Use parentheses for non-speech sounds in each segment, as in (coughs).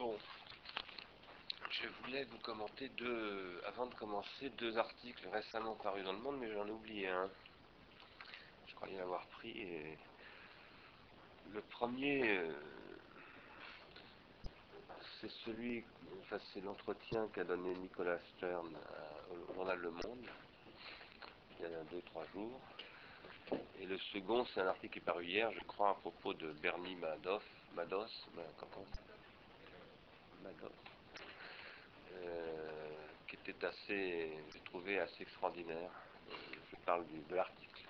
Bon, je voulais vous commenter deux, avant de commencer, deux articles récemment parus dans le monde, mais j'en ai oublié un. Je croyais l'avoir pris. Le premier, euh, c'est celui, enfin c'est l'entretien qu'a donné Nicolas Stern au journal Le Monde il y a deux, trois jours. Et le second, c'est un article qui est paru hier, je crois, à propos de Bernie Madoff, Mados, euh, qui était assez, j'ai trouvé assez extraordinaire. Je parle de l'article.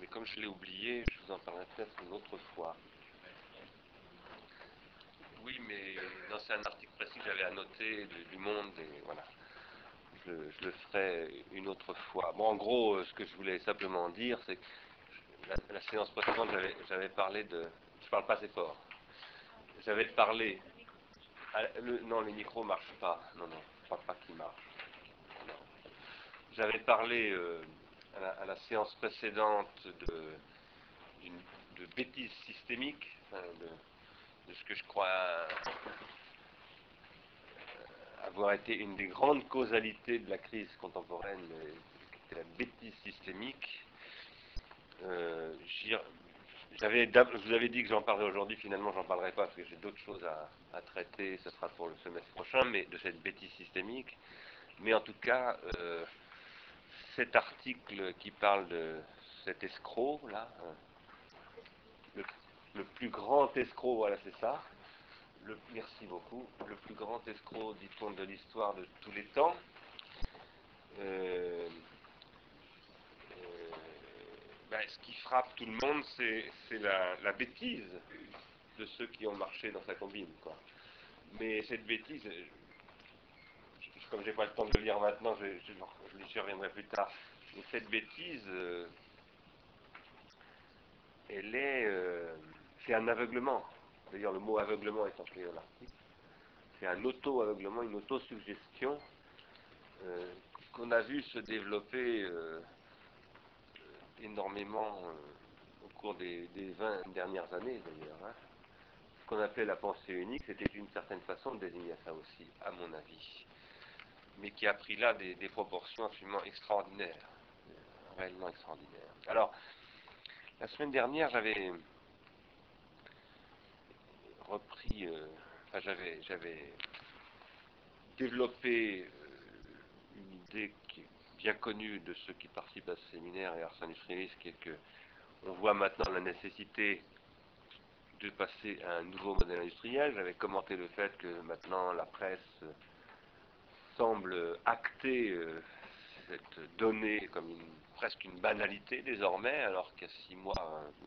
Mais comme je l'ai oublié, je vous en parlerai peut-être une autre fois. Oui, mais c'est un article précis que j'avais annoté du, Monde, et voilà. Je, le ferai une autre fois. Bon, en gros, ce que je voulais simplement dire, c'est que la, séance précédente, j'avais parlé de... Je parle pas assez fort. J'avais parlé ah, non, les micros ne marchent pas. Non, non, je crois pas qu'ils marchent. J'avais parlé euh, à, la, séance précédente de, de bêtise systémique, de, ce que je crois euh, avoir été une des grandes causalités de la crise contemporaine, euh, la bêtise systémique. Je vous avais dit que j'en parlerai aujourd'hui, finalement j'en parlerai pas parce que j'ai d'autres choses à, traiter, ce sera pour le semestre prochain, mais de cette bêtise systémique. Mais en tout cas, euh, cet article qui parle de cet escroc, là, euh, le, plus grand escroc, voilà c'est ça, merci beaucoup, le plus grand escroc, dit-on, de l'histoire de tous les temps. Euh, ben, ce qui frappe tout le monde, c'est la, bêtise de ceux qui ont marché dans sa combine. Quoi. Mais cette bêtise, comme j'ai pas le temps de le lire maintenant, je, je, reviendrai plus tard. Mais cette bêtise, euh, elle est, euh, c'est un aveuglement. D'ailleurs, le mot aveuglement est employé dans l'article. C'est un auto-aveuglement, une auto-suggestion euh, qu'on a vu se développer énormément euh, au cours des, 20 dernières années d'ailleurs. Hein. Ce qu'on appelait la pensée unique, c'était d'une certaine façon de désigner ça aussi, à mon avis. Mais qui a pris là des, proportions absolument extraordinaires. Euh, réellement extraordinaires. Alors, la semaine dernière, j'avais repris, euh, enfin, j'avais, j'avais développé une idée bien connu de ceux qui participent à ce séminaire et Arsène qui est que on voit maintenant la nécessité de passer à un nouveau modèle industriel. J'avais commenté le fait que maintenant la presse semble acter euh, cette donnée comme presque une banalité désormais, alors qu'il y a six mois, euh,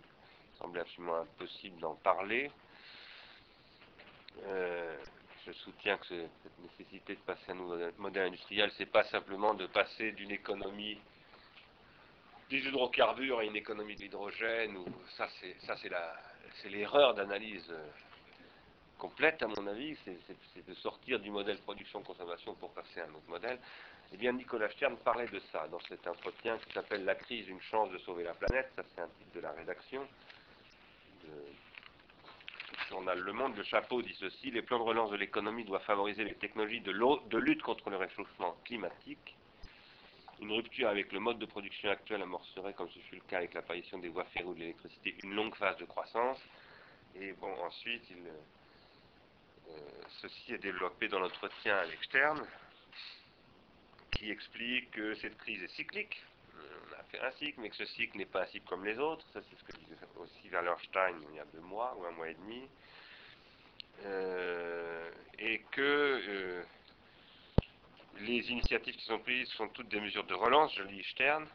il semblait absolument impossible d'en parler. Euh, je soutiens que cette nécessité de passer à un nouveau modèle industriel, c'est pas simplement de passer d'une économie des hydrocarbures à une économie de l'hydrogène, ou ça c'est ça c'est l'erreur d'analyse complète à mon avis, c'est de sortir du modèle production-consommation pour passer à un autre modèle. Eh bien, Nicolas Stern parlait de ça dans cet entretien qui s'appelle La crise, une chance de sauver la planète. Ça, c'est un titre de la rédaction journal Le Monde, le chapeau dit ceci, les plans de relance de l'économie doivent favoriser les technologies de, lutte contre le réchauffement climatique. Une rupture avec le mode de production actuel amorcerait, comme ce fut le cas avec l'apparition des voies ferrées ou de l'électricité, une longue phase de croissance. Et bon, ensuite, euh, ceci est développé dans l'entretien à l'externe, qui explique que cette crise est cyclique, a fait un cycle, mais que ce cycle n'est pas un cycle comme les autres. Ça, c'est ce que disait aussi Wallerstein il y a deux mois ou un mois et demi. Euh, et que euh, les initiatives qui sont prises sont toutes des mesures de relance, je lis Stern.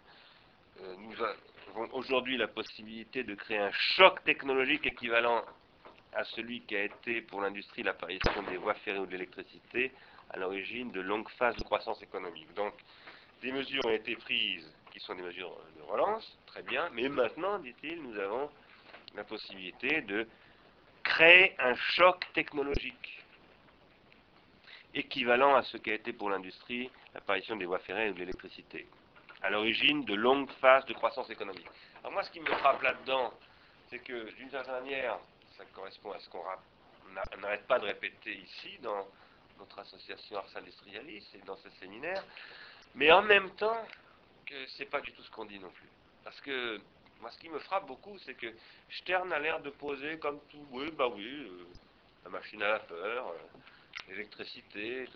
Euh, nous avons aujourd'hui la possibilité de créer un choc technologique équivalent à celui qui a été pour l'industrie l'apparition des voies ferrées ou de l'électricité à l'origine de longues phases de croissance économique. Donc, des mesures ont été prises qui sont des mesures de relance, très bien, mais maintenant, dit-il, nous avons la possibilité de créer un choc technologique équivalent à ce qu'a été pour l'industrie l'apparition des voies ferrées ou de l'électricité, à l'origine de longues phases de croissance économique. Alors moi, ce qui me frappe là-dedans, c'est que d'une certaine manière, ça correspond à ce qu'on on n'arrête pas de répéter ici dans notre association Ars Industrialis et dans ce séminaire, mais en même temps que c'est pas du tout ce qu'on dit non plus. Parce que moi, ce qui me frappe beaucoup, c'est que Stern a l'air de poser comme tout, oui, bah oui, euh, la machine à vapeur, euh, l'électricité,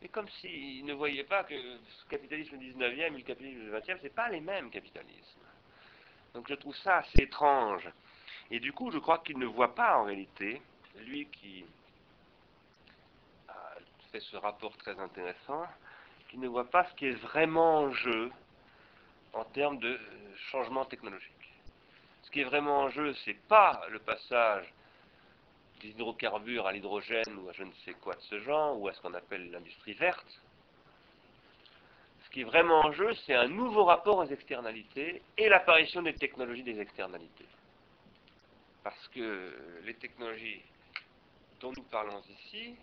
mais comme s'il ne voyait pas que le capitalisme 19e et le capitalisme du 20e, c'est pas les mêmes capitalismes. Donc je trouve ça assez étrange. Et du coup, je crois qu'il ne voit pas en réalité, lui qui a fait ce rapport très intéressant, qu'il ne voit pas ce qui est vraiment en jeu en termes de changement technologique. Ce qui est vraiment en jeu, c'est pas le passage des hydrocarbures à l'hydrogène ou à je ne sais quoi de ce genre, ou à ce qu'on appelle l'industrie verte. Ce qui est vraiment en jeu, c'est un nouveau rapport aux externalités et l'apparition des technologies des externalités. Parce que les technologies dont nous parlons ici,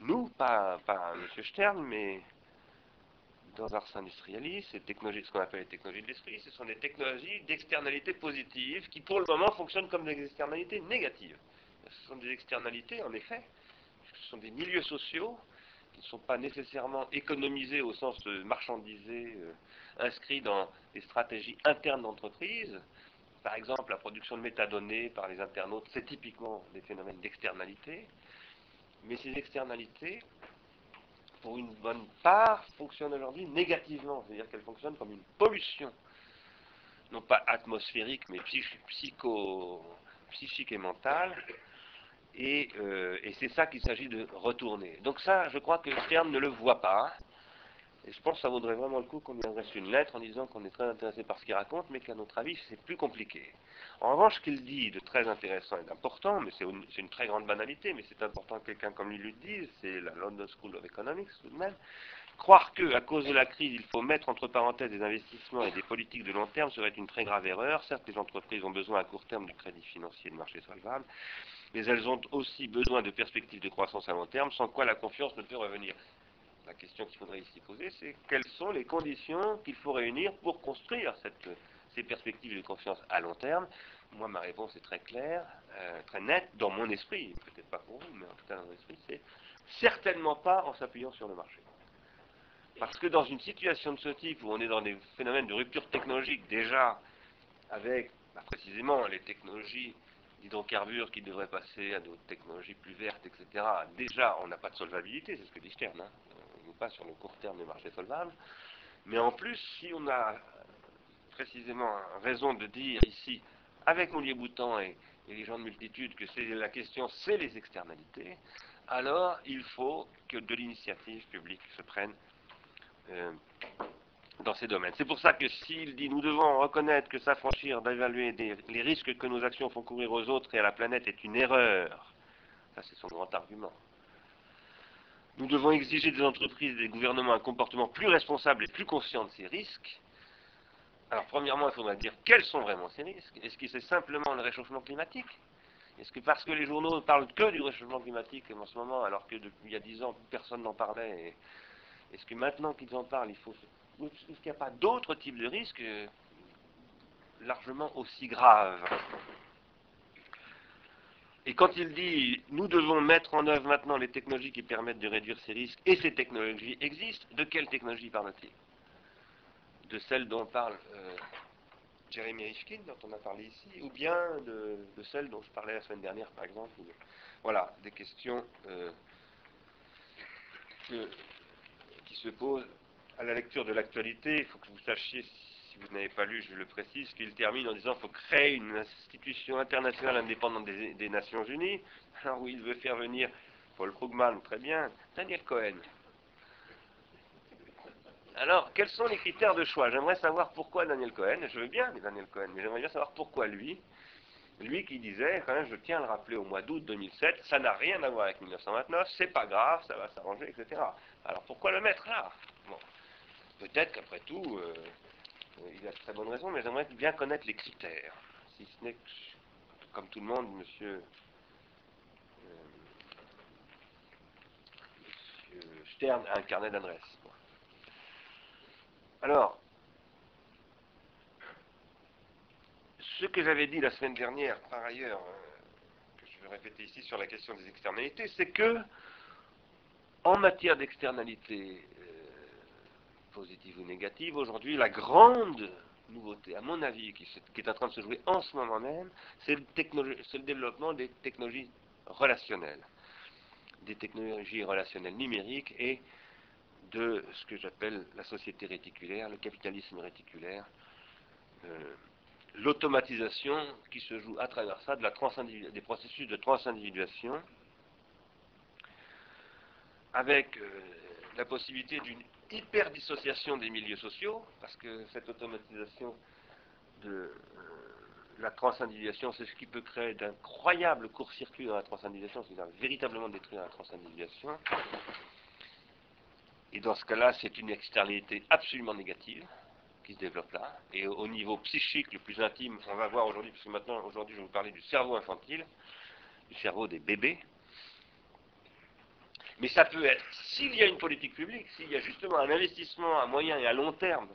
nous, pas, pas M. Stern, mais dans Ars Industrialis, ce qu'on appelle les technologies de l'esprit, ce sont des technologies d'externalités positives qui, pour le moment, fonctionnent comme des externalités négatives. Ce sont des externalités, en effet, ce sont des milieux sociaux qui ne sont pas nécessairement économisés au sens de marchandisés, euh, inscrits dans des stratégies internes d'entreprise. Par exemple, la production de métadonnées par les internautes, c'est typiquement des phénomènes d'externalité. Mais ces externalités pour une bonne part, fonctionne aujourd'hui négativement, c'est-à-dire qu'elle fonctionne comme une pollution, non pas atmosphérique, mais psychique et mentale. Et, euh, et c'est ça qu'il s'agit de retourner. Donc ça, je crois que Stern ne le voit pas. Et je pense que ça vaudrait vraiment le coup qu'on lui adresse une lettre en disant qu'on est très intéressé par ce qu'il raconte, mais qu'à notre avis, c'est plus compliqué. En revanche, ce qu'il dit de très intéressant et d'important, mais c'est une, très grande banalité, mais c'est important que quelqu'un comme lui le dise, c'est la London School of Economics tout de même, croire que, à cause de la crise, il faut mettre entre parenthèses des investissements et des politiques de long terme serait une très grave erreur. Certes, les entreprises ont besoin à court terme du crédit financier de marché solvable, mais elles ont aussi besoin de perspectives de croissance à long terme, sans quoi la confiance ne peut revenir. La question qu'il faudrait ici poser, c'est quelles sont les conditions qu'il faut réunir pour construire ces perspectives de confiance à long terme Moi, ma réponse est très claire, euh, très nette, dans mon esprit, peut-être pas pour vous, mais en tout cas dans mon esprit, c'est certainement pas en s'appuyant sur le marché. Parce que dans une situation de ce type, où on est dans des phénomènes de rupture technologique déjà, avec bah, précisément les technologies d'hydrocarbures qui devraient passer à d'autres technologies plus vertes, etc., déjà, on n'a pas de solvabilité, c'est ce que dit Stern, hein. Pas sur le court terme des marchés solvables, mais en plus, si on a précisément raison de dire ici, avec Moulier-Boutan et, les gens de multitude, que c'est la question, c'est les externalités, alors il faut que de l'initiative publique se prenne euh, dans ces domaines. C'est pour ça que s'il dit nous devons reconnaître que s'affranchir d'évaluer les risques que nos actions font courir aux autres et à la planète est une erreur, ça c'est son grand argument. Nous devons exiger des entreprises et des gouvernements un comportement plus responsable et plus conscient de ces risques. Alors, premièrement, il faudrait dire quels sont vraiment ces risques. Est-ce que c'est simplement le réchauffement climatique? Est-ce que parce que les journaux ne parlent que du réchauffement climatique en ce moment, alors que depuis il y a dix ans, personne n'en parlait Est-ce que maintenant qu'ils en parlent, il faut. Est-ce qu'il n'y a pas d'autres types de risques euh, largement aussi graves? Et quand il dit nous devons mettre en œuvre maintenant les technologies qui permettent de réduire ces risques, et ces technologies existent, de quelles technologies parle-t-il? De celle dont parle euh, Jeremy Rifkin, dont on a parlé ici, ou bien de, celle dont je parlais la semaine dernière, par exemple. voilà, des questions euh, qui se posent à la lecture de l'actualité. Il faut que vous sachiez, si vous n'avez pas lu, je le précise, qu'il termine en disant qu'il faut créer une institution internationale indépendante des, Nations Unies. Alors oui, il veut faire venir Paul Krugman, très bien, Daniel Cohen, alors, quels sont les critères de choix? J'aimerais savoir pourquoi Daniel Cohen, je veux bien Daniel Cohen, mais j'aimerais bien savoir pourquoi lui, lui qui disait, même, je tiens à le rappeler au mois d'août 2007, ça n'a rien à voir avec 1929, c'est pas grave, ça va s'arranger, etc. Alors pourquoi le mettre là? Bon, peut-être qu'après tout, euh, il a de très bonnes raisons, mais j'aimerais bien connaître les critères. Si ce n'est que, comme tout le monde, monsieur, euh, Stern a un carnet d'adresses. Alors, ce que j'avais dit la semaine dernière, par ailleurs, euh, que je je répétais ici sur la question des externalités, c'est que en matière d'externalités positives ou négatives, aujourd'hui, la grande nouveauté, à mon avis, qui, est en train de se jouer en ce moment même, c'est le, développement des technologies relationnelles, des technologies relationnelles numériques et de ce que j'appelle la société réticulaire, le capitalisme réticulaire, euh, l'automatisation qui se joue à travers ça, des processus de transindividuation, avec euh, la possibilité d'une hyper-dissociation des milieux sociaux, parce que cette automatisation de euh, la transindividuation, c'est ce qui peut créer d'incroyables court-circuits dans la transindividuation, c'est-à-dire véritablement détruire la transindividuation. Et dans ce cas-là, c'est une externalité absolument négative qui se développe là. Et au niveau psychique le plus intime, on va voir aujourd'hui, parce que maintenant, aujourd'hui, je vais vous parler du cerveau infantile, du cerveau des bébés. Mais ça peut être, s'il y a une politique publique, s'il y a justement un investissement à moyen et à long terme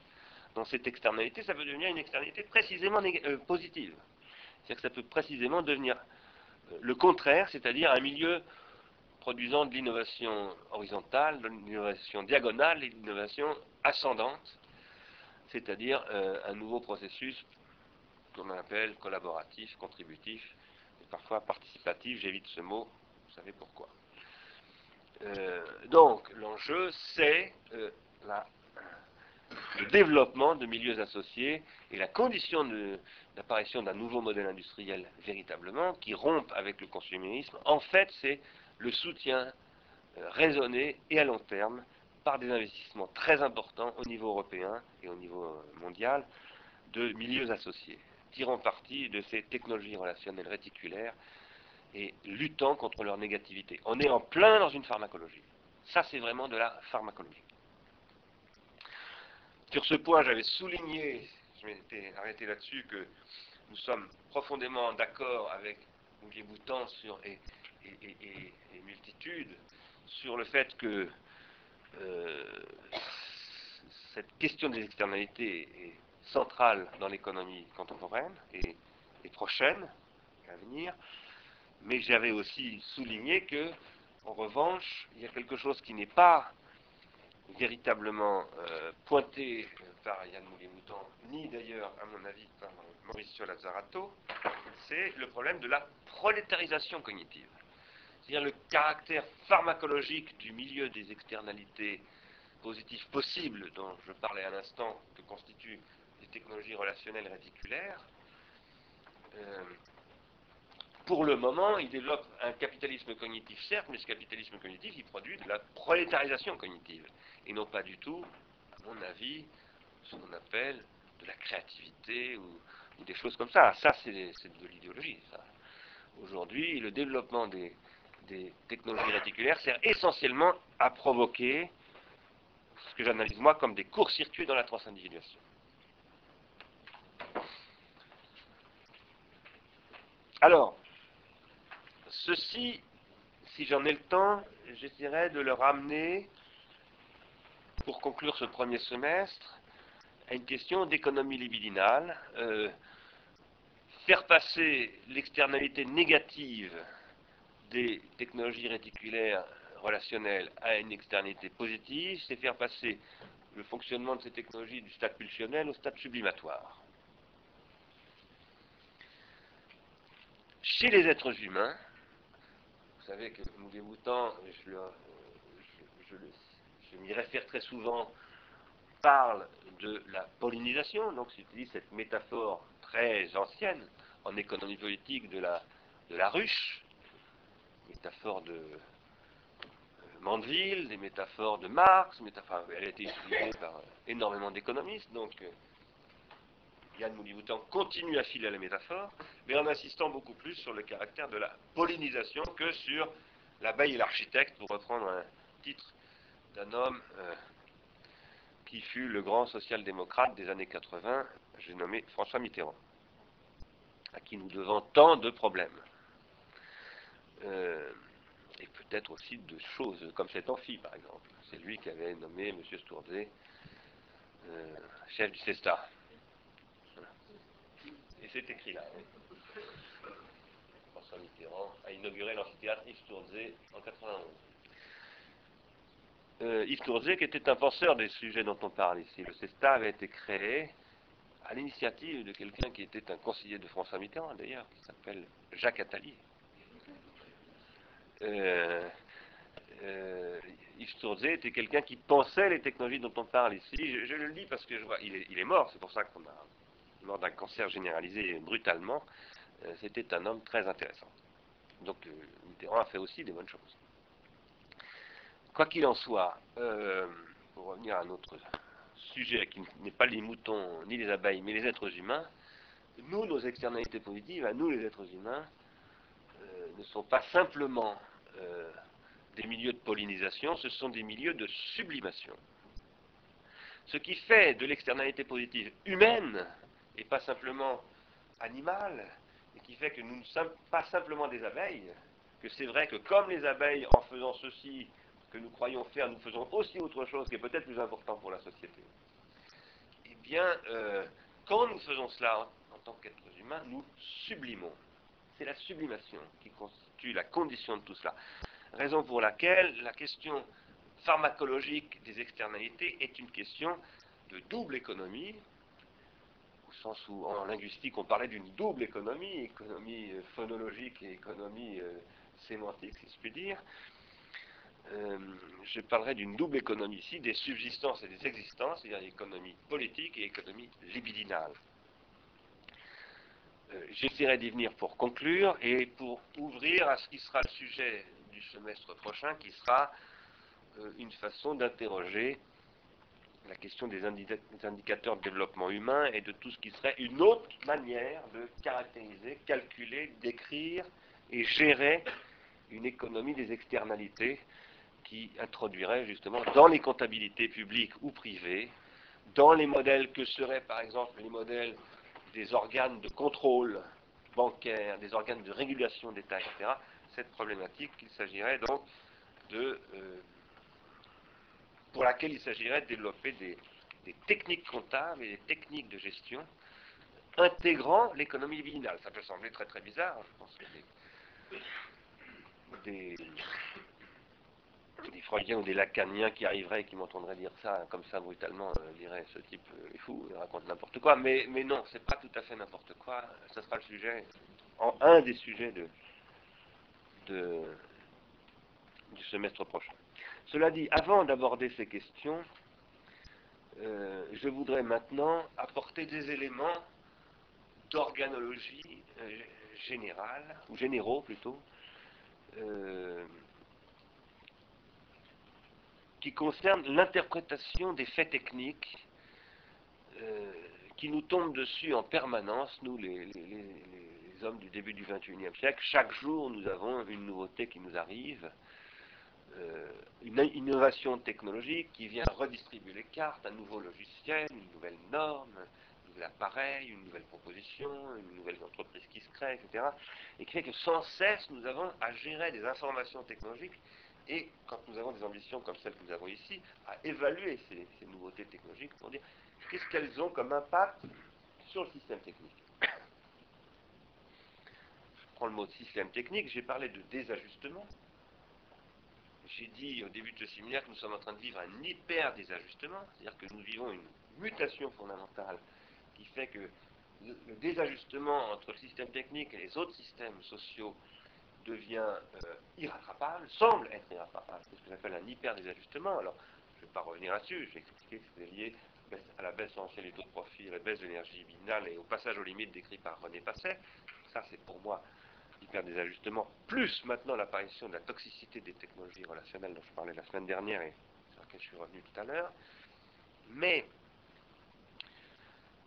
dans cette externalité, ça peut devenir une externalité précisément euh, positive. C'est-à-dire que ça peut précisément devenir euh, le contraire, c'est-à-dire un milieu produisant de l'innovation horizontale, de l'innovation diagonale et de l'innovation ascendante, c'est-à-dire euh, un nouveau processus qu'on appelle collaboratif, contributif, et parfois participatif, j'évite ce mot, vous savez pourquoi. Euh, donc l'enjeu, c'est euh, le développement de milieux associés et la condition d'apparition d'un nouveau modèle industriel véritablement qui rompe avec le consumérisme. En fait, c'est le soutien raisonné et à long terme par des investissements très importants au niveau européen et au niveau euh, mondial de milieux associés, tirant parti de ces technologies relationnelles réticulaires et luttant contre leur négativité. On est en plein dans une pharmacologie. Ça, c'est vraiment de la pharmacologie. Sur ce point, j'avais souligné, je m'étais arrêté là-dessus, que nous sommes profondément d'accord avec Moulier Boutan sur, et, et, sur le fait que euh, cette question des externalités est centrale dans l'économie contemporaine et, prochaine, à venir, mais j'avais aussi souligné que, en revanche, il y a quelque chose qui n'est pas véritablement euh, pointé par Yann Moulier-Mouton, ni d'ailleurs, à mon avis, par Mauricio Lazzarato, c'est le problème de la prolétarisation cognitive. C'est-à-dire le caractère pharmacologique du milieu des externalités positives possibles dont je parlais à l'instant, que constituent les technologies relationnelles réticulaires, euh, pour le moment, il développe un capitalisme cognitif, certes, mais ce capitalisme cognitif, il produit de la prolétarisation cognitive, et non pas du tout, à mon avis, ce qu'on appelle de la créativité ou, des choses comme ça. Ça, c'est de l'idéologie. Aujourd'hui, le développement des, des technologies réticulaires sert essentiellement à provoquer ce que j'analyse moi comme des courts-circuits dans la transindividuation. Alors, ceci, si j'en ai le temps, j'essaierai de le ramener, pour conclure ce premier semestre, à une question d'économie libidinale. Euh, faire passer l'externalité négative des technologies réticulaires relationnelles à une externalité positive, c'est faire passer le fonctionnement de ces technologies du stade pulsionnel au stade sublimatoire. Chez les êtres humains, vous savez que nous Boutan, je, je, m'y réfère très souvent, parle de la pollinisation, donc j'utilise cette métaphore très ancienne en économie politique de la, ruche, métaphores de euh, Mandeville, des métaphores de Marx, métaphore, elle a été utilisée par euh, énormément d'économistes, donc euh, Yann Mouliboutan continue à filer la métaphore, mais en insistant beaucoup plus sur le caractère de la pollinisation que sur l'abeille et l'architecte, pour reprendre un titre d'un homme qui fut le grand social-démocrate des années 80, j'ai nommé François Mitterrand, à qui nous devons tant de problèmes. Euh, et peut-être aussi de choses comme cet amphi, par exemple. C'est lui qui avait nommé M. Stourzé euh, chef du CESTA. C'est écrit là. François Mitterrand a inauguré l'amphithéâtre Yves Tourdzé en 91. Euh, Yves Tourdzé, qui était un penseur des sujets dont on parle ici. Le CESTA avait été créé à l'initiative de quelqu'un qui était un conseiller de François Mitterrand, d'ailleurs, qui s'appelle Jacques Attali. Euh, euh, Yves Tourdzé était quelqu'un qui pensait les technologies dont on parle ici. Je, le dis parce que est, mort, c'est pour ça qu'on a, mort d'un cancer généralisé brutalement, euh, c'était un homme très intéressant. Donc euh, Mitterrand a fait aussi des bonnes choses. Quoi qu'il en soit, euh, pour revenir à notre sujet qui n'est pas les moutons ni les abeilles, mais les êtres humains, nous, nos externalités positives, à nous les êtres humains, ne sont pas simplement des milieux de pollinisation, ce sont des milieux de sublimation. Ce qui fait de l'externalité positive humaine, et pas simplement animale, et qui fait que nous ne sommes pas simplement des abeilles, que c'est vrai que comme les abeilles, en faisant ceci que nous croyons faire, nous faisons aussi autre chose qui est peut-être plus important pour la société. Eh bien, euh, quand nous faisons cela en, en tant qu'êtres humains, nous sublimons. C'est la sublimation qui constitue la condition de tout cela. Raison pour laquelle la question pharmacologique des externalités est une question de double économie, sens où en linguistique on parlait d'une double économie, économie euh, phonologique et économie euh, sémantique, si je puis dire. Euh, je parlerai d'une double économie ici, des subsistances et des existences, c'est-à-dire économie politique et économie libidinale. J'essaierai d'y venir pour conclure et pour ouvrir à ce qui sera le sujet semestre prochain, qui sera une façon d'interroger la question des, indicateurs de développement humain et de tout ce qui serait une autre manière de caractériser, calculer, décrire et gérer une économie des externalités qui introduirait justement dans les comptabilités publiques ou privées, dans les modèles que seraient par exemple les modèles des organes de contrôle bancaire, des organes de régulation d'État, etc., cette problématique qu'il s'agirait donc de, euh, pour laquelle il s'agirait de développer des, techniques comptables et des techniques de gestion intégrant l'économie libidinale. Ça peut sembler très très bizarre, hein, je pense que des, des, Freudiens ou des Lacaniens qui arriveraient et qui m'entendraient dire ça comme ça brutalement euh, diraient ce type est fou, il raconte n'importe quoi. Mais, mais non, c'est pas tout à fait n'importe quoi. Ce sera le sujet, en, un des sujets de, du semestre prochain. Cela dit, avant d'aborder ces questions, euh, je voudrais maintenant apporter des éléments d'organologie euh, générale, ou généraux plutôt, euh, qui concernent l'interprétation des faits techniques qui nous tombent dessus en permanence, nous les hommes du début du XXIe siècle. Chaque jour, nous avons une nouveauté qui nous arrive, une innovation technologique qui vient redistribuer les cartes, un nouveau logiciel, une nouvelle norme, un nouvel appareil, une nouvelle proposition, une nouvelle entreprise qui se crée, etc. Et qui fait que sans cesse, nous avons à gérer des informations technologiques et, quand nous avons des ambitions comme celles que nous avons ici, à évaluer ces, nouveautés technologiques pour dire qu'est-ce qu'elles ont comme impact sur le système technique le mot système technique, j'ai parlé de désajustement. J'ai dit au début de ce séminaire que nous sommes en train de vivre un hyper-désajustement, c'est-à-dire que nous vivons une mutation fondamentale qui fait que le, désajustement entre le système technique et les autres systèmes sociaux devient euh, irrattrapable, semble être irrattrapable. C'est ce que j'appelle un hyper-désajustement. Alors, je ne vais pas revenir là-dessus, je vais expliquer que c'est lié à la baisse essentielle des taux de profit, à la baisse de l'énergie binale et au passage aux limites décrit par René Passet. Ça, c'est pour moi faire des ajustements, plus maintenant l'apparition de la toxicité des technologies relationnelles dont je parlais la semaine dernière et sur laquelle je suis revenu tout à l'heure. Mais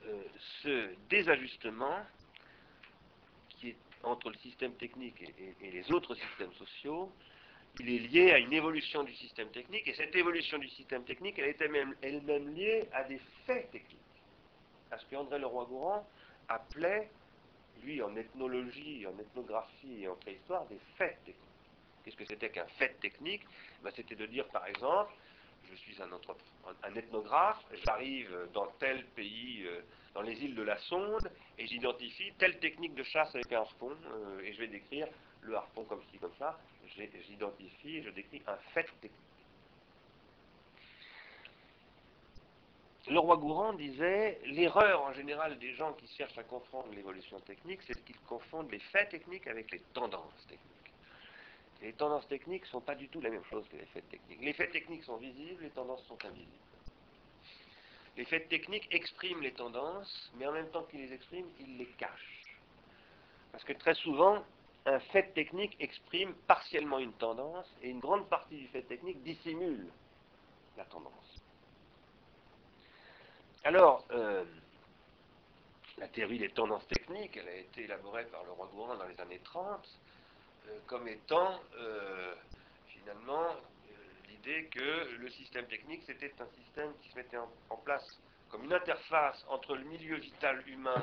euh, ce désajustement qui est entre le système technique et, les autres systèmes sociaux, il est lié à une évolution du système technique, et cette évolution du système technique, elle était même elle-même liée à des faits techniques. À ce qu'André Leroy-Gourand appelait en ethnologie, en ethnographie et en préhistoire, des faits techniques. Qu'est-ce que c'était qu'un fait technique? Ben, C'était de dire, par exemple, je suis un, un ethnographe, j'arrive dans tel pays, euh, dans les îles de la Sonde, et j'identifie telle technique de chasse avec un harpon, euh, et je vais décrire le harpon comme ci, comme ça. J'identifie, je décris un fait technique. Le roi Gourand disait l'erreur en général des gens qui cherchent à confondre l'évolution technique, c'est qu'ils confondent les faits techniques avec les tendances techniques. Les tendances techniques ne sont pas du tout la même chose que les faits techniques. Les faits techniques sont visibles, les tendances sont invisibles. Les faits techniques expriment les tendances, mais en même temps qu'ils les expriment, ils les cachent. Parce que très souvent, un fait technique exprime partiellement une tendance, et une grande partie du fait technique dissimule la tendance. Alors, euh, la théorie des tendances techniques, elle a été élaborée par roi Gourand dans les années 30, euh, comme étant euh, finalement l'idée que le système technique, c'était un système qui se mettait en, place comme une interface entre le milieu vital humain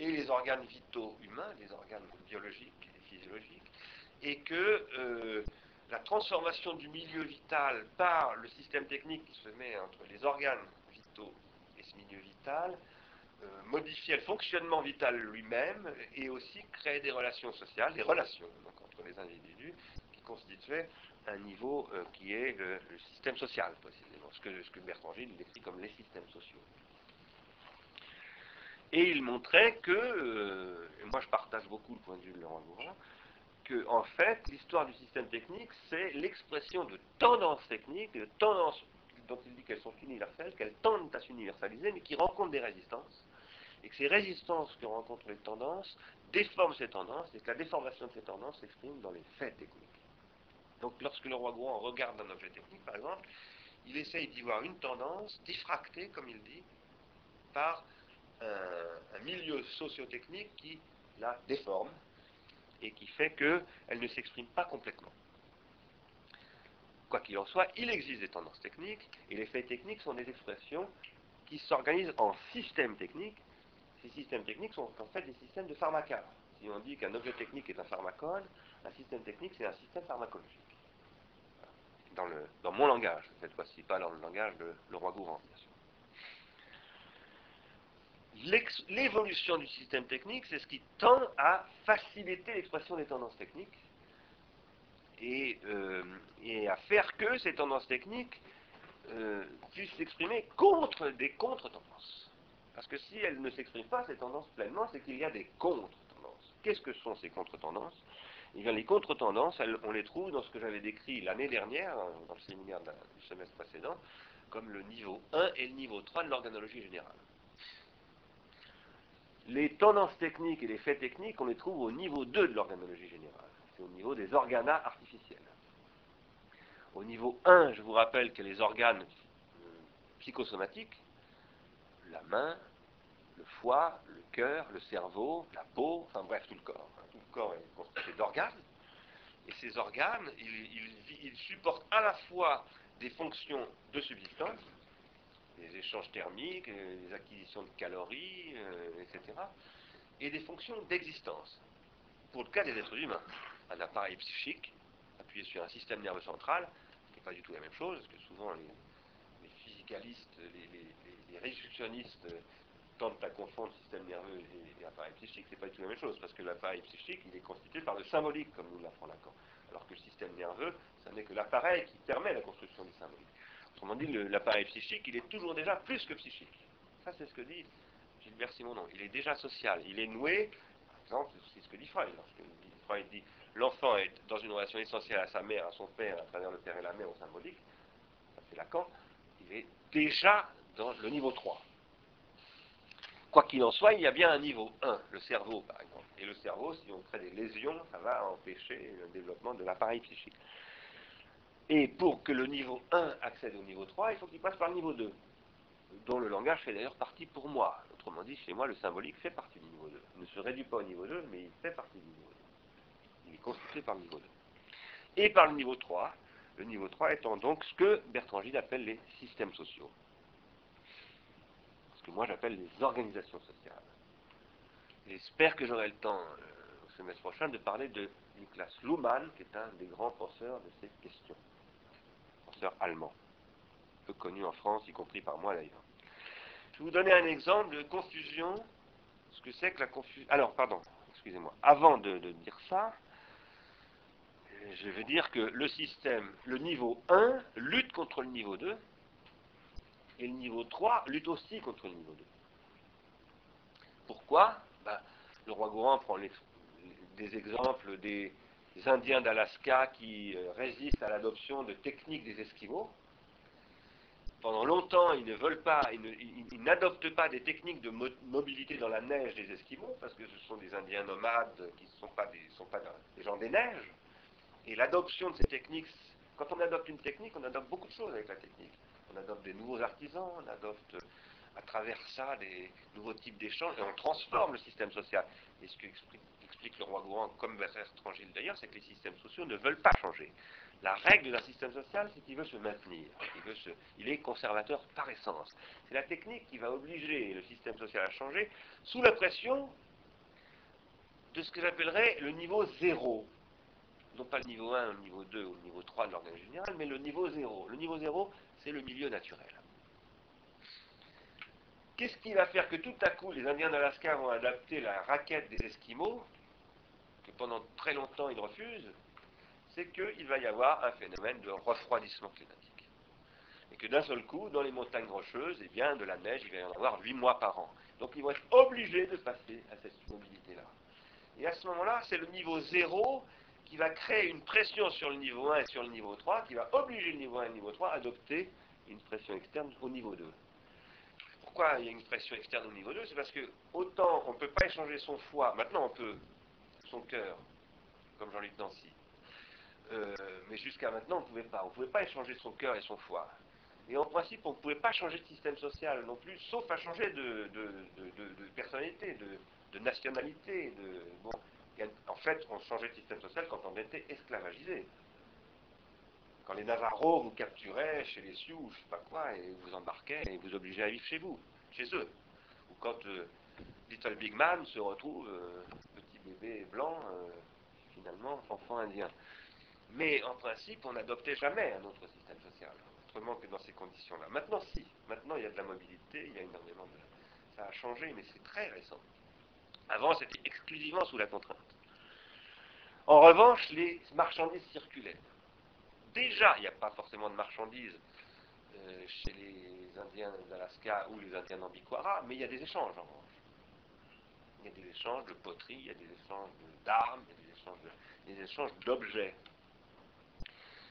et les organes vitaux humains, les organes biologiques et physiologiques, et que la transformation du milieu vital par le système technique qui se met entre les organes milieu vital euh, modifier le fonctionnement vital lui-même et aussi créer des relations sociales, des relations entre les individus qui constituaient un niveau euh, qui est le, système social, précisément, ce que, ce Bertrand Gilles décrit comme les systèmes sociaux. Et il montrait que, euh, et moi je partage beaucoup le point de vue de Laurent Gourand, que en fait l'histoire du système technique c'est l'expression de tendances techniques, de tendances dont il dit qu'elles sont universelles, qu'elles tendent à s'universaliser, mais qui rencontrent des résistances, et que ces résistances que rencontrent les tendances déforment ces tendances, et que la déformation de ces tendances s'exprime dans les faits techniques. Donc lorsque le roi Gouan regarde un objet technique, par exemple, il essaye d'y voir une tendance diffractée, comme il dit, par un, un milieu sociotechnique qui la déforme et qui fait qu'elle ne s'exprime pas complètement. Quoi qu'il en soit, il existe des tendances techniques, et les faits techniques sont des expressions qui s'organisent en systèmes techniques. Ces systèmes techniques sont en fait des systèmes de pharmacas. Si on dit qu'un objet technique est un pharmacone, un système technique c'est un système pharmacologique. Dans mon langage, cette fois-ci, pas dans le langage de le roi Gourand, bien sûr. L'évolution du système technique, c'est ce qui tend à faciliter l'expression des tendances techniques euh, et, à faire que ces tendances techniques euh, puissent s'exprimer contre des contre-tendances. Parce que si elles ne s'expriment pas, ces tendances pleinement, c'est qu'il y a des contre-tendances. Qu'est-ce que sont ces contre-tendances? Eh bien, les contre-tendances, on les trouve dans ce que j'avais décrit l'année dernière, dans le séminaire du semestre précédent, comme le niveau 1 et le niveau 3 de l'organologie générale. Les tendances techniques et les faits techniques, on les trouve au niveau 2 de l'organologie générale au niveau des organas artificiels. Au niveau 1, je vous rappelle que les organes euh, psychosomatiques, la main, le foie, le cœur, le cerveau, la peau, enfin bref, tout le corps. Hein. tout le corps est constitué d'organes. Et ces organes, ils, supportent à la fois des fonctions de subsistance, des échanges thermiques, des acquisitions de calories, euh, etc., et des fonctions d'existence, pour le cas des êtres humains un appareil psychique appuyé sur un système nerveux central, ce n'est pas du tout la même chose, parce que souvent les, physicalistes, les, les, tentent à confondre système nerveux et, appareil psychique. C'est pas du tout la même chose, parce que l'appareil psychique, il est constitué par le symbolique, comme nous l'apprend Lacan. Alors que le système nerveux, ça n'est que l'appareil qui permet la construction du symbolique. Autrement dit, l'appareil psychique, il est toujours déjà plus que psychique. Ça, c'est ce que dit Gilbert Simonon. Il est déjà social. Il est noué, par exemple, c'est ce que dit Freud. Lorsque Freud dit l'enfant est dans une relation essentielle à sa mère, à son père, à travers le père et la mère au symbolique, ça c'est Lacan, il est déjà dans le niveau 3. Quoi qu'il en soit, il y a bien un niveau 1, le cerveau par exemple. Et le cerveau, si on crée des lésions, ça va empêcher le développement de l'appareil psychique. Et pour que le niveau 1 accède au niveau 3, il faut qu'il passe par le niveau 2, dont le langage fait d'ailleurs partie pour moi. Autrement dit, chez moi, le symbolique fait partie du niveau 2. Il ne se réduit pas au niveau 2, mais il fait partie du niveau 2 constitué par le niveau 2. Et par le niveau 3, le niveau 3 étant donc ce que Bertrand Gilles appelle les systèmes sociaux. Ce que moi j'appelle les organisations sociales. J'espère que j'aurai le temps euh, au semestre prochain de parler de Niklas Luhmann, qui est un des grands penseurs de cette question, penseur allemand. peu connu en France, y compris par moi d'ailleurs. Je vais vous donner un exemple de confusion, ce que c'est que la confusion. Alors, pardon, excusez-moi. Avant de dire ça, je veux dire que le système, le niveau 1 lutte contre le niveau 2, et le niveau 3 lutte aussi contre le niveau 2. Pourquoi? Ben, Le roi Gourand prend des exemples des, Indiens d'Alaska qui euh, résistent à l'adoption de techniques des Esquimaux. Pendant longtemps, ils ne veulent pas, ils n'adoptent pas des techniques de mobilité dans la neige des Esquimaux, parce que ce sont des Indiens nomades qui ne sont pas, des, sont pas des gens des neiges. Et l'adoption de ces techniques, quand on adopte une technique, on adopte beaucoup de choses avec la technique. On adopte des nouveaux artisans, on adopte à travers ça des nouveaux types d'échanges, et on transforme le système social. Et ce qu'explique explique le roi Gourand, comme Bertrand Tranchil d'ailleurs, c'est que les systèmes sociaux ne veulent pas changer. La règle d'un système social, c'est qu'il veut se maintenir. Il, veut se, il est conservateur par essence. C'est la technique qui va obliger le système social à changer sous la pression de ce que j'appellerais le niveau zéro. Non pas le niveau 1, le niveau 2 ou le niveau 3 de l'organisme général, mais le niveau zéro. Le niveau zéro, c'est le milieu naturel. Qu'est-ce qui va faire que tout à coup les Indiens d'Alaska vont adapter la raquette des Esquimaux, que pendant très longtemps ils refusent C'est qu'il va y avoir un phénomène de refroidissement climatique. Et que d'un seul coup, dans les montagnes rocheuses, eh bien, de la neige, il va y en avoir 8 mois par an. Donc ils vont être obligés de passer à cette mobilité-là. Et à ce moment-là, c'est le niveau zéro qui va créer une pression sur le niveau 1 et sur le niveau 3, qui va obliger le niveau 1 et le niveau 3 à adopter une pression externe au niveau 2. Pourquoi il y a une pression externe au niveau 2 C'est parce que autant on ne peut pas échanger son foie, maintenant on peut, son cœur, comme Jean-Luc Nancy. Euh, mais jusqu'à maintenant, on ne pouvait pas. On ne pouvait pas échanger son cœur et son foie. Et en principe, on ne pouvait pas changer de système social non plus, sauf à changer de, personnalité, de, nationalité. bon, en fait, on changeait de système social quand on était esclavagisé. Quand les Navarros vous capturaient chez les Sioux, je ne sais pas quoi, et vous embarquaient et vous obligeaient à vivre chez vous, chez eux. Ou quand euh, Little Big Man se retrouve, euh, petit bébé blanc, euh, finalement, enfant indien. Mais en principe, on n'adoptait jamais un autre système social, autrement que dans ces conditions-là. Maintenant, si. Maintenant, il y a de la mobilité, il y a énormément de... Ça a changé, mais c'est très récent. Avant, c'était exclusivement sous la contrainte. En revanche, les marchandises circulaient. Déjà, il n'y a pas forcément de marchandises euh, chez les Indiens d'Alaska ou les Indiens d'Ambiquara, mais il y a des échanges en revanche. Il y a des échanges de poterie, il y a des échanges d'armes, il y a des échanges d'objets.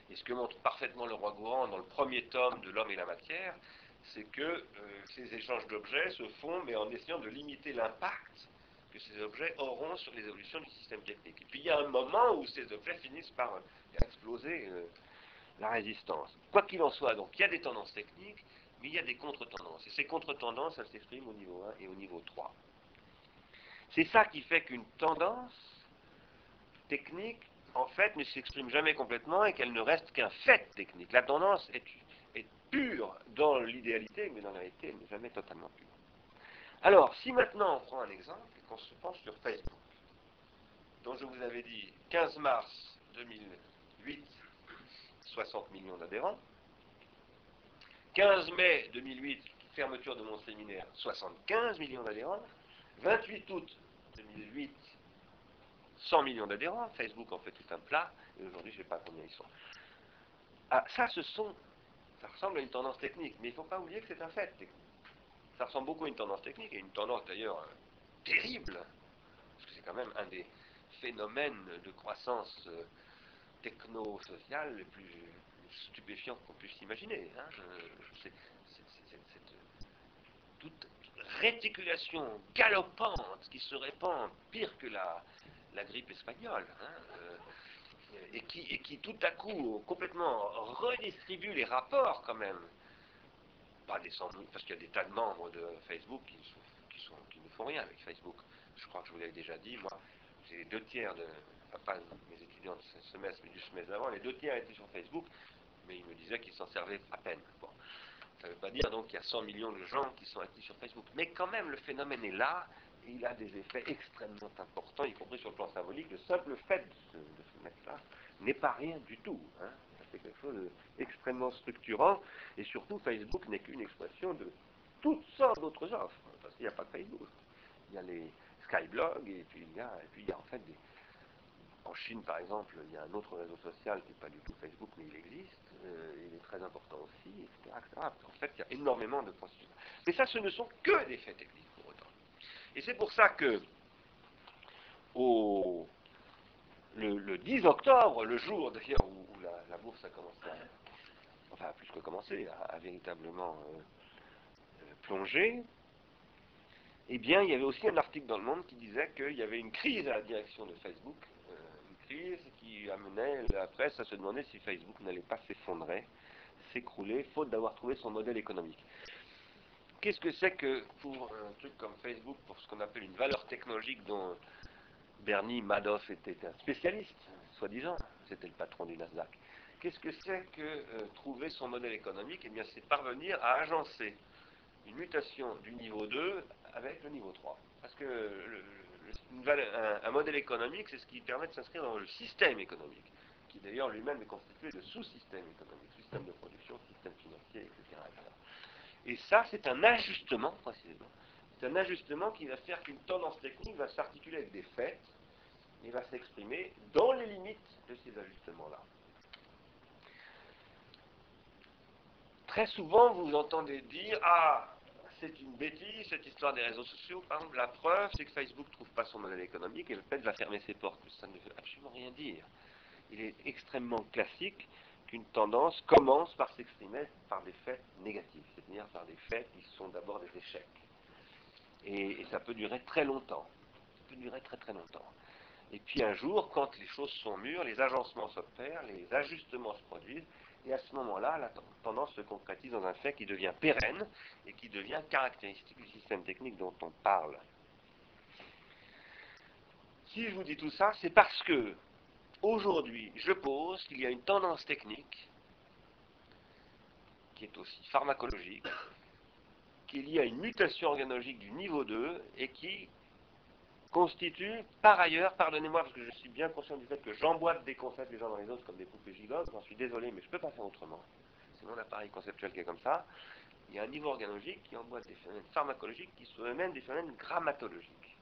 Et ce que montre parfaitement le roi Gourand dans le premier tome de L'homme et la matière, c'est que euh, ces échanges d'objets se font, mais en essayant de limiter l'impact ces objets auront sur les évolutions du système technique. Et puis il y a un moment où ces objets finissent par euh, exploser euh, la résistance. Quoi qu'il en soit, donc il y a des tendances techniques, mais il y a des contre-tendances. Et ces contre-tendances, elles s'expriment au niveau 1 et au niveau 3. C'est ça qui fait qu'une tendance technique, en fait, ne s'exprime jamais complètement et qu'elle ne reste qu'un fait technique. La tendance est, pure dans l'idéalité, mais dans la réalité, elle n'est jamais totalement pure. Alors, si maintenant on prend un exemple qu'on se penche sur Facebook, dont je vous avais dit 15 mars 2008, 60 millions d'adhérents, 15 mai 2008, fermeture de mon séminaire, 75 millions d'adhérents, 28 août 2008, 100 millions d'adhérents, Facebook en fait tout un plat, et aujourd'hui je ne sais pas combien ils sont. Ah, ça, ce sont, ça ressemble à une tendance technique, mais il ne faut pas oublier que c'est un fait technique. Ça ressemble beaucoup à une tendance technique, et une tendance d'ailleurs terrible, parce que c'est quand même un des phénomènes de croissance euh, techno-sociale les plus, stupéfiants qu'on puisse imaginer. Hein. c'est, cette toute réticulation galopante qui se répand pire que la, grippe espagnole, hein, euh, et, qui, tout à coup complètement redistribue les rapports quand même pas des parce qu'il y a des tas de membres de Facebook qui, ne font rien avec Facebook. Je crois que je vous l'avais déjà dit, moi, j'ai deux tiers de, pas mes étudiants de ce semestre, mais du semestre d'avant, les deux tiers étaient sur Facebook, mais ils me disaient qu'ils s'en servaient à peine. Bon. Ça ne veut pas dire donc qu'il y a 100 millions de gens qui sont actifs sur Facebook. Mais quand même, le phénomène est là, et il a des effets extrêmement importants, y compris sur le plan symbolique. Le simple fait de se, mettre là n'est pas rien du tout. Hein. C'est quelque chose d'extrêmement extrêmement structurant, et surtout Facebook n'est qu'une expression de toutes sortes d'autres offres, parce qu'il n'y a pas de Facebook. Il y a les Skyblog, et puis il y a, en fait des, en Chine, par exemple, il y a un autre réseau social qui n'est pas du tout Facebook, mais il existe, euh, il est très important aussi, etc., En fait, il y a énormément de processus. Mais ça, ce ne sont que des faits techniques pour autant. Et c'est pour ça que, au, le, 10 octobre, le jour d'ailleurs où, la, bourse a commencé, à, enfin plus que commencé, à, véritablement euh, euh, plonger, eh bien, il y avait aussi un article dans le Monde qui disait qu'il y avait une crise à la direction de Facebook qui amenait la presse à se demander si Facebook n'allait pas s'effondrer, s'écrouler, faute d'avoir trouvé son modèle économique. Qu'est-ce que c'est que pour un truc comme Facebook, pour ce qu'on appelle une valeur technologique dont Bernie Madoff était un spécialiste, soi-disant, c'était le patron du Nasdaq. Qu'est-ce que c'est que euh, trouver son modèle économique? Eh bien, c'est parvenir à agencer une mutation du niveau 2 avec le niveau 3. Parce que le, un, modèle économique, c'est ce qui permet de s'inscrire dans le système économique, qui d'ailleurs lui-même est constitué de sous-systèmes économiques, système de production, système financier, etc. Et ça, c'est un ajustement, précisément. C'est un ajustement qui va faire qu'une tendance technique va s'articuler avec des faits et va s'exprimer dans les limites de ces ajustements-là. Très souvent, vous entendez dire Ah, c'est une bêtise, cette histoire des réseaux sociaux. Par exemple, la preuve, c'est que Facebook ne trouve pas son modèle économique et le fait va fermer ses portes. Ça ne veut absolument rien dire. Il est extrêmement classique qu'une tendance commence par s'exprimer par des faits négatifs, c'est-à-dire par des faits qui sont d'abord des échecs. Et, et, ça peut durer très longtemps. Ça peut durer très très longtemps. Et puis un jour, quand les choses sont mûres, les agencements s'opèrent, les ajustements se produisent, et à ce moment-là, la tendance se concrétise dans un fait qui devient pérenne et qui devient caractéristique du système technique dont on parle. Si je vous dis tout ça, c'est parce que aujourd'hui, je pose qu'il y a une tendance technique qui est aussi pharmacologique, qui est liée à une mutation organologique du niveau 2 et qui constitue, par ailleurs, pardonnez-moi parce que je suis bien conscient du fait que j'emboîte des concepts les uns dans les autres comme des poupées gigotes, j'en suis désolé, mais je ne peux pas faire autrement. C'est mon appareil conceptuel qui est comme ça. Il y a un niveau organologique qui emboîte des phénomènes pharmacologiques qui sont eux-mêmes des phénomènes grammatologiques,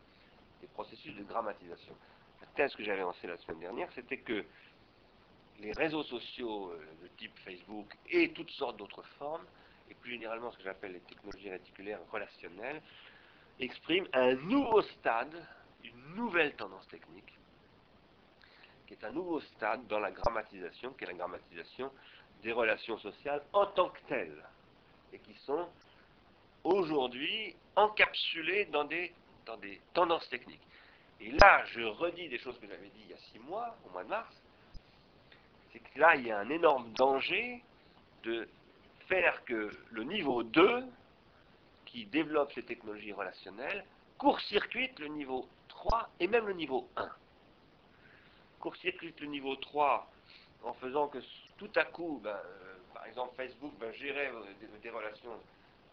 des processus de grammatisation. La thèse que j'avais lancée la semaine dernière, c'était que les réseaux sociaux euh, de type Facebook et toutes sortes d'autres formes, et plus généralement ce que j'appelle les technologies réticulaires relationnelles, expriment un nouveau stade une nouvelle tendance technique, qui est un nouveau stade dans la grammatisation, qui est la grammatisation des relations sociales en tant que telles, et qui sont aujourd'hui encapsulées dans des, dans des tendances techniques. Et là, je redis des choses que j'avais dit il y a six mois, au mois de mars, c'est que là, il y a un énorme danger de faire que le niveau 2, qui développe ces technologies relationnelles, court-circuite le niveau et même le niveau 1. Court-circuite le niveau 3 en faisant que tout à coup, ben, euh, par exemple, Facebook va gérer euh, des, relations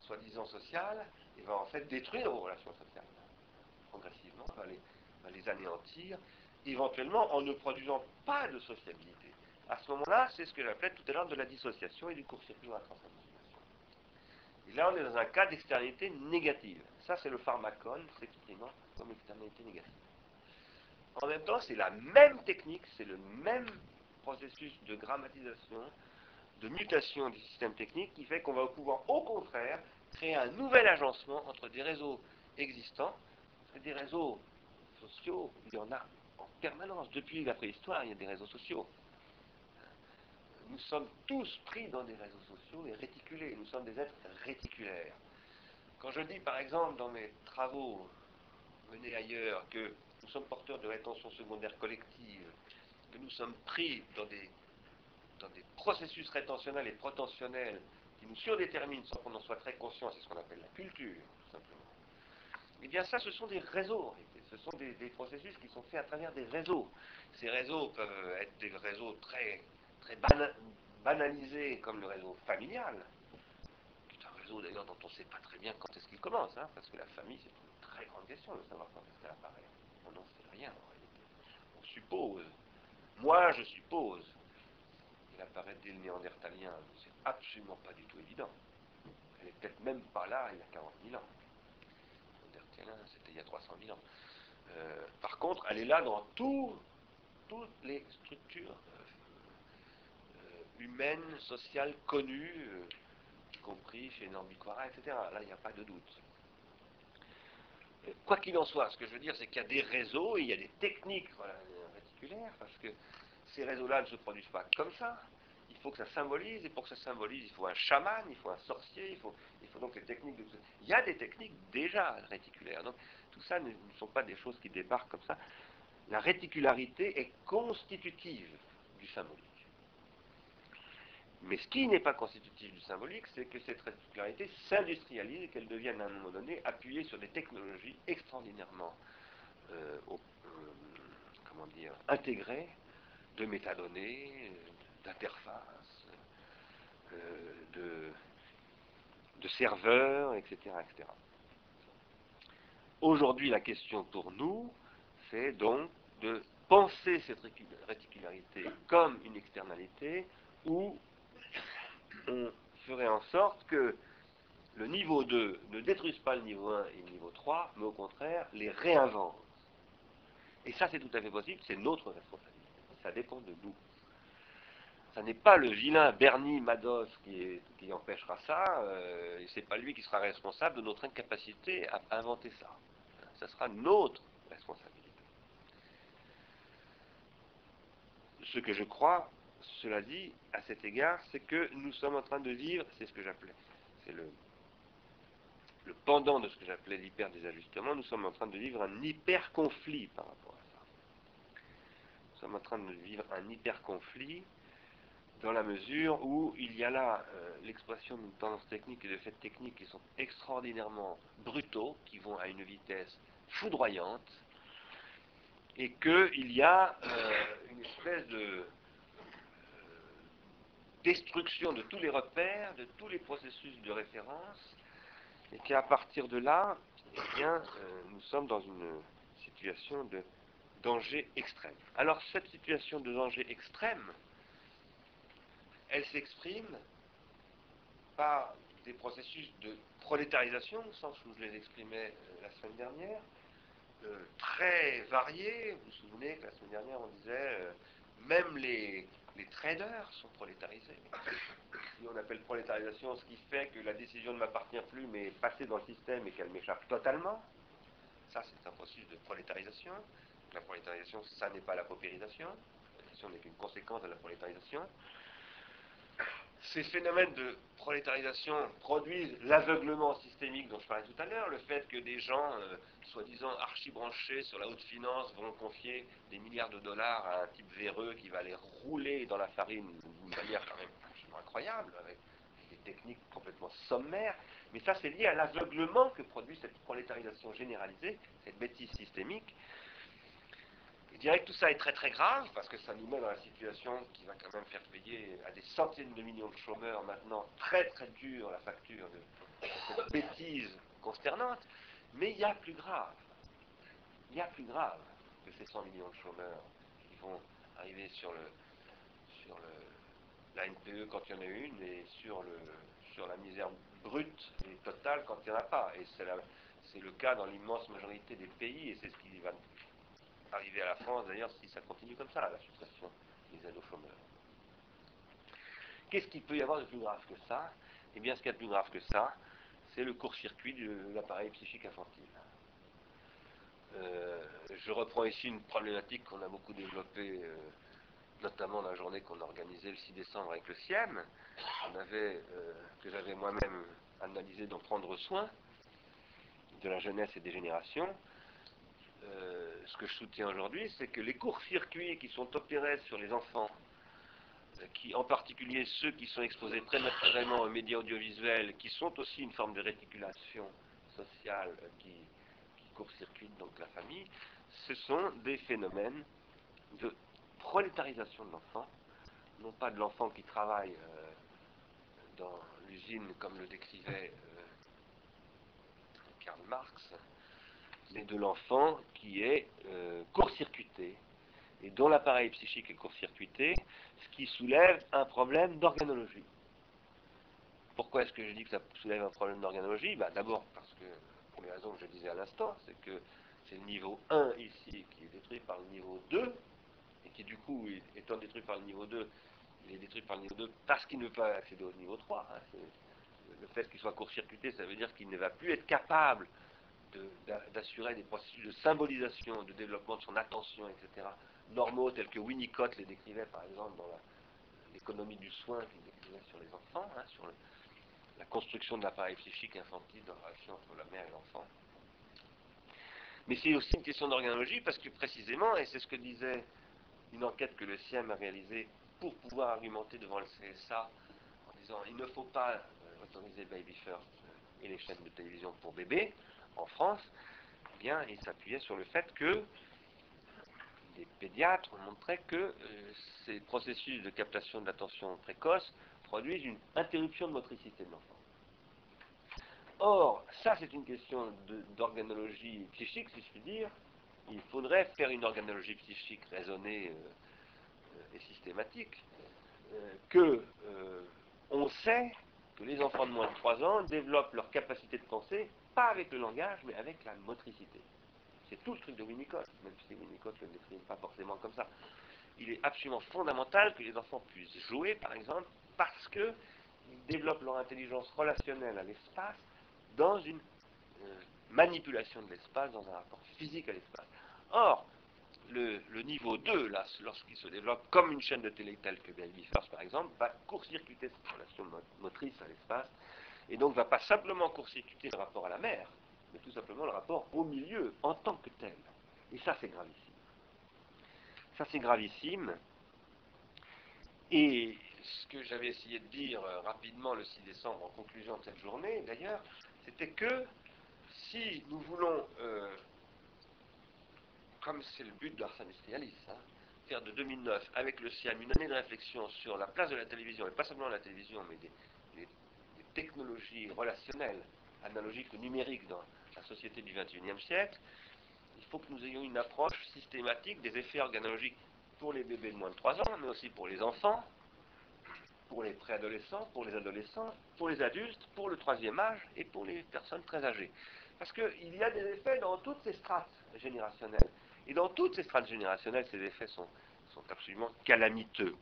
soi-disant sociales et va en fait détruire vos relations sociales progressivement, va les, va les anéantir, éventuellement en ne produisant pas de sociabilité. À ce moment-là, c'est ce que j'appelais tout à l'heure de la dissociation et du court-circuit de la transformation. Là, on est dans un cas d'externalité négative. Ça, c'est le pharmacone s'exprimant comme externalité négative. En même temps, c'est la même technique, c'est le même processus de grammatisation, de mutation du système technique qui fait qu'on va pouvoir, au contraire, créer un nouvel agencement entre des réseaux existants et des réseaux sociaux. Il y en a en permanence. Depuis la préhistoire, il y a des réseaux sociaux nous sommes tous pris dans des réseaux sociaux et réticulés. Nous sommes des êtres réticulaires. Quand je dis, par exemple, dans mes travaux menés ailleurs, que nous sommes porteurs de rétention secondaire collective, que nous sommes pris dans des, processus rétentionnels et protentionnels qui nous surdéterminent sans qu'on en soit très conscient, c'est ce qu'on appelle la culture, tout simplement. Eh bien, ça, ce sont des réseaux, Ce sont des processus qui sont faits à travers des réseaux. Ces réseaux peuvent être des réseaux très très banalisé comme le réseau familial, qui est un réseau d'ailleurs dont on ne sait pas très bien quand est-ce qu'il commence, hein, parce que la famille c'est une très grande question de savoir quand est-ce qu'elle apparaît. On n'en sait rien en réalité. On suppose, moi je suppose, apparaît dès le néandertalien. C'est absolument pas du tout évident. Elle est peut-être même pas là il y a 40 000 ans. Néandertalien, c'était il y a 300 000 ans. Euh, par contre, elle est là dans toutes les structures euh, humaines, sociales, connues, y compris chez Nambiquara, etc. Là, il n'y a pas de doute. Quoi qu'il en soit, ce que je veux dire, c'est qu'il y a des réseaux et il y a des techniques réticulaires, parce que ces réseaux-là ne se produisent pas comme ça. Il faut que ça symbolise, et pour que ça symbolise, il faut un chaman, il faut un sorcier, il faut, donc les techniques de... Il y a des techniques déjà réticulaires. Donc tout ça ne, ne sont pas des choses qui débarquent comme ça. La réticularité est constitutive du symbolique. Mais ce qui n'est pas constitutif du symbolique, c'est que cette réticularité s'industrialise et qu'elle devienne à un moment donné appuyée sur des technologies extraordinairement euh, euh, comment dire, intégrées de métadonnées, d'interfaces, euh, de, de, serveurs, etc. etc. Aujourd'hui, la question pour nous, c'est donc de penser cette réticularité comme une externalité ou on ferait en sorte que le niveau 2 ne détruise pas le niveau 1 et le niveau 3, mais au contraire les réinvente. Et ça, c'est tout à fait possible, c'est notre responsabilité. Ça dépend de nous. Ça n'est pas le vilain Bernie Madoff qui, empêchera ça, euh, et c'est pas lui qui sera responsable de notre incapacité à inventer ça. Ça sera notre responsabilité. Ce que je crois, cela dit, à cet égard, c'est que nous sommes en train de vivre, c'est ce que j'appelais, c'est le, pendant de ce que j'appelais l'hyper-désajustement, nous sommes en train de vivre un hyper-conflit par rapport à ça. Nous sommes en train de vivre un hyper-conflit dans la mesure où il y a là euh, l'expression d'une tendance technique et de faits techniques qui sont extraordinairement brutaux, qui vont à une vitesse foudroyante, et qu'il y a euh, une espèce de destruction de tous les repères, de tous les processus de référence, et qu'à partir de là, eh bien, euh, nous sommes dans une situation de danger extrême. Alors cette situation de danger extrême, elle s'exprime par des processus de prolétarisation, au sens où je les exprimais euh, la semaine dernière, euh, très variés. Vous vous souvenez que la semaine dernière, on disait, même les, les traders sont prolétarisés. Si on appelle prolétarisation ce qui fait que la décision ne m'appartient plus, mais est passée dans le système et qu'elle m'échappe totalement, ça c'est un processus de prolétarisation. La prolétarisation, ça n'est pas la paupérisation. La question n'est qu'une conséquence de la prolétarisation. Ces phénomènes de prolétarisation produisent l'aveuglement systémique dont je parlais tout à l'heure, le fait que des gens, euh, soi-disant archi-branchés sur la haute finance, vont confier des milliards de dollars à un type véreux qui va les rouler dans la farine d'une manière quand même absolument incroyable, avec des techniques complètement sommaires. Mais ça, c'est lié à l'aveuglement que produit cette prolétarisation généralisée, cette bêtise systémique, dirais que tout ça est très très grave parce que ça nous met dans la situation qui va quand même faire payer à des centaines de millions de chômeurs maintenant très très dur la facture de, cette bêtise consternante. Mais il y a plus grave. Il y a plus grave que ces 100 millions de chômeurs qui vont arriver sur le sur le la NPE quand il y en a une et sur le sur la misère brute et totale quand il n'y en a pas. Et c'est le cas dans l'immense majorité des pays et c'est ce qui va arriver à la France, d'ailleurs, si ça continue comme ça, la suppression des aides chômeurs. Qu'est-ce qu'il peut y avoir de plus grave que ça? Eh bien, ce qu'il y a de plus grave que ça, c'est le court-circuit de l'appareil psychique infantile. Euh, je reprends ici une problématique qu'on a beaucoup développée, euh, notamment la journée qu'on a organisée le 6 décembre avec le CIEM, euh, que j'avais moi-même analysé d'en prendre soin, de la jeunesse et des générations. Euh, ce que je soutiens aujourd'hui, c'est que les courts-circuits qui sont opérés sur les enfants, euh, qui, en particulier ceux qui sont exposés très naturellement aux médias audiovisuels, qui sont aussi une forme de réticulation sociale euh, qui, qui court-circuite donc la famille, ce sont des phénomènes de prolétarisation de l'enfant, non pas de l'enfant qui travaille dans l'usine comme le décrivait Karl Marx, mais de l'enfant qui est euh, court-circuité et dont l'appareil psychique est court-circuité ce qui soulève un problème d'organologie. Pourquoi est-ce que je dis que ça soulève un problème d'organologie? Bah, D'abord parce que, pour les raisons que je disais à l'instant, c'est que c'est le niveau 1 ici qui est détruit par le niveau 2, et qui du coup, étant détruit par le niveau 2, il est détruit par le niveau 2 parce qu'il ne peut pas accéder au niveau 3. Hein. le fait qu'il soit court-circuité, ça veut dire qu'il ne va plus être capable d'assurer des processus de symbolisation, de développement de son attention, etc., normaux tels que Winnicott les décrivait par exemple dans l'économie du soin qu'il décrivait sur les enfants, hein, sur la construction de l'appareil psychique infantile dans la relation entre la mère et l'enfant. Mais c'est aussi une question d'organologie parce que précisément, et c'est ce que disait une enquête que le CIEM a réalisée pour pouvoir argumenter devant le CSA en disant il ne faut pas euh, autoriser Baby First euh, et les chaînes de télévision pour bébés en France, eh bien, il s'appuyait sur le fait que les pédiatres montraient que euh, ces processus de captation de l'attention précoce produisent une interruption de motricité de l'enfant. Or, ça c'est une question d'organologie psychique, si je puis dire. Il faudrait faire une organologie psychique raisonnée euh, euh, et systématique, que on sait que les enfants de moins de 3 ans développent leur capacité de penser, pas avec le langage, mais avec la motricité. C'est tout le truc de Winnicott, même si Winnicott ne le décrit pas forcément comme ça. Il est absolument fondamental que les enfants puissent jouer, par exemple, parce qu'ils développent leur intelligence relationnelle à l'espace dans une euh, manipulation de l'espace, dans un rapport physique à l'espace. Or, le, niveau 2, là, lorsqu'il se développe comme une chaîne de télé telle que Baby First, par exemple, va court-circuiter cette relation motrice à l'espace, et donc va pas simplement court-circuiter le rapport à la mer, mais tout simplement le rapport au milieu en tant que tel. Et ça, c'est gravissime. Ça, c'est gravissime. Et ce que j'avais essayé de dire euh, rapidement le 6 décembre en conclusion de cette journée, d'ailleurs, c'était que si nous voulons, euh, comme c'est le but de l'Ars Industrialis, hein, faire de 2009 avec le CIAM une année de réflexion sur la place de la télévision, et pas seulement la télévision, mais des, des technologies relationnelles, analogiques ou numériques dans, la société du XXIe siècle, il faut que nous ayons une approche systématique des effets organologiques pour les bébés de moins de 3 ans, mais aussi pour les enfants, pour les préadolescents, pour les adolescents, pour les adultes, pour le troisième âge et pour les personnes très âgées. Parce qu'il y a des effets dans toutes ces strates générationnelles. Et dans toutes ces strates générationnelles, ces effets sont absolument calamiteux.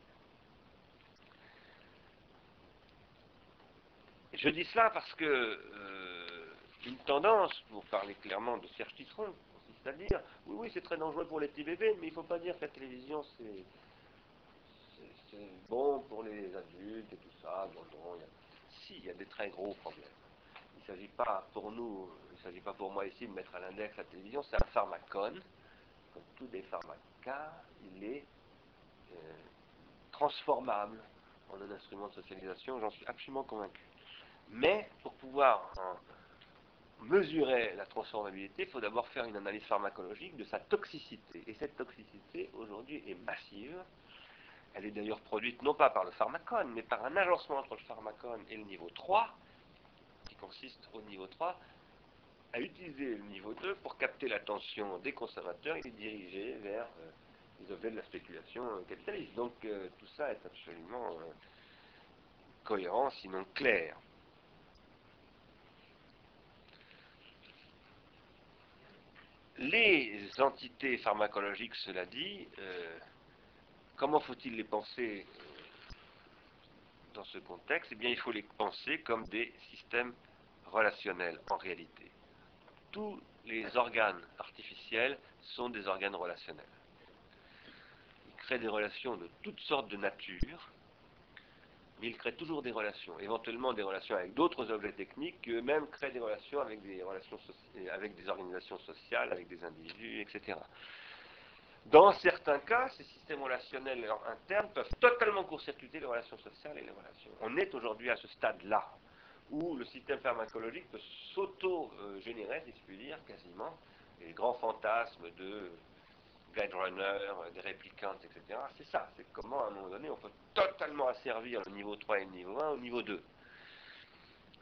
Je dis cela parce que euh, une tendance, pour parler clairement de Serge Tisseron, c'est-à-dire, oui, oui, c'est très dangereux pour les petits bébés, mais il ne faut pas dire que la télévision, c'est bon pour les adultes et tout ça. Bon, si, il y a des très gros problèmes. Il ne s'agit pas pour nous, il ne s'agit pas pour moi ici de mettre à l'index la télévision, c'est un pharmacone. Comme tous les pharmacas, il est euh, transformable en un instrument de socialisation, j'en suis absolument convaincu. Mais pour pouvoir mesurer la transformabilité, il faut d'abord faire une analyse pharmacologique de sa toxicité. Et cette toxicité, aujourd'hui, est massive. Elle est d'ailleurs produite non pas par le pharmacone, mais par un agencement entre le pharmacone et le niveau 3, qui consiste au niveau 3 à utiliser le niveau 2 pour capter l'attention des consommateurs et les diriger vers euh, les objets de la spéculation capitaliste. Donc euh, tout ça est absolument euh, cohérent, sinon clair. Les entités pharmacologiques, cela dit, euh, comment faut-il les penser euh, dans ce contexte? Eh bien, il faut les penser comme des systèmes relationnels en réalité. Tous les organes artificiels sont des organes relationnels. Ils créent des relations de toutes sortes de nature, mais il crée toujours des relations, éventuellement des relations avec d'autres objets techniques, qui eux-mêmes créent des relations avec des, relations avec des organisations sociales, avec des individus, etc. Dans certains cas, ces systèmes relationnels internes peuvent totalement court-circuiter les relations sociales et les relations. On est aujourd'hui à ce stade-là, où le système pharmacologique peut s'auto-générer, si je puis dire, quasiment, les grands fantasmes de Guide Runner, des réplicantes, etc. C'est ça, c'est comment à un moment donné on peut totalement asservir le niveau 3 et le niveau 1 au niveau 2.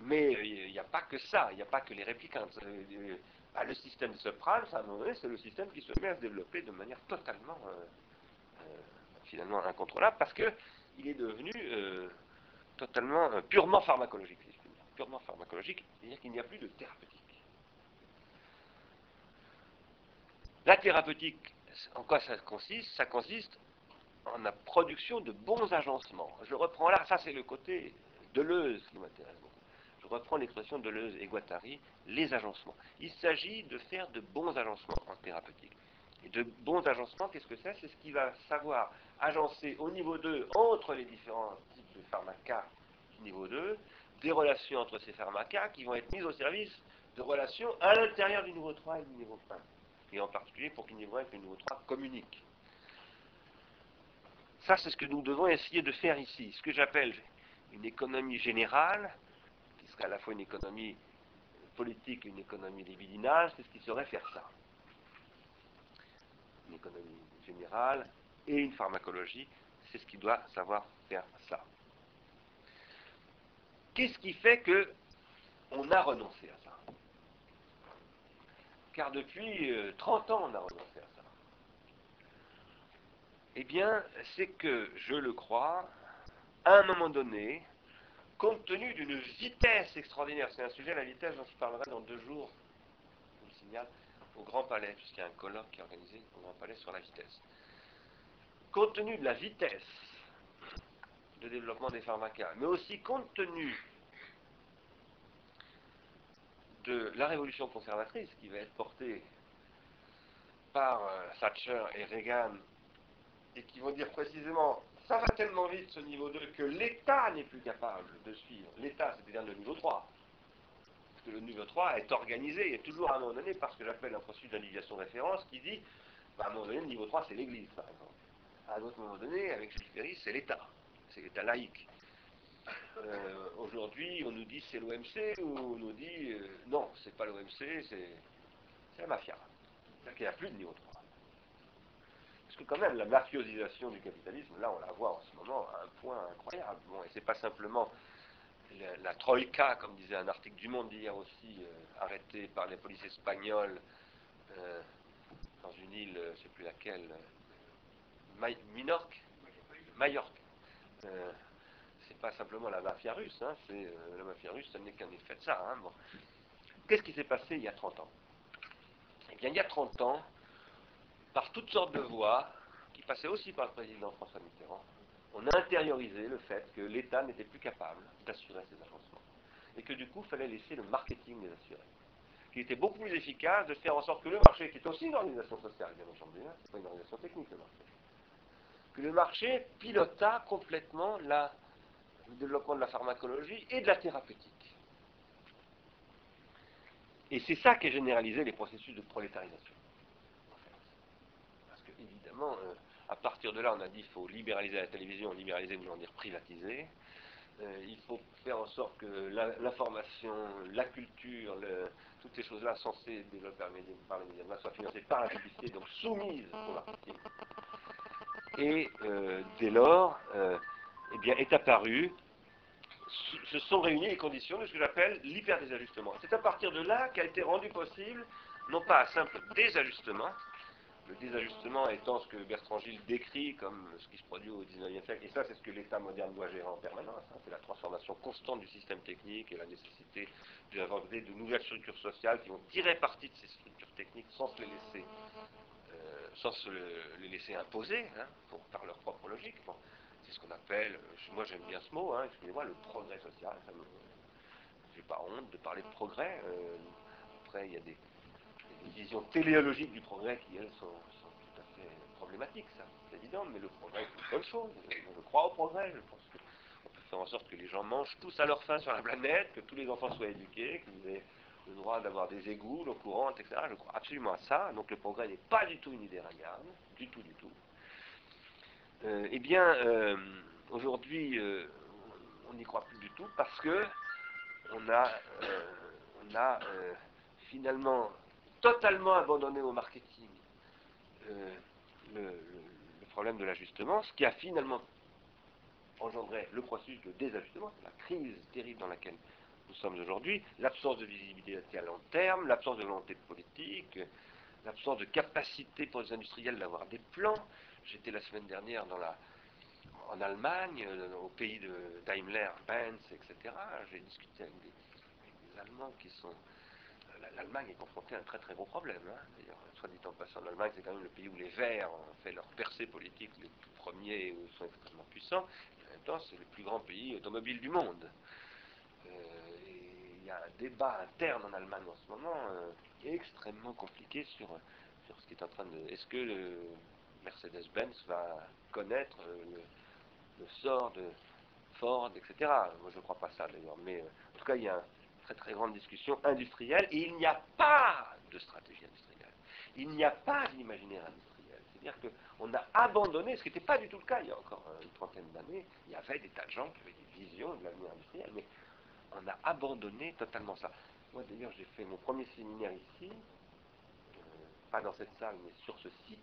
Mais il n'y a pas que ça, il n'y a pas que les réplicantes. Euh, euh, bah, le système subprime, à un moment donné, c'est le système qui se met à se développer de manière totalement euh, finalement incontrôlable parce qu'il est devenu euh, totalement, euh, purement pharmacologique. Purement pharmacologique, c'est-à-dire qu'il n'y a plus de thérapeutique. La thérapeutique, en quoi ça consiste Ça consiste en la production de bons agencements. Je reprends là, ça c'est le côté Deleuze qui m'intéresse beaucoup. Je reprends l'expression de Deleuze et Guattari, les agencements. Il s'agit de faire de bons agencements en thérapeutique. Et de bons agencements, qu'est-ce que c'est? C'est ce qui va savoir agencer au niveau 2, entre les différents types de pharmacas du niveau 2, des relations entre ces pharmacas qui vont être mises au service de relations à l'intérieur du niveau 3 et du niveau 1. Et en particulier pour le niveau 1 et le niveau 3 communiquent. Ça, c'est ce que nous devons essayer de faire ici. Ce que j'appelle une économie générale, qui serait à la fois une économie politique et une économie libidinale, c'est ce qui serait faire ça une économie générale et une pharmacologie, c'est ce qui doit savoir faire ça. Qu'est-ce qui fait que on a renoncé à ça? Car depuis 30 euh, ans, on a renoncé à ça. Eh bien, c'est que, je le crois, à un moment donné, compte tenu d'une vitesse extraordinaire, c'est un sujet, la vitesse, dont je parlerai dans deux jours, je vous le signale, au Grand Palais, puisqu'il y a un colloque qui est organisé au Grand Palais sur la vitesse. Compte tenu de la vitesse de développement des pharmacas, mais aussi compte tenu la révolution conservatrice qui va être portée par euh, Thatcher et Reagan, et qui vont dire précisément ça va tellement vite ce niveau 2 que l'État n'est plus capable de suivre. L'État, c'est-à-dire le niveau 3, que le niveau 3 est organisé. A toujours à un moment donné, parce que j'appelle un processus d'individuation référence, qui dit, bah, à un moment donné, le niveau 3, c'est l'Église, par exemple. À un autre moment donné, avec Gilles c'est l'État. C'est l'État laïque. Euh, aujourd'hui, on nous dit c'est l'OMC, ou on nous dit euh, non, c'est pas l'OMC, c'est la mafia. C'est-à-dire qu'il n'y a plus de niveau 3. Parce que quand même, la mafiosisation du capitalisme, là, on la voit en ce moment à un point incroyable. Bon, et c'est pas simplement la, Troïka, comme disait un article du Monde hier aussi, euh, arrêtée par les polices espagnoles euh, dans une île, je ne sais plus laquelle, Minorque? Majorque. Pas simplement la mafia russe, hein, c'est la mafia russe, ça n'est qu'un effet de ça. Hein, Qu'est-ce qui s'est passé il y a 30 ans? Eh bien, il y a 30 ans, par toutes sortes de voies, qui passaient aussi par le président François Mitterrand, on a intériorisé le fait que l'État n'était plus capable d'assurer ces agencements. Et que du coup, il fallait laisser le marketing les assurer. Qu'il était beaucoup plus efficace de faire en sorte que le marché, qui est aussi une organisation sociale, bien entendu, hein, c'est pas une organisation technique le marché, que le marché pilota complètement le développement de la pharmacologie et de la thérapeutique. Et c'est ça qui a généralisé les processus de prolétarisation. Parce que, évidemment, euh, à partir de là, on a dit qu'il faut libéraliser la télévision, libéraliser voulant dire privatiser. Euh, il faut faire en sorte que l'information, la, culture, toutes ces choses-là censées développer par les médias soient financées par la publicité, donc soumises au marketing. Et euh, dès lors, eh bien, est apparu, se sont réunies les conditions de ce que j'appelle l'hyperdésajustement. C'est à partir de là qu'a été rendu possible, non pas un simple désajustement, le désajustement étant ce que Bertrand Gilles décrit comme ce qui se produit au XIXe siècle, et ça c'est ce que l'État moderne doit gérer en permanence, hein. c'est la transformation constante du système technique et la nécessité d'inventer de nouvelles structures sociales qui vont tirer parti de ces structures techniques sans se les laisser, euh, sans se les laisser imposer hein, par leur propre logique. C'est ce qu'on appelle, euh, moi j'aime bien ce mot, hein, excusez-moi, le progrès social. Je n'ai pas honte de parler de progrès. Euh, après, il y a des une vision téléologique du progrès qui, elles, sont, tout à fait problématiques, ça, c'est évident, mais le progrès, c'est une bonne chose. Je, crois au progrès, je pense qu'on peut faire en sorte que les gens mangent tous à leur faim sur la planète, que tous les enfants soient éduqués, qu'ils aient le droit d'avoir des égouts, l'eau courante, etc. Je crois absolument à ça. Donc le progrès n'est pas du tout une idée ringarde, du tout, du tout. Euh, eh bien, euh, aujourd'hui, euh, on n'y croit plus du tout parce que on a, finalement totalement abandonné au marketing euh, le, problème de l'ajustement, ce qui a finalement engendré le processus de désajustement, la crise terrible dans laquelle nous sommes aujourd'hui, l'absence de visibilité à long terme, l'absence de volonté politique, l'absence de capacité pour les industriels d'avoir des plans, J'étais la semaine dernière en Allemagne, euh, au pays de Daimler, Benz, etc. J'ai discuté avec des, Allemands qui sont. Euh, L'Allemagne est confrontée à un très très gros problème. Hein. D'ailleurs, soit dit en passant, l'Allemagne c'est quand même le pays où les Verts ont fait leur percée politique les premiers, où ils sont extrêmement puissants. en même temps, c'est le plus grand pays automobile du monde. Euh, il y a un débat interne en Allemagne en ce moment extrêmement compliqué sur, sur ce qui est en train de. Est-ce que Mercedes-Benz va connaître le, le sort de Ford, etc. Moi, je ne crois pas ça d'ailleurs, mais euh, en tout cas, il y a une très très grande discussion industrielle et il n'y a pas de stratégie industrielle. Il n'y a pas d'imaginaire industriel. C'est-à-dire qu'on a abandonné, ce qui n'était pas du tout le cas il y a encore une trentaine d'années. Il y avait des tas de gens qui avaient des visions de l'avenir industriel, mais on a abandonné totalement ça. Moi d'ailleurs, j'ai fait mon premier séminaire ici, euh, pas dans cette salle, mais sur ce site,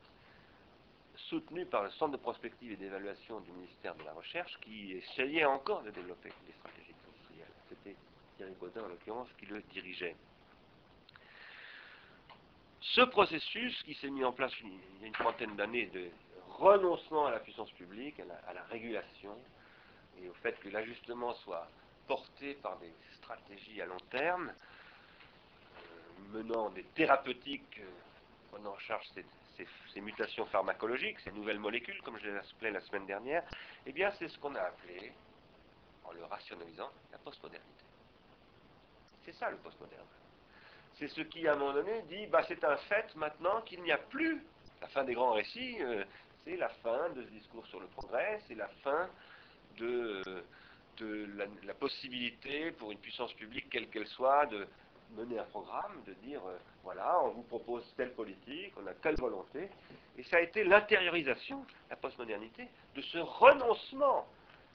soutenu par le Centre de prospective et d'évaluation du ministère de la Recherche, qui essayait encore de développer des stratégies industrielles. C'était Thierry Baudin, en l'occurrence, qui le dirigeait. Ce processus qui s'est mis en place il y a une trentaine d'années de renoncement à la puissance publique, à la, régulation, et au fait que l'ajustement soit porté par des stratégies à long terme, euh, menant des thérapeutiques, euh, prenant en charge cette ces, mutations pharmacologiques, ces nouvelles molécules, comme je l'ai appelé la semaine dernière, eh bien c'est ce qu'on a appelé, en le rationalisant, la postmodernité. C'est ça le postmoderne. C'est ce qui, à un moment donné, dit, bah, c'est un fait maintenant qu'il n'y a plus, la fin des grands récits, euh, c'est la fin de ce discours sur le progrès, c'est la fin de, de la, possibilité pour une puissance publique, quelle qu'elle soit, de, mener un programme, de dire, euh, voilà, on vous propose telle politique, on a telle volonté. Et ça a été l'intériorisation, la postmodernité, de ce renoncement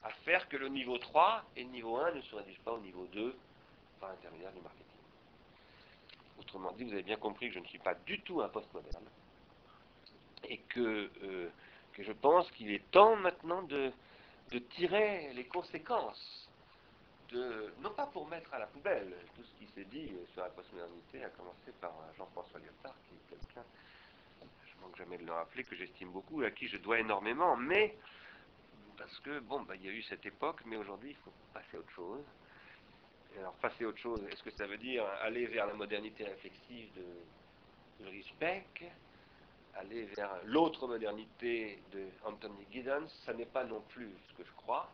à faire que le niveau 3 et le niveau 1 ne se rédigent pas au niveau 2 par l'intermédiaire du marketing. Autrement dit, vous avez bien compris que je ne suis pas du tout un postmoderne et que, euh, que je pense qu'il est temps maintenant de, de tirer les conséquences non pas pour mettre à la poubelle tout ce qui s'est dit sur la postmodernité, à commencer par Jean-François Lyotard, qui est quelqu'un, je manque jamais de le rappeler, que j'estime beaucoup, à qui je dois énormément, mais parce que, bon, bah, il y a eu cette époque, mais aujourd'hui, il faut passer à autre chose. alors, passer à autre chose, est-ce que ça veut dire aller vers la modernité réflexive de Ulrich Beck aller vers l'autre modernité de Anthony Giddens, ça n'est pas non plus ce que je crois.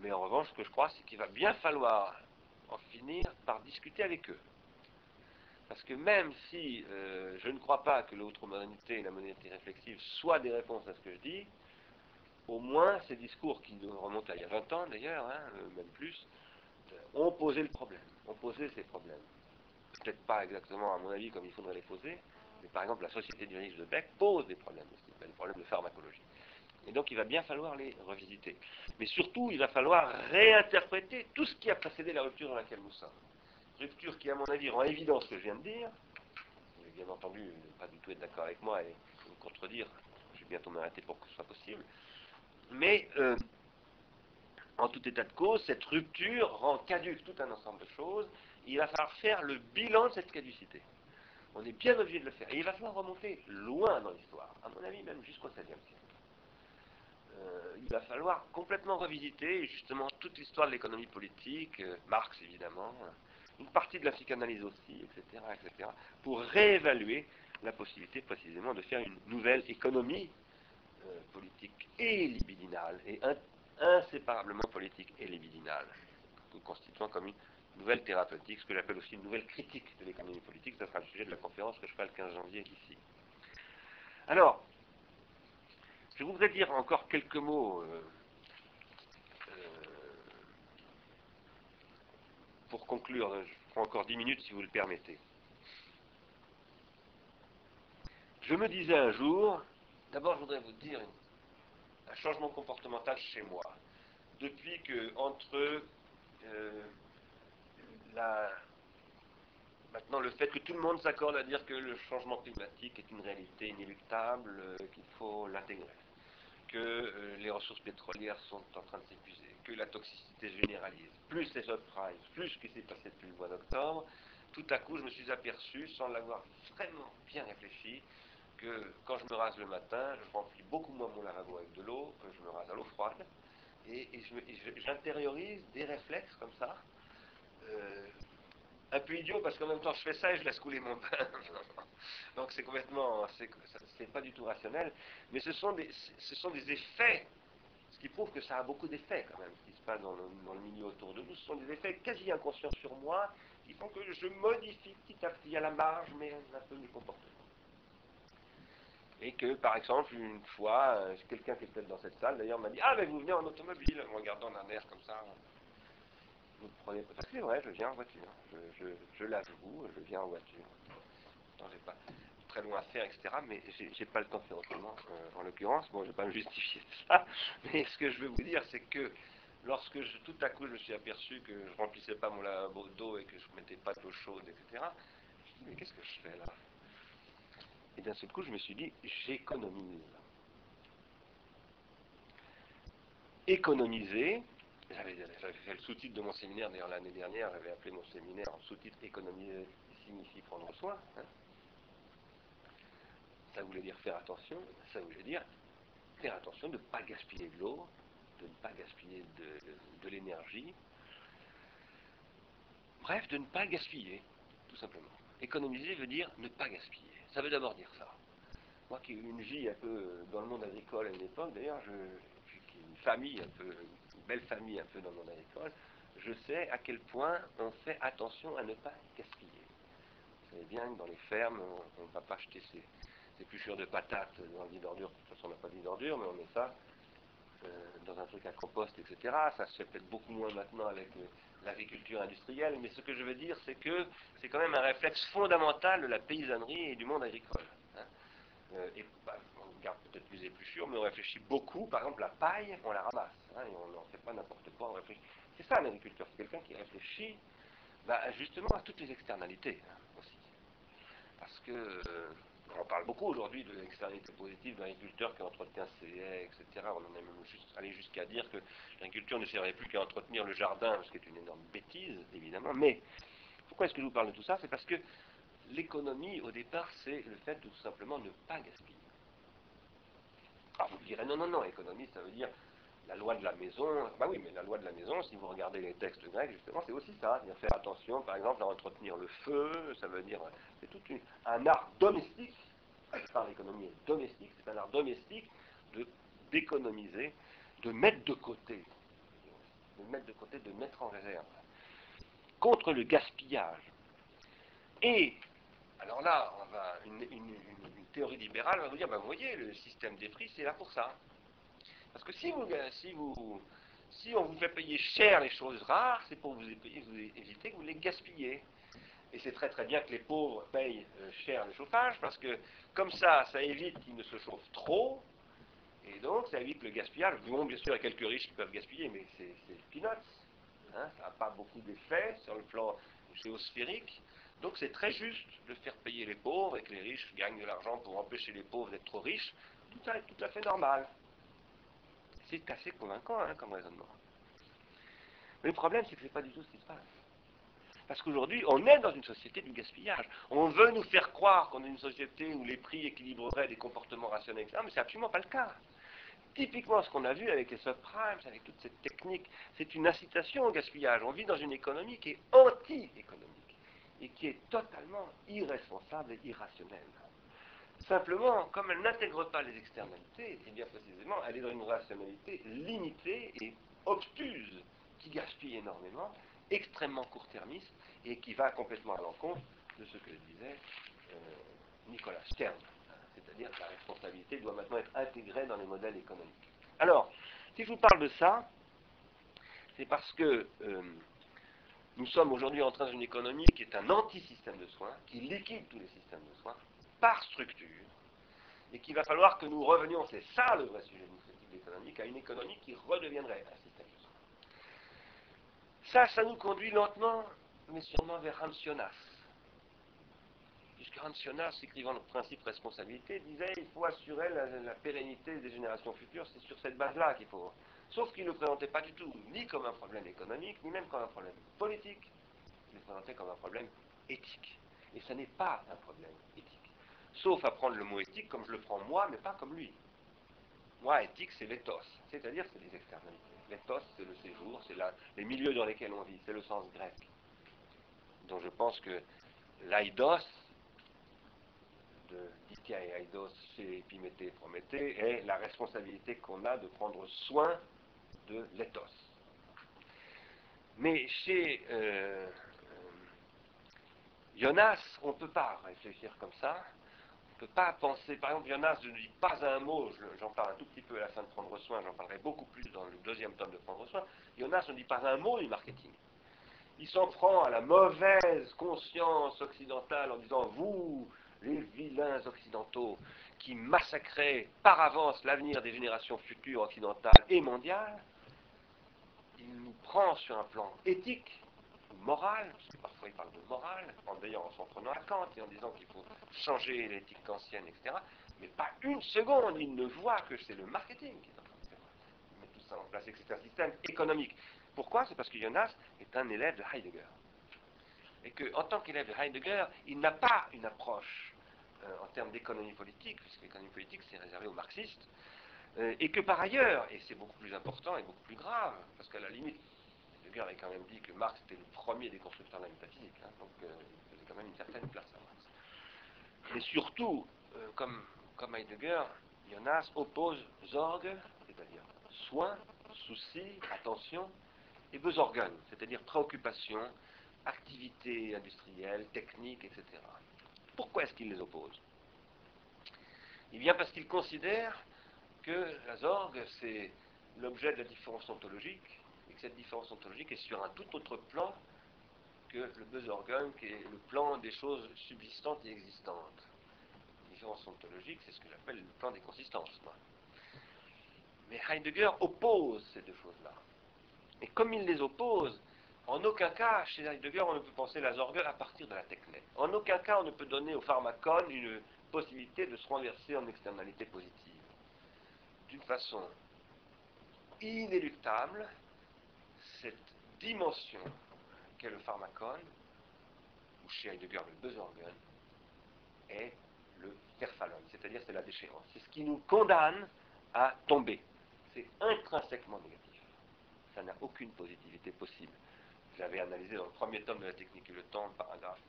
Mais en revanche, ce que je crois, c'est qu'il va bien falloir en finir par discuter avec eux. Parce que même si euh, je ne crois pas que l'autre modernité et la modernité réflexive soient des réponses à ce que je dis, au moins ces discours qui remontent à il y a 20 ans d'ailleurs, hein, euh, même plus, euh, ont posé le problème, ont posé ces problèmes. Peut-être pas exactement à mon avis comme il faudrait les poser, mais par exemple la société du risque de Beck pose des problèmes aussi, des problèmes de pharmacologie. Et donc il va bien falloir les revisiter. Mais surtout, il va falloir réinterpréter tout ce qui a précédé la rupture dans laquelle nous sommes. Rupture qui, à mon avis, rend évident ce que je viens de dire. Vous allez bien entendu ne pas du tout être d'accord avec moi et me contredire. Je vais bientôt m'arrêter pour que ce soit possible. Mais, euh, en tout état de cause, cette rupture rend caduque tout un ensemble de choses. il va falloir faire le bilan de cette caducité. On est bien obligé de le faire. Et il va falloir remonter loin dans l'histoire, à mon avis même jusqu'au XVIe siècle. Euh, il va falloir complètement revisiter justement toute l'histoire de l'économie politique, euh, Marx évidemment, une partie de la psychanalyse aussi, etc., etc., pour réévaluer la possibilité précisément de faire une nouvelle économie euh, politique et libidinale, et inséparablement politique et libidinale, constituant comme une nouvelle thérapeutique, ce que j'appelle aussi une nouvelle critique de l'économie politique, ce sera le sujet de la conférence que je ferai le 15 janvier ici. Alors, je voudrais dire encore quelques mots euh, euh, pour conclure. Je prends encore dix minutes si vous le permettez. Je me disais un jour, d'abord je voudrais vous dire un changement comportemental chez moi. Depuis que entre euh, la, maintenant le fait que tout le monde s'accorde à dire que le changement climatique est une réalité inéluctable, qu'il faut l'intégrer que euh, les ressources pétrolières sont en train de s'épuiser, que la toxicité se généralise, plus les subprimes, plus ce qui s'est passé depuis le mois d'octobre, tout à coup je me suis aperçu, sans l'avoir vraiment bien réfléchi, que que quand je me rase le matin, je remplis beaucoup moins mon lavabo avec de l'eau, que je me rase à l'eau froide, et, j'intériorise des réflexes comme ça, euh, un peu idiot parce qu'en même temps je fais ça et je laisse couler mon bain. (laughs) Donc c'est complètement, c'est pas du tout rationnel, mais ce sont des, ce sont des effets, ce qui prouve que ça a beaucoup d'effets quand même, ce qui se passe dans le, dans le, milieu autour de nous, ce sont des effets quasi inconscients sur moi qui font que je modifie petit à petit à la marge, mais un peu mes comportements. Et que, par exemple, une fois, euh, quelqu'un qui était dans cette salle, d'ailleurs, m'a dit Ah, mais vous venez en automobile, en regardant d'un air comme ça. Vous prenez... C'est vrai, je viens en voiture. Je, je, je l'avoue, je viens en voiture. Pourtant, j'ai pas très loin à faire, etc. Mais j'ai pas le temps de faire autrement, euh, en l'occurrence. Bon, je vais pas me justifier de ça. (laughs) Mais ce que je veux vous dire, c'est que lorsque je, tout à coup je me suis aperçu que je remplissais pas mon lavabo d'eau et que je mettais pas d'eau chaude, etc., je me suis dit, mais qu'est-ce que je fais là? Et d'un seul coup, je me suis dit, j'économise. Économiser, le sous-titre de mon séminaire, d'ailleurs l'année dernière, j'avais appelé mon séminaire en sous-titre Économiser signifie prendre soin. Hein. ça voulait dire faire attention, ça voulait dire faire attention de ne pas gaspiller de l'eau, de ne pas gaspiller de, l'énergie. Bref, de ne pas gaspiller, tout simplement. Économiser veut dire ne pas gaspiller. Ça veut d'abord dire ça. Moi qui ai eu une vie un peu dans le monde agricole à une époque, d'ailleurs, je, une famille un peu, belle famille un peu dans le monde agricole, je sais à quel point on fait attention à ne pas gaspiller. Vous savez bien que dans les fermes, on ne va pas acheter ses, épluchures de patates dans le lit d'ordures. De toute façon, on n'a pas de lit d'ordures, mais on met ça euh, dans un truc à compost, etc. Ça se fait peut-être beaucoup moins maintenant avec euh, l'agriculture industrielle, mais ce que je veux dire, c'est que c'est quand même un réflexe fondamental de la paysannerie et du monde agricole. Hein. Euh, et bah, on garde peut-être plus épluchures, mais on réfléchit beaucoup. Par exemple, la paille, on la ramasse, et on n'en fait pas n'importe quoi. On réfléchit. C'est ça l'agriculteur, c'est quelqu'un qui réfléchit bah, justement à toutes les externalités hein, aussi. Parce que on parle beaucoup aujourd'hui de l'externalité positive d'agriculteurs qui entretient ses haies, etc. On en est même allé jusqu'à dire que l'agriculture ne servait plus qu'à entretenir le jardin, ce qui est une énorme bêtise, évidemment. Mais pourquoi est-ce que je vous parle de tout ça? C'est parce que l'économie, au départ, c'est le fait de tout simplement ne pas gaspiller. Alors vous me direz, non, non, non, économie, ça veut dire la loi de la maison, bah oui, mais la loi de la maison, si vous regardez les textes grecs, justement, c'est aussi ça. cest faire attention, par exemple, à entretenir le feu, ça veut dire, c'est tout un art domestique, je parle d'économie domestique, c'est un art domestique de d'économiser, de mettre de côté, de mettre de côté, de mettre en réserve, contre le gaspillage. Et, alors là, on va, une, théorie libérale va vous dire, ben, vous voyez, le système des prix, c'est là pour ça. Parce que si, vous, si, vous, si on vous fait payer cher les choses rares, c'est pour vous, vous éviter que vous les gaspillez. Et c'est très très bien que les pauvres payent euh, cher le chauffage, parce que comme ça, ça évite qu'ils ne se chauffent trop, et donc ça évite le gaspillage. Bon, bien sûr, il y a quelques riches qui peuvent gaspiller, mais c'est peanuts. Hein, ça n'a pas beaucoup d'effet sur le plan géosphérique. Donc c'est très juste de faire payer les pauvres et que les riches gagnent de l'argent pour empêcher les pauvres d'être trop riches. Tout ça est tout à fait normal. C'est assez convaincant hein, comme raisonnement. Mais le problème, c'est que ce n'est pas du tout ce qui se passe. Parce qu'aujourd'hui, on est dans une société du gaspillage. On veut nous faire croire qu'on est une société où les prix équilibreraient des comportements rationnels, etc. Mais c'est absolument pas le cas. Typiquement, ce qu'on a vu avec les subprimes, avec toute cette technique, c'est une incitation au gaspillage. On vit dans une économie qui est anti-économique et qui est totalement irresponsable et irrationnelle. Simplement, comme elle n'intègre pas les externalités, et bien précisément, elle est dans une rationalité limitée et obtuse, qui gaspille énormément, extrêmement court-termiste, et qui va complètement à l'encontre de ce que disait euh, Nicolas Stern. C'est-à-dire que la responsabilité doit maintenant être intégrée dans les modèles économiques. Alors, si je vous parle de ça, c'est parce que euh, nous sommes aujourd'hui en train d'une économie qui est un anti-système de soins, qui liquide tous les systèmes de soins, par structure, et qu'il va falloir que nous revenions, c'est ça le vrai sujet de économique, à une économie qui redeviendrait soins. Ça, ça nous conduit lentement, mais sûrement vers Ramsionas. Puisque Ramsionas, écrivant le principe responsabilité, disait il faut assurer la, pérennité des générations futures, c'est sur cette base-là qu'il faut. Sauf qu'il ne le présentait pas du tout, ni comme un problème économique, ni même comme un problème politique. Il le présentait comme un problème éthique. Et ce n'est pas un problème éthique. Sauf à prendre le mot éthique comme je le prends moi, mais pas comme lui. Moi, éthique, c'est l'éthos, c'est-à-dire c'est les externalités. L'éthos, c'est le séjour, c'est les milieux dans lesquels on vit, c'est le sens grec. Donc je pense que l'aidos, de Ditya et Aidos chez Epiméthée et Prométhée, est la responsabilité qu'on a de prendre soin de l'éthos. Mais chez euh, euh, Jonas, on ne peut pas réfléchir comme ça. Ne peut pas penser. Par exemple, Jonas ne dit pas un mot, j'en parle un tout petit peu à la fin de Prendre soin, j'en parlerai beaucoup plus dans le deuxième tome de Prendre soin. Jonas ne dit pas un mot du marketing. Il s'en prend à la mauvaise conscience occidentale en disant Vous, les vilains occidentaux, qui massacraient par avance l'avenir des générations futures occidentales et mondiales, il nous prend sur un plan éthique, moral, parce que parfois il parle de morale, en en s'en prenant à Kant et en disant qu'il faut changer l'éthique kantienne, etc. Mais pas une seconde, il ne voit que c'est le marketing qui est en train de faire. Il met tout ça en place et que c'est un système économique. Pourquoi? C'est parce que Jonas est un élève de Heidegger. Et qu'en tant qu'élève de Heidegger, il n'a pas une approche euh, en termes d'économie politique, puisque l'économie politique c'est réservé aux marxistes, euh, et que par ailleurs, et c'est beaucoup plus important et beaucoup plus grave, parce qu'à la limite, Heidegger avait quand même dit que Marx était le premier des constructeurs de la métaphysique, hein, donc euh, il faisait quand même une certaine place à Marx. Mais surtout, euh, comme, Heidegger, Jonas oppose Zorg, c'est-à-dire soin, souci, attention, et Besorgen, c'est-à-dire préoccupation, activité industrielle, technique, etc. Pourquoi est-ce qu'il les oppose? Eh bien parce qu'il considère que la zorgue, c'est l'objet de la différence ontologique, et cette différence ontologique est sur un tout autre plan que le besorgun, qui est le plan des choses subsistantes et existantes. La différence ontologique, c'est ce que j'appelle le plan des consistances. Mais Heidegger oppose ces deux choses-là. Et comme il les oppose, en aucun cas, chez Heidegger, on ne peut penser la zorgue à partir de la technique. En aucun cas, on ne peut donner au pharmacone une possibilité de se renverser en externalité positive d'une façon inéluctable dimension qu'est le pharmacone, ou chez Heidegger le besorgun, est le perfalon, c'est-à-dire c'est la déchéance. C'est ce qui nous condamne à tomber. C'est intrinsèquement négatif. Ça n'a aucune positivité possible. J'avais analysé dans le premier tome de la technique et le temps, paragraphe,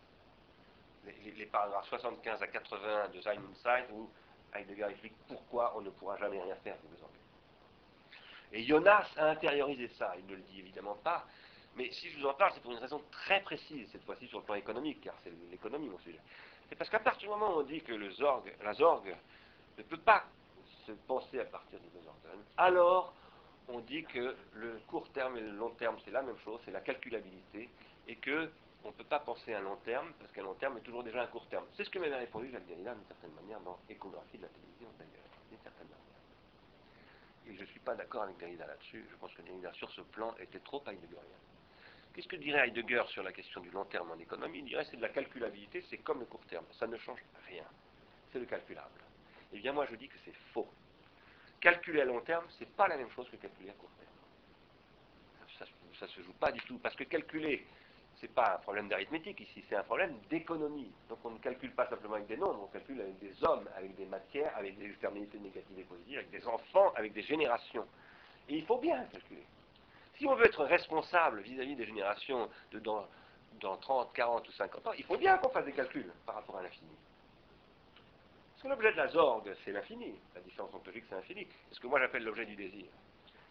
les, paragraphes 75 à 80 de Sein Insight, où Heidegger explique pourquoi on ne pourra jamais rien faire du besoin. Et Jonas a intériorisé ça, il ne le dit évidemment pas, mais si je vous en parle, c'est pour une raison très précise, cette fois-ci sur le plan économique, car c'est l'économie mon sujet. C'est parce qu'à partir du moment où on dit que le zorg, la zorgue ne peut pas se penser à partir du besoin, alors on dit que le court terme et le long terme, c'est la même chose, c'est la calculabilité, et que on ne peut pas penser à long terme, parce qu'un long terme est toujours déjà un court terme. C'est ce que m'avait répondu Jacques Derrida d'une certaine manière dans Échographie de la télévision d'ailleurs, d'une certaine manière. Et je ne suis pas d'accord avec Derrida là-dessus, je pense que Derrida sur ce plan était trop heideggerien. Qu'est-ce que dirait Heidegger sur la question du long terme en économie? Il dirait c'est de la calculabilité, c'est comme le court terme, ça ne change rien, c'est le calculable. Eh bien moi je dis que c'est faux. Calculer à long terme, c'est pas la même chose que calculer à court terme. Ça ne se joue pas du tout, parce que calculer n'est pas un problème d'arithmétique ici, c'est un problème d'économie. Donc on ne calcule pas simplement avec des nombres, on calcule avec des hommes, avec des matières, avec des externalités négatives et positives, avec des enfants, avec des générations. Et il faut bien calculer. Si on veut être responsable vis-à-vis des générations de dans, dans 30, 40 ou 50 ans, il faut bien qu'on fasse des calculs par rapport à l'infini. Parce que l'objet de la zorgue, c'est l'infini. La différence ontologique, c'est l'infini. C'est ce que moi j'appelle l'objet du désir.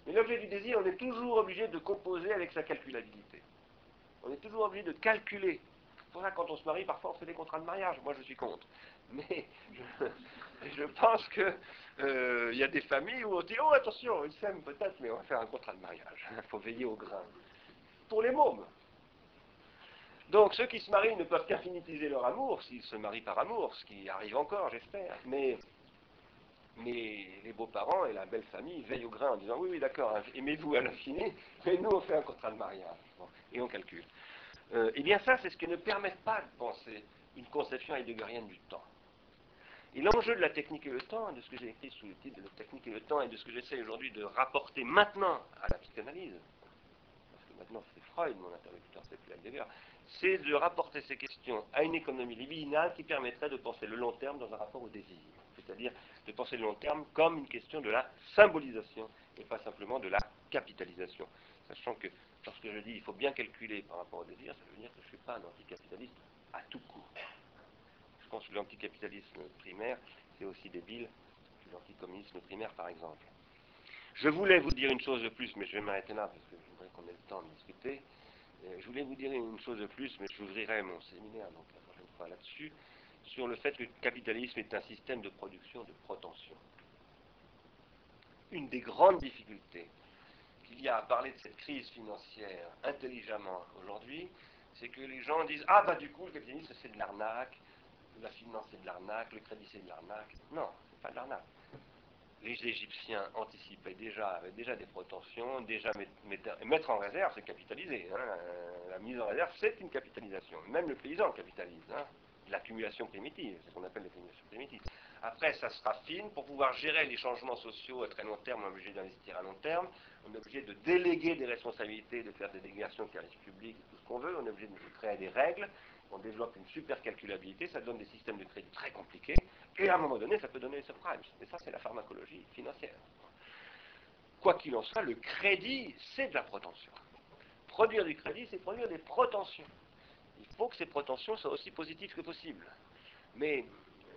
Mais l'objet du désir, on est toujours obligé de composer avec sa calculabilité on est toujours obligé de calculer. Pour ça, quand on se marie, parfois on fait des contrats de mariage. Moi, je suis contre. Mais je, pense qu'il euh, y a des familles où on dit Oh, attention, ils s'aiment peut-être, mais on va faire un contrat de mariage. (laughs) Il faut veiller au grain. Pour les mômes. Donc, ceux qui se marient ne peuvent qu'infinitiser leur amour, s'ils se marient par amour, ce qui arrive encore, j'espère. Mais, mais les beaux-parents et la belle famille veillent au grain en disant Oui, oui, d'accord, aimez-vous à l'infini, mais nous, on fait un contrat de mariage. Et on calcule. Euh, eh bien ça, c'est ce qui ne permet pas de penser une conception heideggerienne du temps. Et l'enjeu de la technique et le temps, de ce que j'ai écrit sous le titre de la technique et le temps, et de ce que j'essaie aujourd'hui de rapporter maintenant à la psychanalyse, parce que maintenant c'est Freud, mon interlocuteur, c'est plus Heidegger, c'est de rapporter ces questions à une économie libidinale qui permettrait de penser le long terme dans un rapport au désir. C'est-à-dire de penser le long terme comme une question de la symbolisation et pas simplement de la capitalisation. Sachant que lorsque je dis il faut bien calculer par rapport au désir, ça veut dire que je ne suis pas un anticapitaliste à tout coup. Je pense que l'anticapitalisme primaire, c'est aussi débile que l'anticommunisme primaire, par exemple. Je voulais vous dire une chose de plus, mais je vais m'arrêter là parce que je voudrais qu'on ait le temps de discuter. Euh, je voulais vous dire une chose de plus, mais j'ouvrirai mon séminaire donc la prochaine fois là-dessus, sur le fait que le capitalisme est un système de production de protension. Une des grandes difficultés qu'il y a à parler de cette crise financière intelligemment aujourd'hui, c'est que les gens disent Ah, bah du coup, le capitalisme c'est de l'arnaque, la finance c'est de l'arnaque, le crédit c'est de l'arnaque. Non, c'est pas de l'arnaque. Les Égyptiens anticipaient déjà, avaient déjà des prétentions, déjà mettre en réserve, c'est capitaliser. Hein. La mise en réserve, c'est une capitalisation. Même le paysan capitalise. Hein. L'accumulation primitive, c'est ce qu'on appelle l'accumulation primitive. Après, ça sera fine. Pour pouvoir gérer les changements sociaux à très long terme, obligé d'investir à long terme. On est obligé de déléguer des responsabilités, de faire des délégations de services publics, tout ce qu'on veut. On est obligé de créer des règles on développe une super calculabilité, ça donne des systèmes de crédit très compliqués, et à un moment donné, ça peut donner des subprimes. Et ça, c'est la pharmacologie financière. Quoi qu'il en soit, le crédit, c'est de la protension. Produire du crédit, c'est produire des protensions. Il faut que ces protensions soient aussi positives que possible. Mais euh,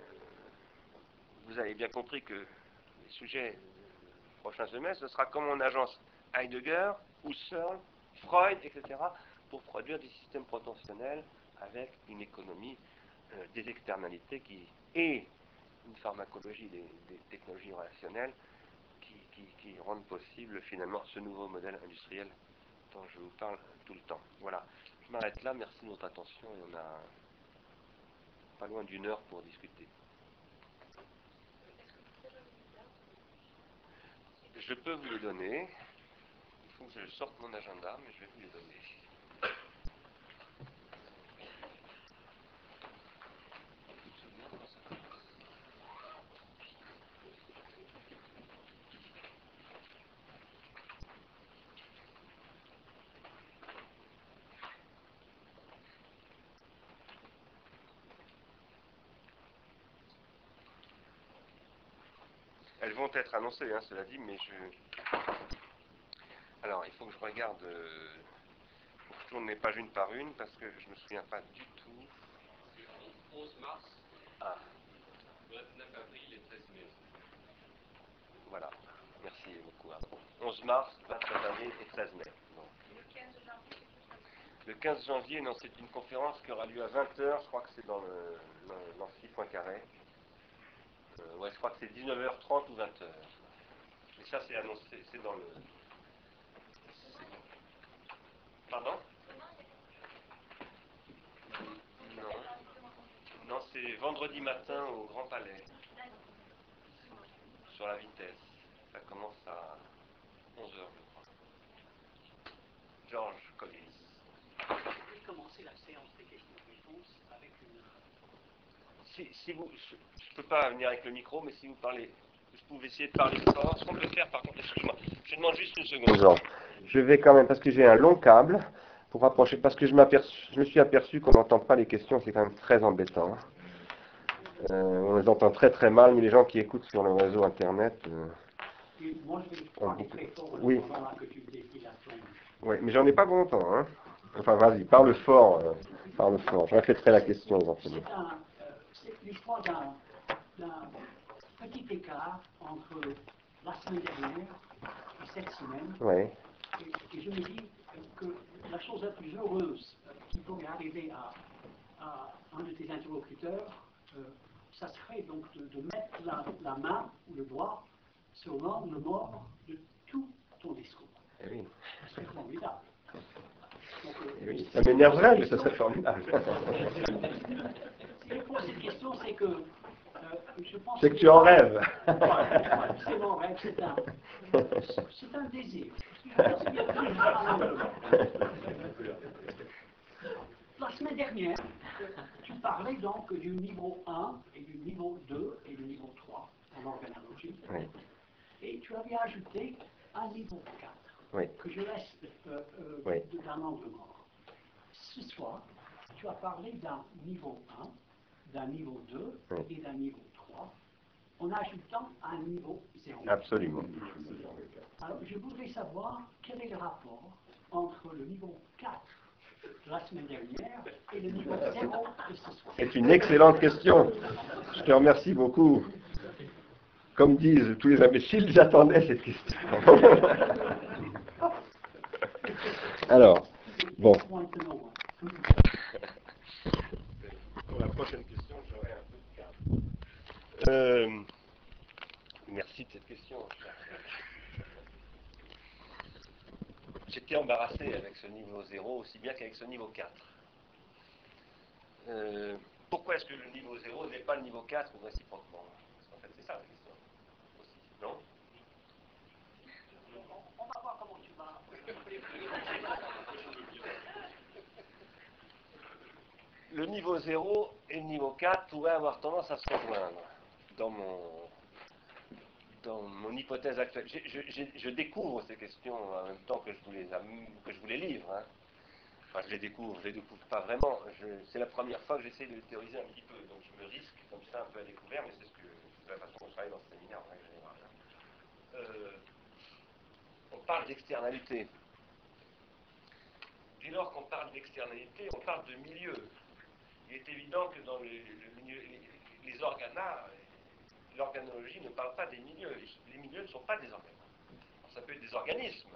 vous avez bien compris que les sujets prochain semestre, ce sera comme en agence Heidegger, Husserl, Freud, etc., pour produire des systèmes protentionnels avec une économie euh, des externalités qui et une pharmacologie des, technologies relationnelles qui, rendent possible finalement ce nouveau modèle industriel dont je vous parle tout le temps. Voilà, je m'arrête là, merci de votre attention et on a pas loin d'une heure pour discuter. Je peux vous les donner. Il faut que je sorte mon agenda, mais je vais vous les donner. Elles vont être annoncées, hein, cela dit, mais je... Alors, il faut que je regarde... Euh... Je tourne les pages une par une, parce que je ne me souviens pas du tout. 11 mars. Ah. 29 avril et 13 mai. Voilà. Merci beaucoup. 11 mars, 29 avril et 13 mai. Le 15 janvier, non, c'est une conférence qui aura lieu à 20h, je crois que c'est dans l'amphi Poincaré. Euh, ouais, je crois que c'est 19h30 ou 20h. Mais ça, c'est annoncé, c'est dans le. Pardon? Non. Non, c'est vendredi matin au Grand Palais. Sur la vitesse. Ça commence à 11h, je crois. Georges Collins. Pouvez commencer la séance des questions-réponses avec une. Si, si vous, peux pas venir avec le micro, mais si vous parlez, je pouvais essayer de parler fort. Ce qu'on peut faire, par contre, excuse-moi, je demande juste une seconde. Je vais quand même, parce que j'ai un long câble, pour rapprocher, parce que je, je me suis aperçu qu'on n'entend pas les questions, c'est quand même très embêtant. Euh, on les entend très très mal, mais les gens qui écoutent sur le réseau internet. Euh, moi, je vais très fort oui. Oui, mais j'en ai pas bon temps. Hein. Enfin, vas-y, parle fort. Euh, parle fort. Je répéterai la question éventuellement. C'est l'histoire d'un un petit écart entre la semaine dernière et cette semaine. Ouais. Et, je me dis que la chose la plus heureuse qui pourrait arriver à, à, un de tes interlocuteurs, euh, ça serait donc de, mettre la, la, main ou le doigt sur l'angle mort de tout ton discours. Eh oui. C'est formidable. Donc, euh, eh oui. Ça m'énerverait, mais ça serait formidable. (laughs) si je pose cette question, c'est que c'est que tu en rêves. c'est mon rêve, c'est un, c'est un désir. La semaine dernière, tu parlais donc du niveau 1 et du niveau 2 et du niveau 3 en organologie. Et tu avais ajouté un niveau 4. Oui. que je laisse euh, euh, Oui. de- d'un angle mort. Ce soir, tu as parlé d'un niveau 1, d'un niveau 2 Oui. et d'un niveau 3, en ajoutant un niveau 0. Absolument. Alors, je voudrais savoir quel est le rapport entre le niveau 4 de la semaine dernière et le niveau 0 de ce soir. C'est une excellente question. Je te remercie beaucoup. Comme disent tous les imbéciles, j'attendais cette question. (laughs) Alors, bon. Pour la prochaine question, j'aurai un peu de calme. Euh, merci de cette question. J'étais embarrassé avec ce niveau 0 aussi bien qu'avec ce niveau 4. Euh, pourquoi est-ce que le niveau 0 n'est pas le niveau 4 ou réciproquement? Parce fait, c'est ça la question. Aussi, non? On va voir comment tu vas. le niveau 0 et le niveau 4 pourraient avoir tendance à se rejoindre dans mon, dans mon hypothèse actuelle. Je, découvre ces questions en même temps que je vous les, que je vous les livre. hein. Enfin, je les découvre, je les découvre pas vraiment. C'est la première fois que j'essaie de les théoriser un petit peu, donc je me risque comme ça un peu à découvert, mais c'est ce que c'est la façon dont je travaille dans ce séminaire en règle générale. hein. Euh, on parle d'externalité. Dès lors qu'on parle d'externalité, on parle de milieu. Il est évident que dans le, le milieu, les, les organas, l'organologie ne parle pas des milieux. Les milieux ne sont pas des organes. Ça peut être des organismes.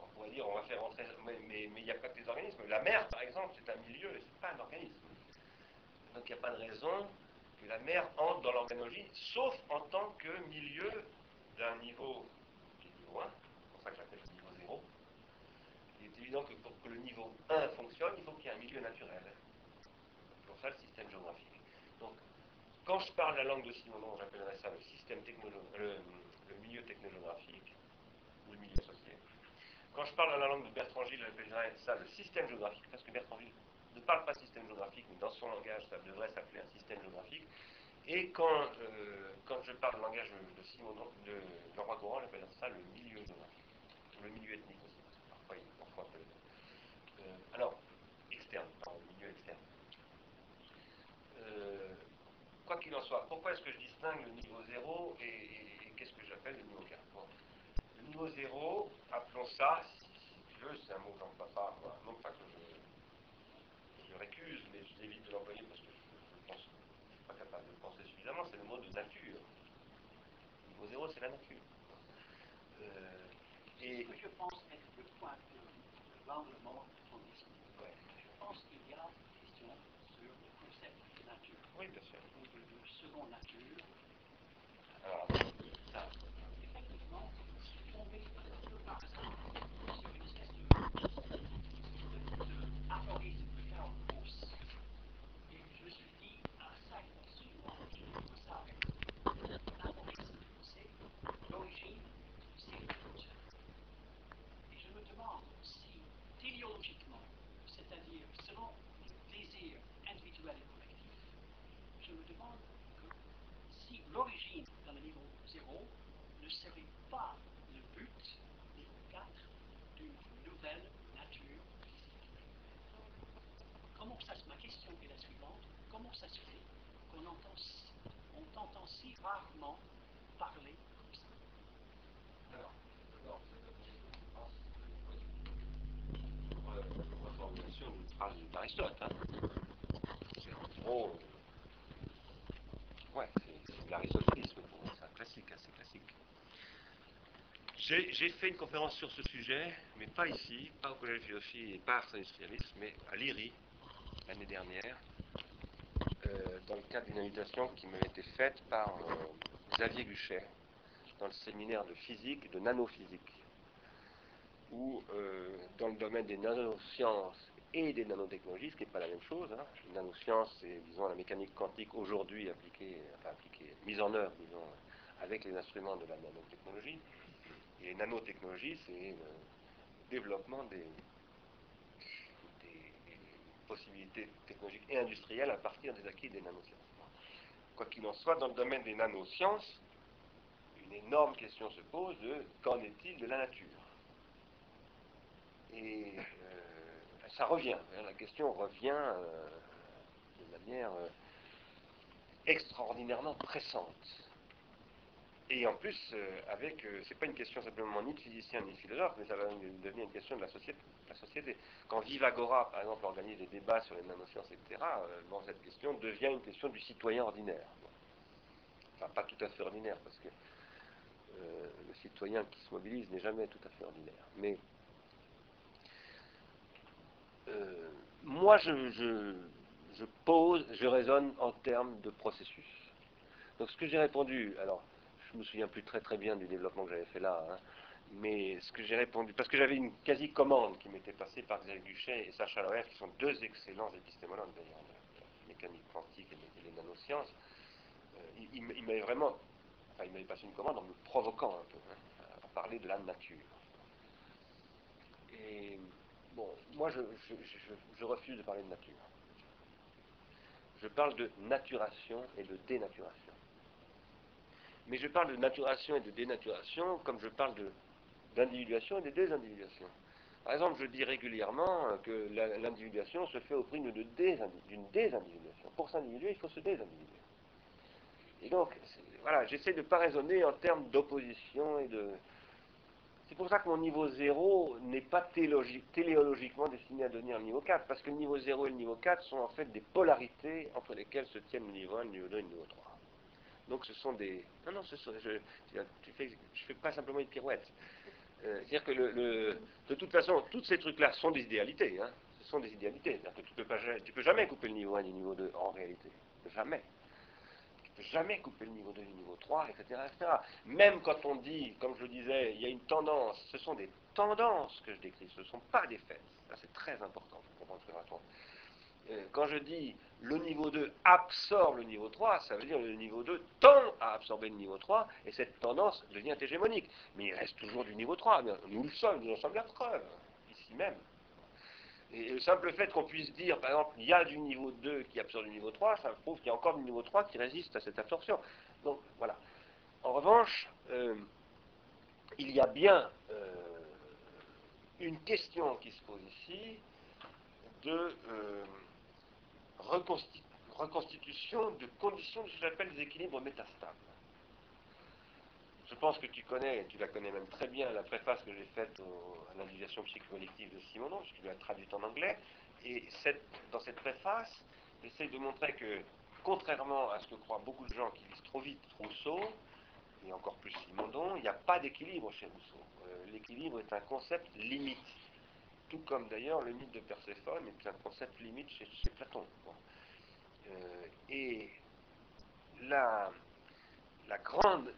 On pourrait dire, on va faire rentrer, mais il n'y a pas que des organismes. La mer, par exemple, c'est un milieu, et c'est pas un organisme. Donc il n'y a pas de raison que la mer entre dans l'organologie, sauf en tant que milieu d'un niveau qui est niveau 1, c'est pour ça que j'appelle le niveau 0. Il est évident que pour que le niveau 1 fonctionne, il faut qu'il y ait un milieu naturel. C'est pour ça le système géographique. Quand je parle la langue de Simonon, j'appellerais ça le système le, milieu technogéographique, ou le milieu associé. Quand je parle la langue de Bertrand Gilles, j'appellerais ça le système géographique, parce que Bertrand Gilles ne parle pas système géographique, mais dans son langage, ça devrait s'appeler un système géographique. Et quand, euh, quand je parle le langage de Simonon, de Jean-Roy Courant, j'appellerais ça le milieu géographique, le milieu ethnique aussi, parce que parfois il parfois. Euh, alors, externe, pardon, le milieu externe. Euh, quoi qu'il en soit, pourquoi est-ce que je distingue le niveau 0 et, qu'est-ce que j'appelle le niveau 4 Bon, Le niveau 0, appelons ça, si, si tu veux, c'est un mot que pas, voilà, non pas que je, je récuse, mais je l'évite de l'employer parce que je, pense ne suis pas capable de le penser suffisamment, c'est le mot de nature. Le niveau 0, c'est la nature. Euh, et je pense être le point de l'angle mort de ton discours. Ouais. Je pense qu'il y a une question sur le concept de nature, oui, bien sûr. Seconde nature. Alors, ça, Effectivement, peu par hasard sur une espèce de, de, de aphorisme de Karl Popes. Et je me suis dit, ah ça, il faut absolument que je trouve ça avec l'aphorisme, c'est l'origine, c'est le but. Et je me demande si, téléologiquement, c'est-à-dire selon les désirs individuels et collectifs, je me demande que si l'origine dans le niveau 0 ne serait pas le but, niveau 4, d'une nouvelle nature. Comment ça se, ma question est la suivante, comment ça se fait qu'on entend, on t'entend si rarement parler comme ça? Alors, c'est re- reformulation d'une phrase d'Aristote. Hein. c'est en gros. Ouais, c'est c'est l'aristotélisme c'est un classique, assez classique. J'ai fait une conférence sur ce sujet, mais pas ici, pas au Collège de philosophie et pas à Ars Industrialis, mais à l'IRI, l'année dernière, euh, dans le cadre d'une invitation qui m'avait été faite par euh, Xavier Guchet, dans le séminaire de physique de nanophysique, où euh, dans le domaine des nanosciences et des nanotechnologies, ce qui n'est pas la même chose, hein, les nanosciences, c'est disons la mécanique quantique aujourd'hui appliquée, enfin appliquée, mise en œuvre, disons, avec les instruments de la nanotechnologie, et les nanotechnologies, c'est le développement des possibilités technologiques et industrielles à partir des acquis des nanosciences. Quoi qu'il en soit, dans le domaine des nanosciences, une énorme question se pose de qu'en est-il de la nature? Et euh, ça revient, hein, la question revient euh, de manière euh, extraordinairement pressante. Et en plus, euh, avec, euh, c'est pas une question simplement ni de physicien ni de philosophe, mais ça va devenir une question de la société. La société. Quand Vivagora, par exemple, organise des débats sur les nanosciences, etc., euh, cette question devient une question du citoyen ordinaire. Enfin, pas tout à fait ordinaire, parce que euh, le citoyen qui se mobilise n'est jamais tout à fait ordinaire. Mais moi, je, je, je pose, je raisonne en termes de processus. Donc, ce que j'ai répondu, alors, je me souviens plus très très bien du développement que j'avais fait là, hein, mais ce que j'ai répondu, parce que j'avais une quasi-commande qui m'était passée par Xavier Duchet et Sacha Loer, qui sont deux excellents épistémologues d'ailleurs, de mécanique quantique et les, nanosciences, euh, il, m'avait vraiment, enfin il m'avait passé une commande en me provoquant un peu, hein, à parler de la nature. Et bon, moi je refuse de parler de nature. Je parle de naturation et de dénaturation. Mais je parle de naturation et de dénaturation comme je parle d'individuation et de désindividuation. Par exemple, je dis régulièrement que l'individuation se fait au prix d'une désindividuation. Pour s'individuer, il faut se désindividuer. Et donc, voilà, j'essaie de ne pas raisonner en termes d'opposition et de... C'est pour ça que mon niveau 0 n'est pas téléologiquement destiné à devenir le niveau 4, parce que le niveau 0 et le niveau 4 sont en fait des polarités entre lesquelles se tiennent le niveau 1, le niveau 2 et le niveau 3. Donc ce sont des... Non, non, je ne fais, fais, pas simplement une pirouette. Euh, C'est-à-dire que, le, de toute façon, tous ces trucs-là sont des idéalités. Hein. Ce sont des idéalités. C'est-à-dire que tu ne peux, jamais couper le niveau 1 du niveau 2 en réalité. Jamais. Tu peux jamais couper le niveau 2 du niveau 3, etc., etc. Même quand on dit, comme je le disais, il y a une tendance, ce sont des tendances que je décris, ce ne sont pas des faits. C'est très important pour comprendre ce que je raconte. Euh, quand je dis le niveau 2 absorbe le niveau 3, ça veut dire le niveau 2 tend à absorber le niveau 3, et cette tendance devient hégémonique. Mais il reste toujours du niveau 3. Nous le sommes, nous en sommes la preuve, ici même. Et le simple fait qu'on puisse dire, par exemple, il y a du niveau 2 qui absorbe le niveau 3, ça prouve qu'il y a encore du niveau 3 qui résiste à cette absorption. Donc voilà. En revanche, euh, il y a bien euh, une question qui se pose ici de reconstitu reconstitution de conditions de ce que j'appelle des équilibres métastables. Je pense que tu connais, et tu la connais même très bien, la préface que j'ai faite au, à l'individuation psychocollective de Simonon, puisque tu l'as traduite en anglais, et dans cette préface, j'essaie de montrer que, contrairement à ce que croient beaucoup de gens qui lisent trop vite Rousseau, et encore plus Simondon, il n'y a pas d'équilibre chez Rousseau. Euh, L'équilibre est un concept limite, tout comme d'ailleurs le mythe de Perséphone est un concept limite chez, Platon. Euh, et la, grande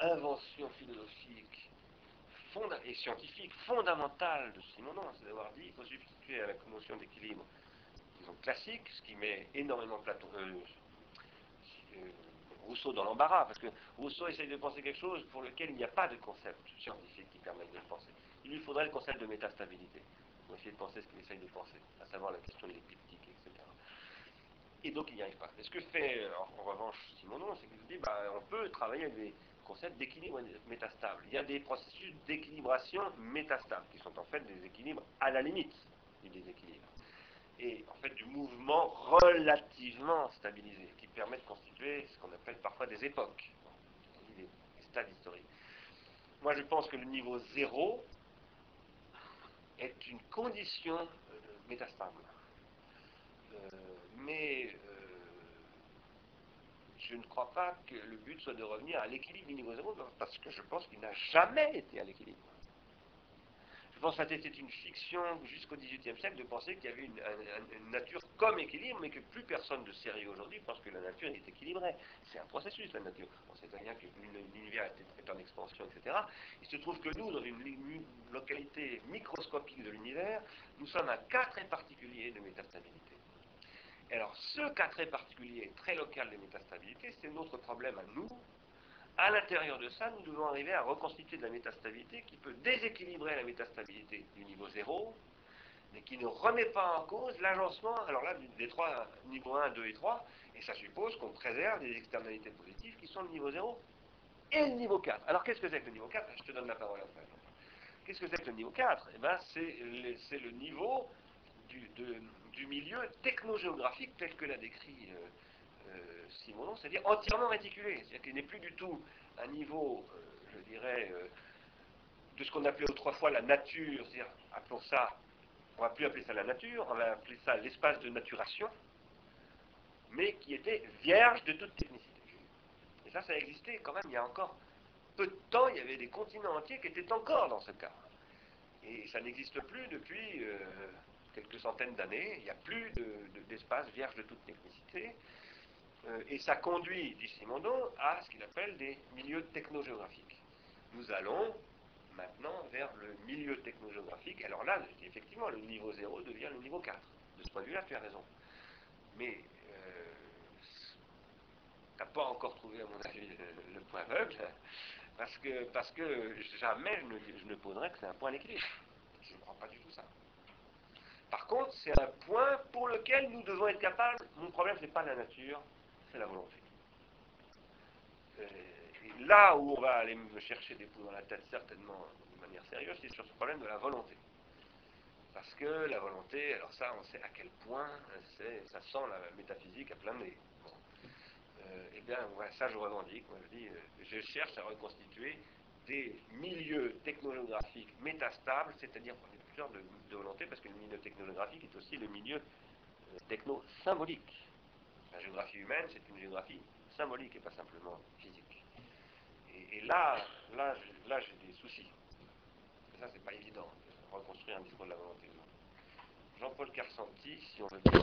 invention philosophique et scientifique fondamentale de Simonon, c'est d'avoir dit qu'il faut substituer à la commotion d'équilibre, classique, ce qui met énormément Platon, euh, euh, Rousseau dans l'embarras, parce que Rousseau essaye de penser quelque chose pour lequel il n'y a pas de concept scientifique qui permette de le penser. Il lui faudrait le concept de métastabilité, pour essayer de penser ce qu'il essaye de penser, à savoir la question de l'épiptique, etc. Et donc il n'y arrive pas. Et ce que fait en, en revanche Simonon, c'est qu'il dit bah, on peut travailler avec des concepts d'équilibre métastable. Il y a des processus d'équilibration métastable, qui sont en fait des équilibres à la limite du déséquilibre. Et en fait du mouvement relativement stabilisé, qui permet de constituer ce qu'on appelle parfois des époques, des stades historiques. Moi je pense que le niveau zéro est une condition euh, métastable. Euh, mais euh, je ne crois pas que le but soit de revenir à l'équilibre du niveau zéro, parce que je pense qu'il n'a jamais été à l'équilibre. Pense que c'était une fiction jusqu'au XVIIIe siècle de penser qu'il y avait une, nature comme équilibre, mais que plus personne de sérieux aujourd'hui pense que la nature est équilibrée. C'est un processus, la nature. On sait très bien que l'univers est, en expansion, etc. Il se trouve que nous, dans une, localité microscopique de l'univers, nous sommes un cas très particulier de métastabilité. Et alors, ce cas très particulier, très local de métastabilité, c'est notre problème à nous. À l'intérieur de ça, nous devons arriver à reconstituer de la métastabilité qui peut déséquilibrer la métastabilité du niveau 0, mais qui ne remet pas en cause l'agencement, alors là, des trois niveaux 1, 2 et 3, et ça suppose qu'on préserve des externalités positives qui sont le niveau 0 et le niveau 4. Alors, qu'est-ce que c'est que le niveau 4 Je te donne la parole après. Qu'est-ce que c'est que le niveau 4 eh ben, C'est le niveau du, milieu technogéographique tel que l'a décrit euh, Simonon, c'est-à-dire entièrement réticulé. C'est-à-dire qu'il n'est plus du tout un niveau, euh, je dirais, de ce qu'on appelait autrefois la nature, c'est-à-dire, appelons ça, on va plus appeler ça la nature, on va appeler ça l'espace de naturation, mais qui était vierge de toute technicité. Et ça, ça a existé quand même il y a encore peu de temps, il y avait des continents entiers qui étaient encore dans ce cas. Et ça n'existe plus depuis euh, quelques centaines d'années, il n'y a plus d'espace vierge de toute technicité. Euh, et ça conduit, dit Simondon, à ce qu'il appelle des milieux technogéographiques. Nous allons maintenant vers le milieu technogéographique. Alors là, effectivement, le niveau 0 devient le niveau 4. De ce point de vue-là, tu as raison. Mais euh, tu n'as pas encore trouvé, à mon avis, le, point aveugle, parce que, parce que jamais je ne, poserai que c'est un point d'équilibre. Je ne crois pas du tout ça. Par contre, c'est un point pour lequel nous devons être capables. Mon problème, ce n'est pas la nature, c'est la volonté. Euh, là où on va aller me chercher des poux dans la tête, certainement de manière sérieuse, c'est sur ce problème de la volonté. Parce que la volonté, alors ça, on sait à quel point ça sent la métaphysique à plein nez. Euh, eh bien, ça je revendique. Moi, je dis, euh, je cherche à reconstituer des milieux technolographiques métastables, c'est-à-dire est plusieurs de, de, volonté, parce que le milieu technolographique est aussi le milieu euh, techno-symbolique. La géographie humaine, c'est une géographie symbolique et pas simplement physique. Et, là, là, là j'ai des soucis. ça, c'est pas évident de reconstruire un discours de la volonté Jean-Paul Carsanti, si on veut bien.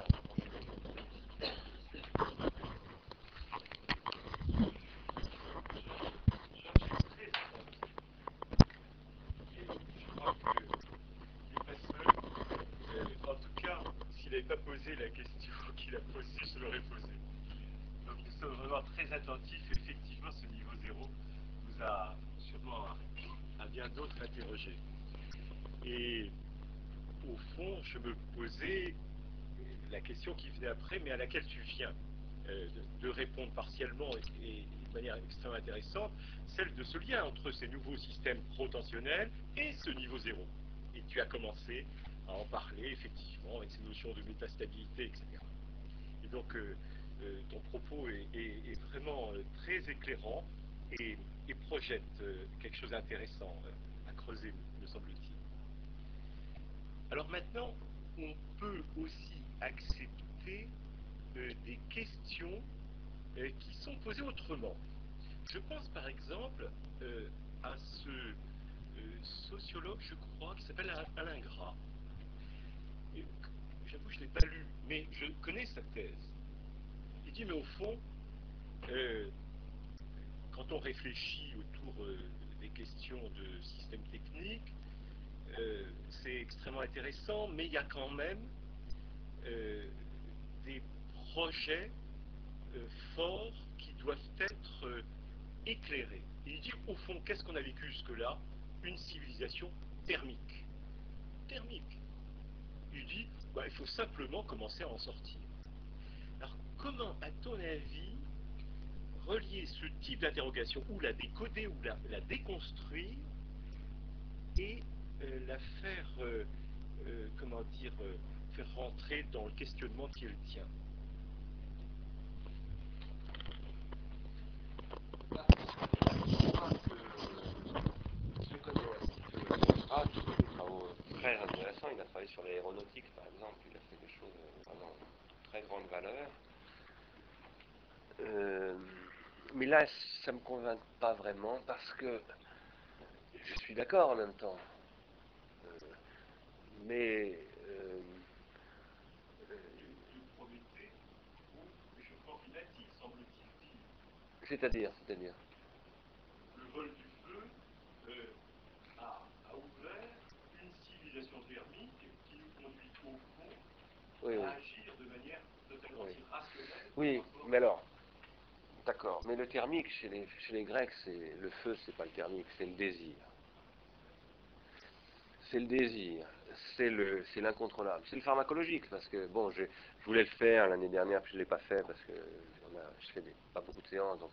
En tout cas, s'il n'avait pas posé la question qu'il a posée, je l'aurais posée. Donc nous sommes vraiment très attentifs. Effectivement, ce niveau zéro nous a sûrement à bien Et au fond, je me posais la question qui venait après, mais à laquelle tu viens euh, de, répondre partiellement et, de manière extrêmement intéressante, celle de ce lien entre ces nouveaux systèmes protentionnels et ce niveau zéro. Et tu as commencé à en parler, effectivement, avec ces notions de métastabilité, etc. Et donc, euh, euh, ton propos est, vraiment très éclairant et projette quelque chose d'intéressant me semble-t-il. Alors maintenant, on peut aussi accepter euh, des questions euh, qui sont posées autrement. Je pense par exemple euh, à ce sociologue, je crois, qui s'appelle Alain Gras. J'avoue, je ne l'ai pas lu, mais je connais sa thèse. Il dit, mais au fond, quand on réfléchit autour des questions de système technique, euh, c'est extrêmement intéressant, mais il y a quand même euh, des projets euh, forts qui doivent être éclairés. il dit, au fond, qu'est-ce qu'on a vécu jusque-là? Une civilisation thermique. Thermique. Il dit, bah, il faut simplement commencer à en sortir. Alors, comment, à ton avis, relier ce type d'interrogation, ou la décoder, ou la, déconstruire, et euh, la faire, euh, euh, comment dire, faire rentrer dans le questionnement qui est le tien très intéressants. Il a travaillé sur l'aéronautique, par exemple. Il a fait des choses vraiment de très grande valeur. Mais là, ça ne me convainc pas vraiment parce que je suis d'accord en même temps mais euh, c'est-à-dire, c'est-à-dire. Le vol du feu euh, a, ouvert une civilisation thermique qui nous conduit au fond à agir de manière totalement irrationnelle. Oui, mais alors, d'accord. Mais le thermique chez les, Grecs, c'est le feu, c'est pas le thermique, c'est le désir. C'est le désir c'est l'incontrôlable. C'est le pharmacologique, parce que, bon, je, voulais le faire l'année dernière, puis je ne l'ai pas fait, parce que je fais pas beaucoup de séances, donc,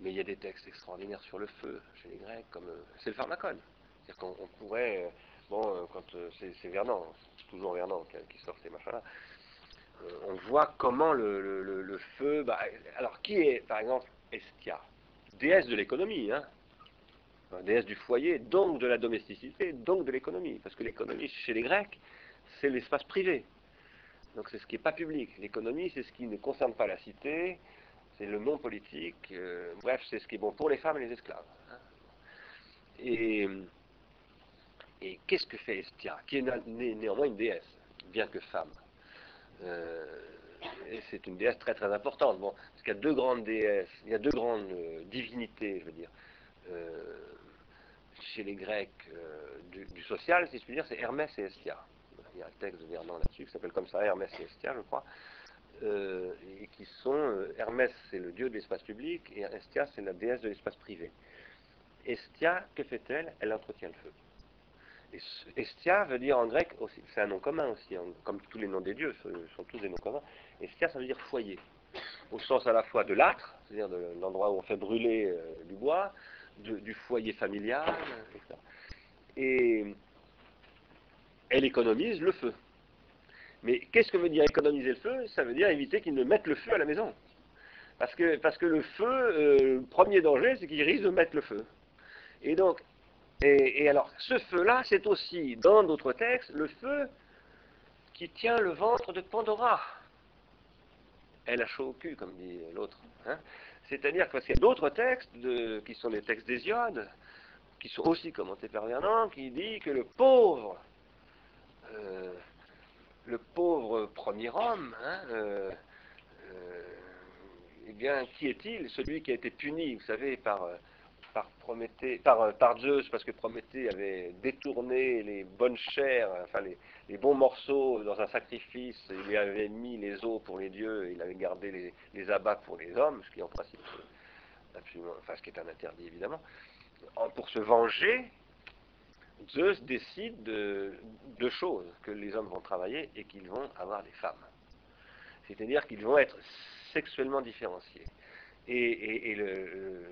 mais il y a des textes extraordinaires sur le feu, chez les Grecs, comme, c'est le pharmacone. C'est-à-dire qu'on pourrait, euh, bon, euh, quand euh, c'est Vernon, c'est toujours Vernon qui, sort ces machins-là, on voit comment le, feu. Bah, alors, qui est, par exemple, Estia Déesse de l'économie, hein déesse du foyer, donc de la domesticité, donc de l'économie. Parce que l'économie, chez les Grecs, c'est l'espace privé. Donc c'est ce qui n'est pas public. L'économie, c'est ce qui ne concerne pas la cité, c'est le non politique, euh, bref, c'est ce qui est bon pour les femmes et les esclaves. Hein. Et, qu'est-ce que fait Estia, qui est néanmoins une déesse, bien que femme? euh, c'est une déesse très très importante. Bon, parce qu'il y a deux grandes déesses, il y a deux grandes euh, divinités, je veux dire, chez les Grecs du, social, si je puis dire, c'est Hermès et Estia il y a un texte de Vernon là-dessus qui s'appelle comme ça Hermès et Estia, je crois, euh, et qui sont euh, Hermès c'est le dieu de l'espace public et Estia c'est la déesse de l'espace privé. Estia, que fait-elle? Elle entretient le feu. Estia veut dire en grec c'est un nom commun aussi, comme tous les noms des dieux sont tous des noms communs. Estia ça veut dire foyer, au sens à la fois de l'âtre, c'est-à-dire de l'endroit où on fait brûler euh, du bois, du foyer familial, etc. Et elle économise le feu. Mais qu'est-ce que veut dire économiser le feu? Ça veut dire éviter qu'il ne mette le feu à la maison. Parce que, parce que le feu, euh, le premier danger, c'est qu'il risque de mettre le feu. Et donc, et, alors, ce feu-là, c'est aussi, dans d'autres textes, le feu qui tient le ventre de Pandora. Elle a chaud au cul, comme dit l'autre. Hein. C'est-à-dire qu'il y a d'autres textes, qui sont des textes d'Hésiode, qui sont aussi commentés par Vernon, qui dit que le pauvre euh, le pauvre premier homme, hein, euh, euh, eh bien, qui est-il? Celui qui a été puni, vous savez, par, par, Prométhée, par, par Zeus, parce que Prométhée avait détourné les bonnes chairs, enfin les, bons morceaux dans un sacrifice, il y avait mis les os pour les dieux, il avait gardé les, les abats pour les hommes, ce qui en principe absolument, enfin ce qui est un interdit évidemment. Pour se venger, Zeus décide de deux choses, que les hommes vont travailler et qu'ils vont avoir des femmes. C'est-à-dire qu'ils vont être sexuellement différenciés. Et,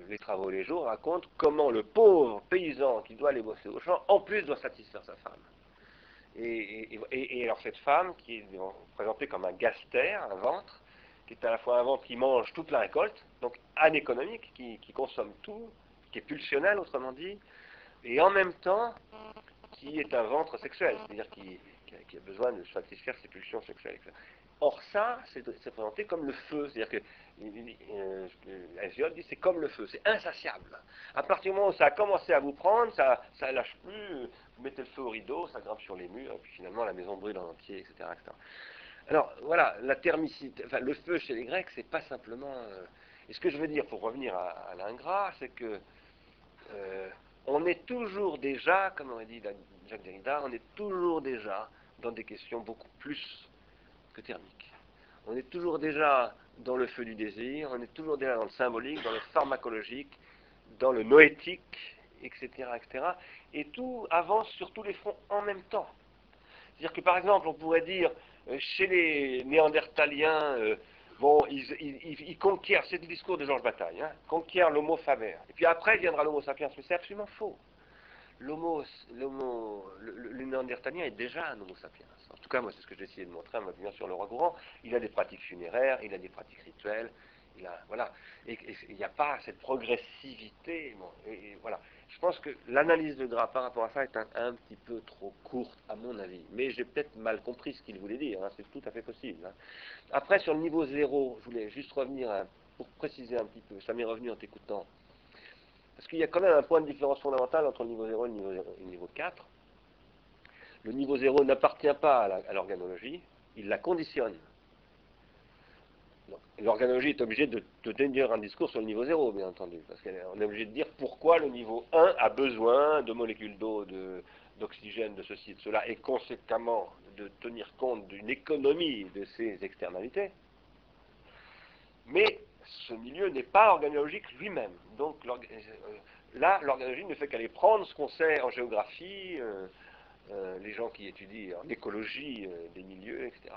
les travaux les jours racontent comment le pauvre paysan qui doit aller bosser au champ, en plus doit satisfaire sa femme. Et, alors cette femme, qui est présentée comme un gastère, un ventre, qui est à la fois un ventre qui mange toute la récolte, donc anéconomique, qui, qui consomme tout, qui est pulsionnel autrement dit, et en même temps qui est un ventre sexuel, c'est-à-dire qui, a besoin de satisfaire ses pulsions sexuelles. Or ça, c'est présenté comme le feu, c'est-à-dire que euh, dit c'est comme le feu, c'est insatiable. À partir du moment où ça a commencé à vous prendre, ça ne lâche plus, vous mettez le feu au rideau, ça grimpe sur les murs, et puis finalement la maison brûle en entier, etc. Alors voilà, la thermicité, le feu chez les Grecs, c'est pas simplement. Euh, et ce que je veux dire, pour revenir à, l'ingrat, c'est que euh, on est toujours déjà, comme aurait dit Jacques Derrida, on est toujours déjà dans des questions beaucoup plus que thermiques. On est toujours déjà dans le feu du désir, on est toujours déjà dans le symbolique, dans le pharmacologique, dans le noétique, etc., etc. Et tout avance sur tous les fronts en même temps. C'est-à-dire que par exemple, on pourrait dire, euh, chez les néandertaliens, euh, Bon, ils, conquièrent, c'est le discours de Georges Bataille, hein, conquièrent l'homo faber. Et puis après viendra l'homo sapiens, mais c'est absolument faux. L'homo, l'homo, le, néandertalien est déjà un homo sapiens. En tout cas, moi, c'est ce que j'ai essayé de montrer à bien sûr le roi courant. Il a des pratiques funéraires, il a des pratiques rituelles, il a, voilà. Et il n'y a pas cette progressivité. voilà. Je pense que l'analyse de Gras par rapport à ça est un, petit peu trop courte, à mon avis. Mais j'ai peut-être mal compris ce qu'il voulait dire, hein, c'est tout à fait possible. Hein. Après, sur le niveau zéro, je voulais juste revenir pour préciser un petit peu, ça m'est revenu en t'écoutant. Parce qu'il y a quand même un point de différence fondamental entre le niveau 0 et le niveau, le niveau 4. Le niveau 0 n'appartient pas à l'organologie, il la conditionne. L'organologie est obligée de, tenir un discours sur le niveau 0, bien entendu, parce qu'on est obligé de dire pourquoi le niveau 1 a besoin de molécules d'eau, d'oxygène, de, ceci de cela, et conséquemment de tenir compte d'une économie de ces externalités. Mais ce milieu n'est pas organologique lui-même. Donc euh, là, l'organologie ne fait qu'aller prendre ce qu'on sait en géographie, euh, euh, les gens qui étudient en écologie des milieux, etc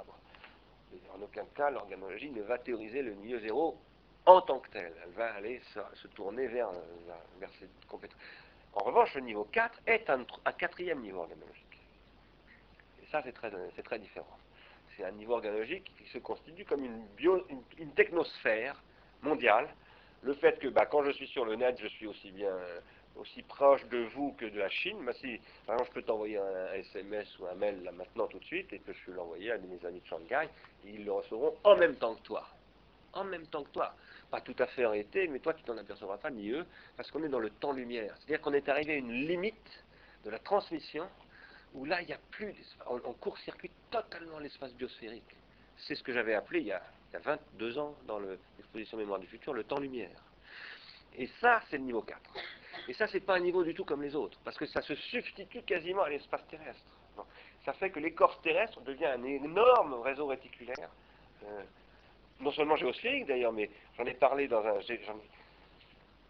en aucun cas, l'organologie ne va théoriser le milieu zéro en tant que tel. Elle va aller se, tourner vers, vers, cette compétence. En revanche, le niveau 4 est un, quatrième niveau organologique. Et ça, c'est très, très différent. C'est un niveau organologique qui se constitue comme une, bio, une, technosphère mondiale. Le fait que bah, quand je suis sur le net, je suis aussi bien aussi proche de vous que de la Chine. Mais si, par exemple, je peux t'envoyer un, SMS ou un mail là maintenant tout de suite et que je peux l'envoyer à mes amis de Shanghai, ils le recevront en même temps que toi. En même temps que toi pas tout à fait arrêté, mais toi tu t'en apercevras pas, ni eux, parce qu'on est dans le temps-lumière. C'est-à-dire qu'on est arrivé à une limite de la transmission où là, il n'y a plus, on, court-circuite totalement l'espace biosphérique. C'est ce que j'avais appelé il y, a, 22 ans dans l'exposition Mémoire du futur, le temps-lumière. Et ça, c'est le niveau 4. Et ça, c'est pas un niveau du tout comme les autres, parce que ça se substitue quasiment à l'espace terrestre. Ça fait que l'écorce terrestre devient un énorme réseau réticulaire. Euh, non seulement géosphérique d'ailleurs, mais j'en ai parlé dans un.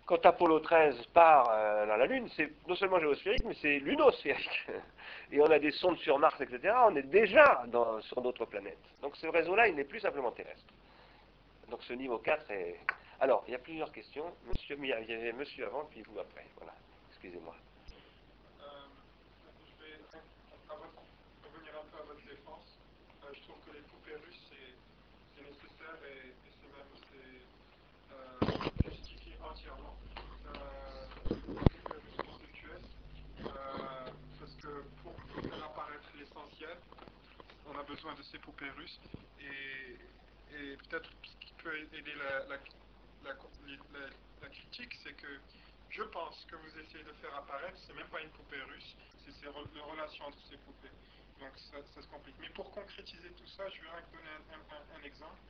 Quand Apollo 13 part euh, dans la Lune, c'est non seulement géosphérique, mais c'est lunosphérique. (laughs) Et on a des sondes sur Mars, etc. On est déjà sur d'autres planètes. Donc ce réseau-là, il n'est plus simplement terrestre. Donc ce niveau 4 est. Alors, il y a plusieurs questions. Monsieur, il y avait monsieur avant, puis vous après. Voilà. Excusez-moi. Euh, je vais revenir un peu à votre défense. Euh, je trouve que les poupées russes, et, c'est même euh, justifié entièrement euh, euh, parce que pour faire apparaître l'essentiel, on a besoin de ces poupées russes et, peut-être ce qui peut aider la, critique, c'est que je pense que vous essayez de faire apparaître, c'est même pas une poupée russe, c'est la relation entre ces poupées. Donc ça, se complique. Mais pour concrétiser tout ça, je vais donner un exemple.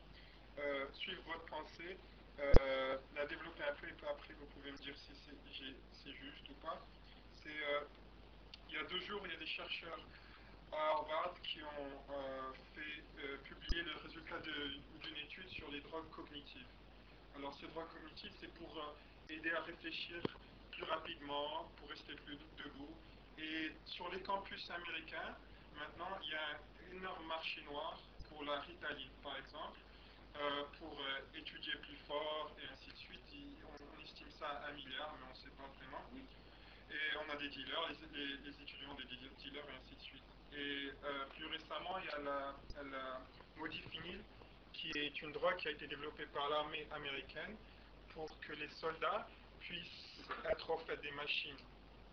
Euh, suivre votre pensée, euh, la développer un peu et après vous pouvez me dire si c'est juste ou pas. Euh, il y a deux jours, il y a des chercheurs Harvard qui ont fait publier le résultat d'une étude sur les drogues cognitives. Alors ces drogues cognitives, c'est pour aider à réfléchir plus rapidement, pour rester plus debout. Et sur les campus américains, maintenant, il y a un énorme marché noir pour la Ritaline, par exemple. Euh, pour euh, étudier plus fort et ainsi de suite. on, estime ça à un milliard, mais on ne sait pas vraiment. Et on a des dealers, les, étudiants ont des dealers et ainsi de suite. Et euh, plus récemment, il y a la, modifinil, qui est une drogue qui a été développée par l'armée américaine pour que les soldats puissent être en fait des machines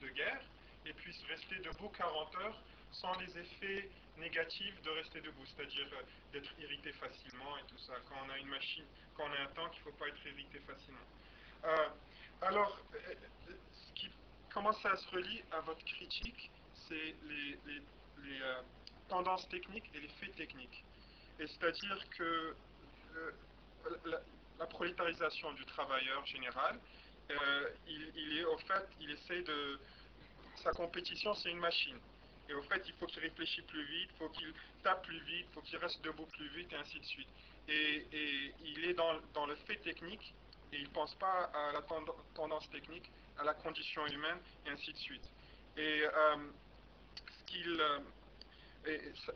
de guerre et puissent rester debout 40 heures sans les effets négatifs de rester debout, c'est-à-dire euh, d'être irrité facilement et tout ça. Quand on a une machine, quand on a un tank, il ne faut pas être irrité facilement. Euh, alors, commence à se relier à votre critique, c'est les, tendances techniques et les faits techniques. Et c'est-à-dire que la, prolétarisation du travailleur général, il, il, est au fait, il essaie de... Sa compétition, c'est une machine. Et au fait, il faut qu'il réfléchisse plus vite, faut qu'il tape plus vite, faut qu'il reste debout plus vite, et ainsi de suite. Et, il est dans, le fait technique, et il ne pense pas à la tendance technique, à la condition humaine, et ainsi de suite. Et euh, Euh,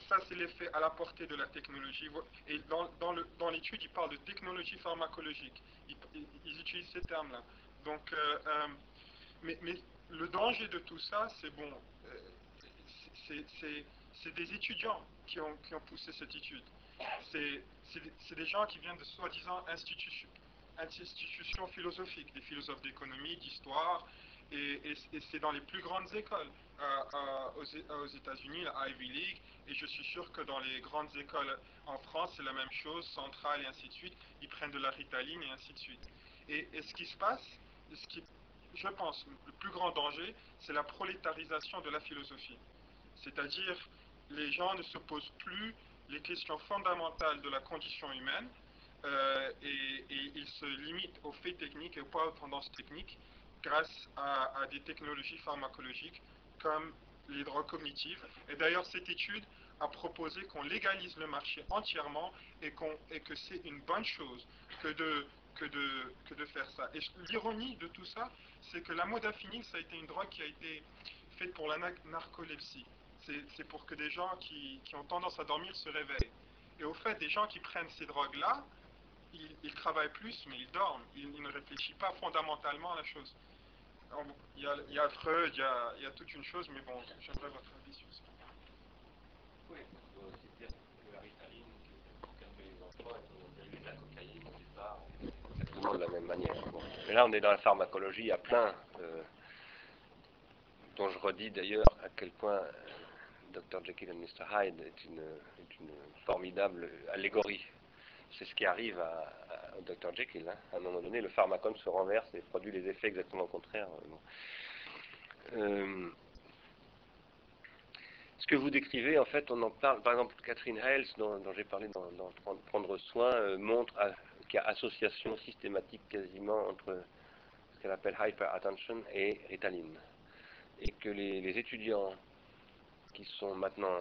ça, c'est l'effet à la portée de la technologie. Et dans, dans l'étude, il parle de technologie pharmacologique. Ils, utilisent ces termes-là. Donc, euh, mais, mais, le danger de tout ça, c'est bon, c'est des étudiants qui ont, poussé cette étude. C'est des gens qui viennent de soi-disant institutions philosophiques, des philosophes d'économie, d'histoire, et, c'est dans les plus grandes écoles aux, États-Unis, la Ivy League, et je suis sûr que dans les grandes écoles en France, c'est la même chose, centrale et ainsi de suite. Ils prennent de la ritaline et ainsi de suite. Et, ce qui se passe, ce qui, je pense, le plus grand danger, c'est la prolétarisation de la philosophie. C'est-à-dire, les gens ne se posent plus les questions fondamentales de la condition humaine euh, et, ils se limitent aux faits techniques et pas aux tendances techniques grâce à, des technologies pharmacologiques comme les drogues cognitives. Et d'ailleurs, cette étude a proposé qu'on légalise le marché entièrement et, et que c'est une bonne chose que de, que de, que de faire ça. Et l'ironie de tout ça, c'est que la modafinil, ça a été une drogue qui a été faite pour la narcolepsie c'est pour que des gens qui, ont tendance à dormir se réveillent. Et au fait, des gens qui prennent ces drogues-là, ils, travaillent plus, mais ils dorment. Ils, ne réfléchissent pas fondamentalement à la chose. Il y a, y a Freud, il y a, a toute une chose, mais bon, j'aimerais votre avis sur ça. Oui, on peut aussi dire que la ritaline, qui calme les enfants, est un dérivé de la cocaïne au départ, exactement de la même manière. Mais là, on est dans la pharmacologie, a plein, euh, dont je redis d'ailleurs à quel point euh, Dr. Jekyll et Mr. Hyde est une, est une formidable allégorie. C'est ce qui arrive au Dr. Jekyll. hein. À un moment donné, le pharmacone se renverse et produit les effets exactement contraires. euh. Euh, ce que vous décrivez, en fait, on en parle, par exemple, Catherine Hales, dont, j'ai parlé dans, Prendre- soin, euh, montre qu'il y a association systématique quasiment entre ce qu'elle appelle hyperattention et Ritaline. Et que les étudiants qui sont maintenant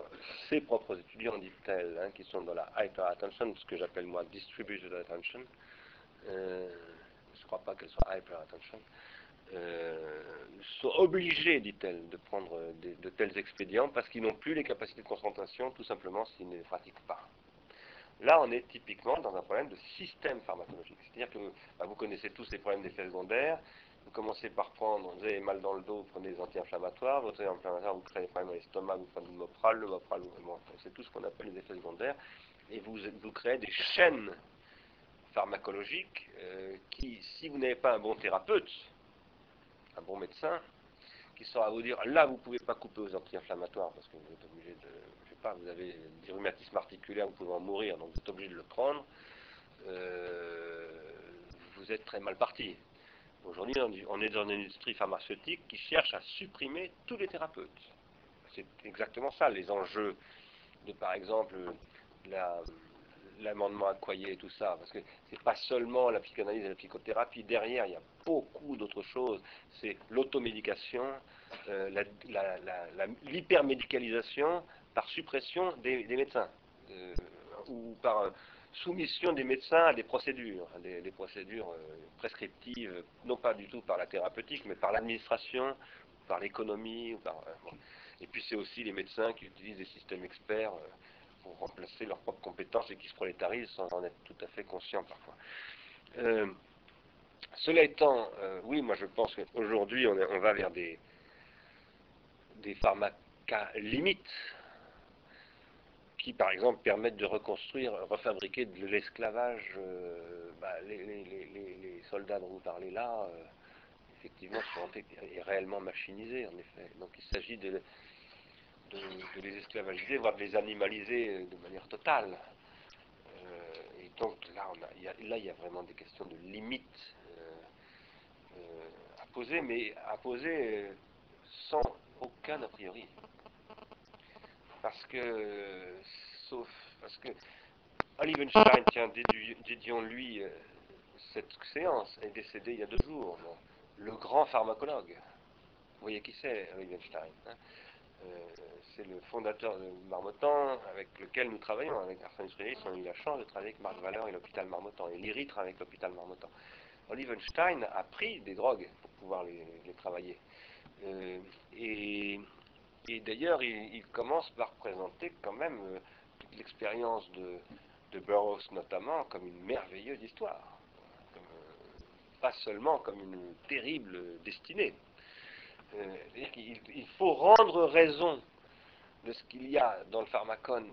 ses propres étudiants, dit-elle, hein, qui sont dans la hyperattention, ce que j'appelle moi distributed attention, euh, je ne crois pas qu'elle soit hyperattention, euh, sont obligés, dit-elle, de prendre de tels expédients parce qu'ils n'ont plus les capacités de concentration, tout simplement s'ils ne les pratiquent pas. Là, on est typiquement dans un problème de système pharmacologique. C'est-à-dire que bah, vous connaissez tous les problèmes d'effets secondaires. Vous commencez par prendre, vous avez mal dans le dos, vous prenez des anti-inflammatoires. Votre anti-inflammatoire, vous créez des problèmes à l'estomac, vous prenez du Mopral. Le Mopral, c'est tout ce qu'on appelle les effets secondaires. Et vous, vous créez des chaînes pharmacologiques euh, qui, si vous n'avez pas un bon thérapeute, un bon médecin, qui saura vous dire là vous pouvez pas couper aux anti-inflammatoires parce que vous êtes obligé de je sais pas vous avez des rhumatismes articulaires vous pouvez en mourir donc vous êtes obligé de le prendre euh, vous êtes très mal parti aujourd'hui on est dans une industrie pharmaceutique qui cherche à supprimer tous les thérapeutes. C'est exactement ça les enjeux de par exemple la l'amendement accoyer et tout ça, parce que c'est pas seulement la psychanalyse et la psychothérapie, derrière il y a beaucoup d'autres choses, c'est l'automédication, euh, la- la- la- l'hypermédicalisation par suppression des, médecins, euh, ou par soumission des médecins à des procédures, des, des procédures euh, prescriptives, non pas du tout par la thérapeutique, mais par l'administration, par l'économie, par, euh, et puis c'est aussi les médecins qui utilisent des systèmes experts euh, pour remplacer leurs propres compétences et qui se prolétarisent sans en être tout à fait conscients parfois. Cela étant, oui, moi je pense qu'aujourd'hui on, on va vers des, des pharmacas limites qui par exemple permettent de reconstruire, refabriquer de l'esclavage. euh, bah, les, soldats dont vous parlez là, euh, effectivement, sont réellement machinisés en effet. Donc il s'agit de, les esclavagiser, voire de les animaliser euh, de manière totale. Et donc là, on a, il y a, là, il y a vraiment des questions de limites à poser, mais à poser sans aucun a priori. Parce que, sauf, parce que Olivenstein, tiens, dédions-lui euh, cette séance, est décédé il y a deux jours. Le grand pharmacologue. Vous voyez qui c'est, Olivenstein euh, c'est le fondateur de Marmottan avec lequel nous travaillons, avec Arsène Srélis, on a eu la chance de travailler avec Marc Valeur et l'hôpital Marmottan, et Liri travaille avec l'hôpital Marmottan. Olivenstein a pris des drogues pour pouvoir les, les travailler. Euh, et et d'ailleurs, il, il commence par présenter quand même euh, toute l'expérience de, de Burroughs notamment comme une merveilleuse histoire, euh, pas seulement comme une terrible destinée. Euh, qu'il- il faut rendre raison de ce qu'il y a dans le pharmacone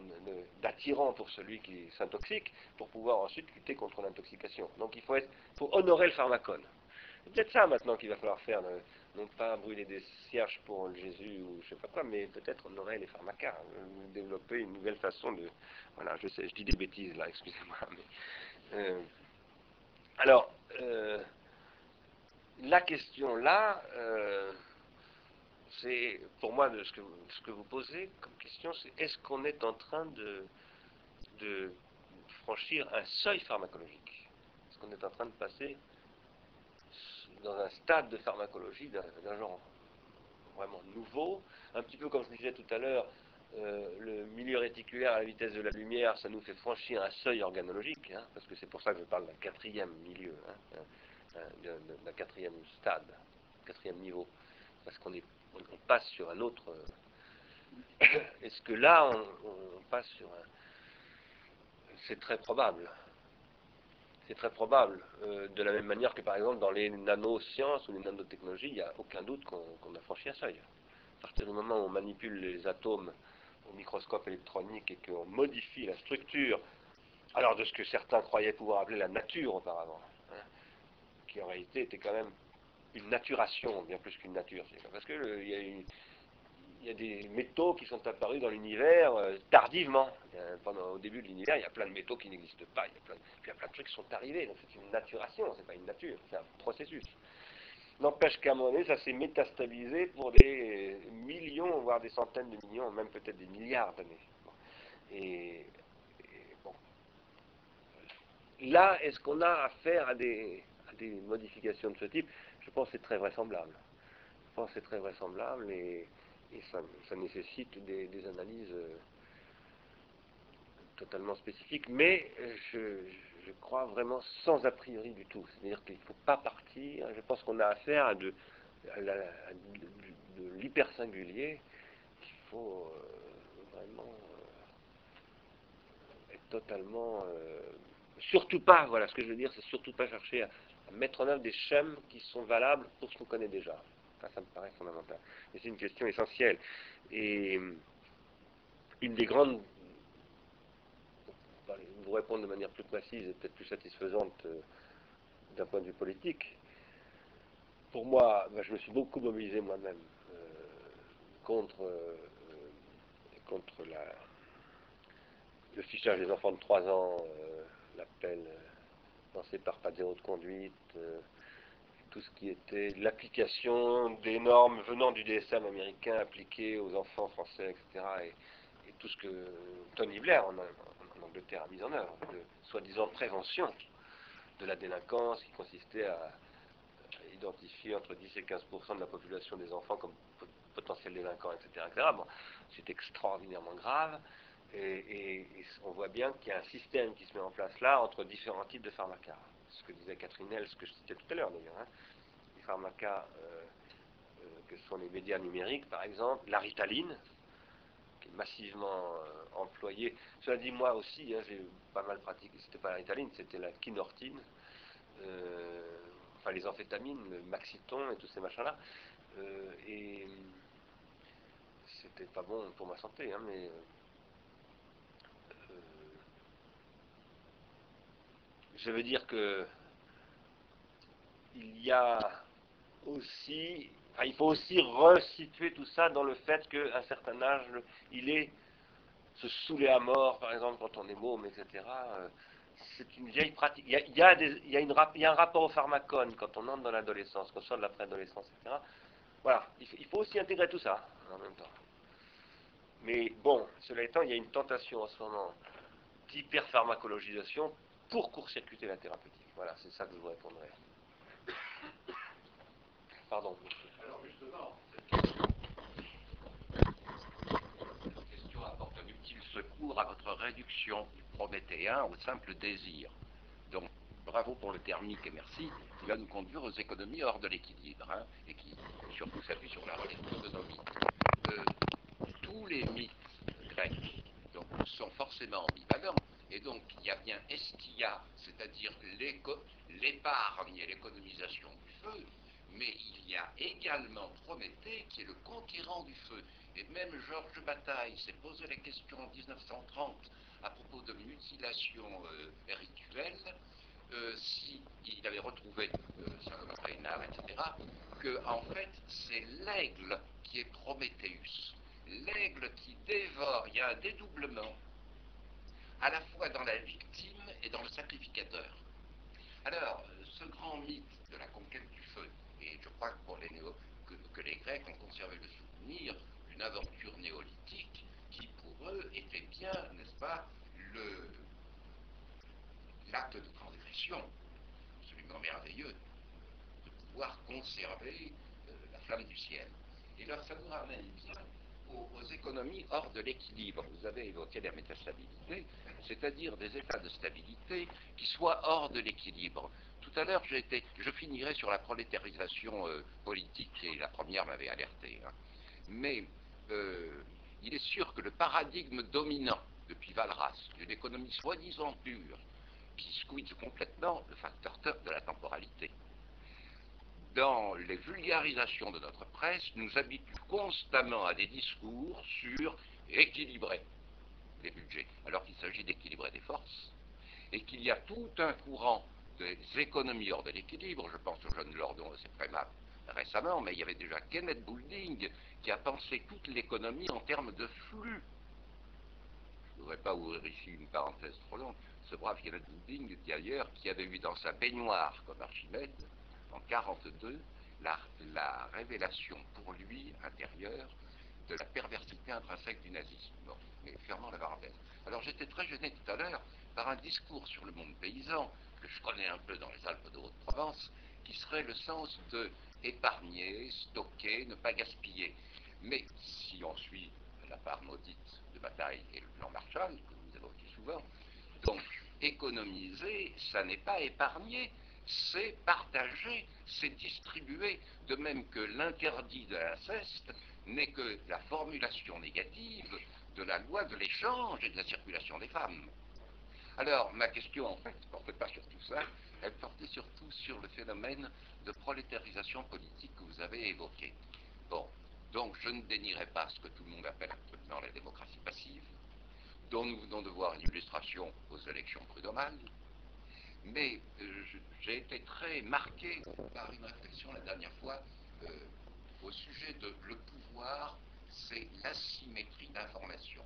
d'attirant pour celui qui s'intoxique, pour pouvoir ensuite lutter contre l'intoxication. Donc il faut honorer le pharmacone. C'est peut-être ça maintenant qu'il va falloir faire, euh, non pas brûler des cierges pour Jésus ou je sais pas quoi, mais peut-être honorer les pharmacas, euh, développer une nouvelle façon de... Voilà, je sais, je dis des bêtises là, excusez-moi. (laughs) Mais, euh, alors, euh, la question là, c'est pour moi de ce que, ce que vous posez comme question, c'est est-ce qu'on est en train de, de franchir un seuil pharmacologique? Est-ce qu'on est en train de passer dans un stade de pharmacologie d'un genre vraiment nouveau, un petit peu comme je disais tout à l'heure, euh, le milieu réticulaire à la vitesse de la lumière, ça nous fait franchir un seuil organologique, hein, parce que c'est pour ça que je parle d'un quatrième milieu, hein, un- d'un quatrième stade, quatrième niveau, parce qu'on on, passe sur un autre. euh, (coughs) Est-ce que là, on passe sur un. C'est très probable. C'est très probable. Euh, de la même manière que par exemple dans les nanosciences ou les nanotechnologies, il n'y a aucun doute qu'on a franchi un seuil. À partir du moment où on manipule les atomes au microscope électronique et qu'on modifie la structure, alors de ce que certains croyaient pouvoir appeler la nature auparavant, hein, qui en réalité était quand même une naturation, bien plus qu'une nature. Parce qu'il y une il y a des métaux qui sont apparus dans l'univers euh, tardivement. Pendant, au début de l'univers, il y a plein de métaux qui n'existent pas. Il y, a plein de, trucs qui sont arrivés. Donc c'est une naturation, c'est pas une nature, c'est un processus. N'empêche qu'à un moment donné, ça s'est métastabilisé pour des millions, voire des centaines de millions, même peut-être des milliards d'années. Et. Là, est-ce qu'on a affaire à des, modifications de ce type? Je pense que c'est très vraisemblable. Je pense que c'est très vraisemblable et et ça, nécessite des, analyses euh, totalement spécifiques, mais euh, je, crois vraiment sans a priori du tout. C'est-à-dire qu'il ne faut pas partir, je pense qu'on a affaire à de, l'hyper-singulier, qu'il faut euh, vraiment être totalement... surtout pas, voilà, ce que je veux dire, c'est surtout pas chercher à, mettre en œuvre des schèmes qui sont valables pour ce qu'on connaît déjà. Ça, me paraît fondamental. Et c'est une question essentielle. Et une des grandes. Vous répondre de manière plus précise et peut-être plus satisfaisante euh, d'un point de vue politique, pour moi, ben, je me suis beaucoup mobilisé moi-même euh, contre, euh, contre le fichage des enfants de 3 ans, l'appel lancé par Padero de conduite tout ce qui était l'application des normes venant du DSM américain appliquées aux enfants français, etc. Et, tout ce que Tony Blair en, Angleterre a mis en œuvre, de soi-disant prévention de la délinquance qui consistait à, identifier entre 10 et 15 de la population des enfants comme potentiels délinquants, etc. C'est extraordinairement grave. Et, on voit bien qu'il y a un système qui se met en place là entre différents types de pharmacas ce que disait Catherine L, ce que je citais tout à l'heure d'ailleurs, hein. les pharmacas euh, euh, que sont les médias numériques par exemple, la ritaline, massivement euh, employée. Cela dit, moi aussi, hein, j'ai pas mal pratiqué, c'était pas la ritaline, c'était la kinortine, enfin les amphétamines, le maxiton et tous ces machins-là. et c'était pas bon pour ma santé, hein, mais Je veux dire que il y a aussi, il faut aussi resituer tout ça dans le fait qu'à un certain âge, il est se saouler à mort, par exemple, quand on est môme, etc. Euh, c'est une vieille pratique. Il y a, un rapport au pharmacone quand on entre dans l'adolescence, quand on sort de la préadolescence, etc. Voilà, il faut, aussi intégrer tout ça en même temps. Mais bon, cela étant, il y a une tentation en ce moment d'hyperpharmacologisation pour court-circuiter la thérapeutique. Voilà, c'est ça que je vous répondrai. (coughs) Pardon. Alors justement, cette question apporte un utile secours à votre réduction du prométhéen au simple désir. Donc, bravo pour le thermique et merci, qui va nous conduire aux économies hors de l'équilibre, hein, et qui surtout s'appuie sur la relecture de nos mythes. Euh, tous les mythes grecs donc, sont forcément ambivalents, et donc, il y a bien Estia, c'est-à-dire l'épargne et l'économisation du feu, mais il y a également Prométhée, qui est le conquérant du feu. Et même Georges Bataille s'est posé la question en 1930 à propos de mutilation euh, rituelle, euh, s'il avait retrouvé euh, Reynard, etc., que en fait c'est l'aigle qui est Prométhéeus. L'aigle qui dévore, il y a un dédoublement à la fois dans la victime et dans le sacrificateur. Alors, ce grand mythe de la conquête du feu, et je crois que pour les, que, les Grecs ont conservé le souvenir d'une aventure néolithique qui pour eux était bien, n'est-ce pas, l'acte de transgression absolument merveilleux de pouvoir conserver euh, la flamme du ciel. Et là, ça nous ramène bien aux, économies hors de l'équilibre. Vous avez évoqué la métastabilité, c'est-à-dire des états de stabilité qui soient hors de l'équilibre. Tout à l'heure, je finirai sur la prolétarisation euh, politique, et la première m'avait alerté. Hein. Mais euh, il est sûr que le paradigme dominant depuis Valras, d'une économie soi-disant pure, qui squeeze complètement le facteur de la temporalité. Dans les vulgarisations de notre presse, nous habitue constamment à des discours sur équilibrer les budgets, alors qu'il s'agit d'équilibrer des forces, et qu'il y a tout un courant des économies hors de l'équilibre, je pense au jeune Lordon c'est très mal récemment, mais il y avait déjà Kenneth Boulding qui a pensé toute l'économie en termes de flux. Je ne voudrais pas ouvrir ici une parenthèse trop longue. Ce brave Kenneth Boulding, d'ailleurs, qui avait vu dans sa baignoire comme Archimède, en 1942, la, la révélation pour lui intérieure de la perversité intrinsèque du nazisme. Bon, mais fermons la parenthèse. Alors j'étais très gêné tout à l'heure par un discours sur le monde paysan, que je connais un peu dans les Alpes de Haute-Provence, qui serait le sens de épargner, stocker, ne pas gaspiller. Mais si on suit la part maudite de bataille et le plan Marshall, que vous évoquez souvent, donc économiser, ça n'est pas épargner, c'est partager, c'est distribuer, de même que l'interdit de l'inceste n'est que la formulation négative de la loi de l'échange et de la circulation des femmes. Alors, ma question, en fait, ne portait pas sur tout ça, elle portait surtout sur le phénomène de prolétarisation politique que vous avez évoqué. Bon, donc je ne dénierai pas ce que tout le monde appelle actuellement la démocratie passive, dont nous venons de voir une illustration aux élections prud'homales, mais euh, j'ai été très marqué par une réflexion la dernière fois euh, au sujet de le pouvoir, c'est l'asymétrie d'information.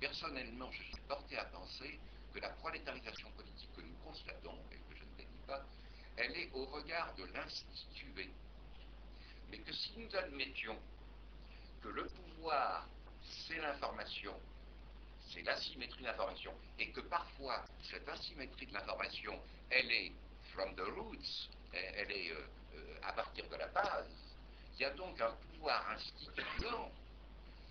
Personnellement, je suis porté à penser que la prolétarisation politique que nous constatons, et que je ne dénie pas, elle est au regard de l'institué. Mais que si nous admettions que le pouvoir, c'est l'information, c'est l'asymétrie de l'information, et que parfois cette asymétrie de l'information, elle est from the roots, elle est euh, euh, à partir de la base, il y a donc un pouvoir instituant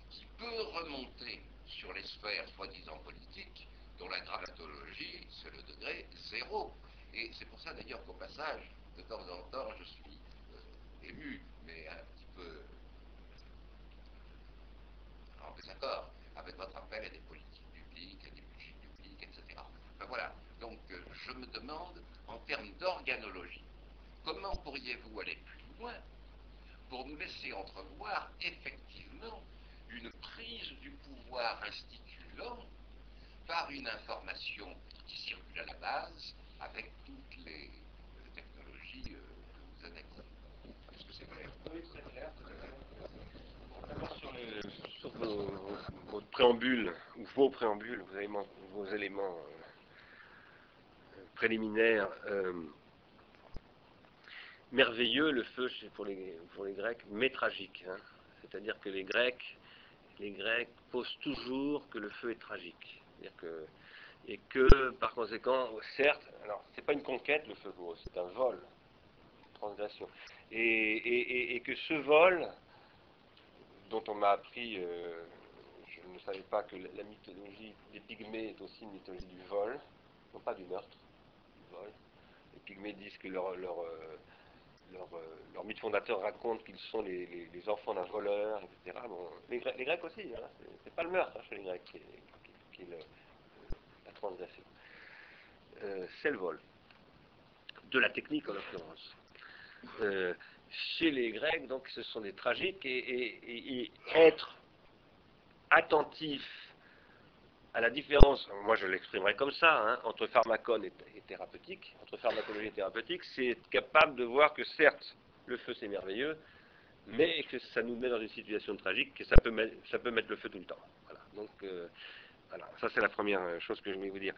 qui peut remonter sur les sphères soi-disant politiques, dont la dramatologie, c'est le degré zéro. Et c'est pour ça d'ailleurs qu'au passage, de temps en temps, je suis euh, ému, mais un petit peu en désaccord avec votre appel à des politiques publiques, à des budgets publics, etc. Ben voilà. Donc euh, je me demande, en termes d'organologie, comment pourriez-vous aller plus loin pour nous laisser entrevoir effectivement une prise du pouvoir instituant par une information qui circule à la base avec toutes les technologies euh, que vous analysez. Est-ce que c'est clair Oui, très clair. Sur, sur vos, votre préambule, ou vos préambules, vos éléments, vos éléments euh, préliminaires, euh, merveilleux le feu pour les, pour les Grecs, mais tragique. Hein. C'est-à-dire que les Grecs, les Grecs posent toujours que le feu est tragique. C'est-à-dire que et que par conséquent, certes, alors c'est pas une conquête le feu gros, c'est un vol, transgression, et, que ce vol, dont on m'a appris, euh, je ne savais pas que la, mythologie des pygmées est aussi une mythologie du vol, non pas du meurtre, du vol. Les pygmées disent que leur, leur, euh, euh, mythe fondateur raconte qu'ils sont les, enfants d'un voleur, etc. Bon, les, Grecs, aussi, hein, c'est pas le meurtre hein, chez les Grecs qui, transgression. Euh, c'est le vol. De la technique en l'occurrence. Euh, chez les Grecs, donc, ce sont des tragiques et, être attentif à la différence, moi je l'exprimerai comme ça, hein, entre pharmacone et, thérapeutique, entre pharmacologie et thérapeutique, c'est être capable de voir que certes, le feu c'est merveilleux, mais que ça nous met dans une situation tragique, que ça peut mettre, ça peut mettre le feu tout le temps. Voilà. Donc, euh, voilà, ça c'est la première euh, chose que je voulais vous dire.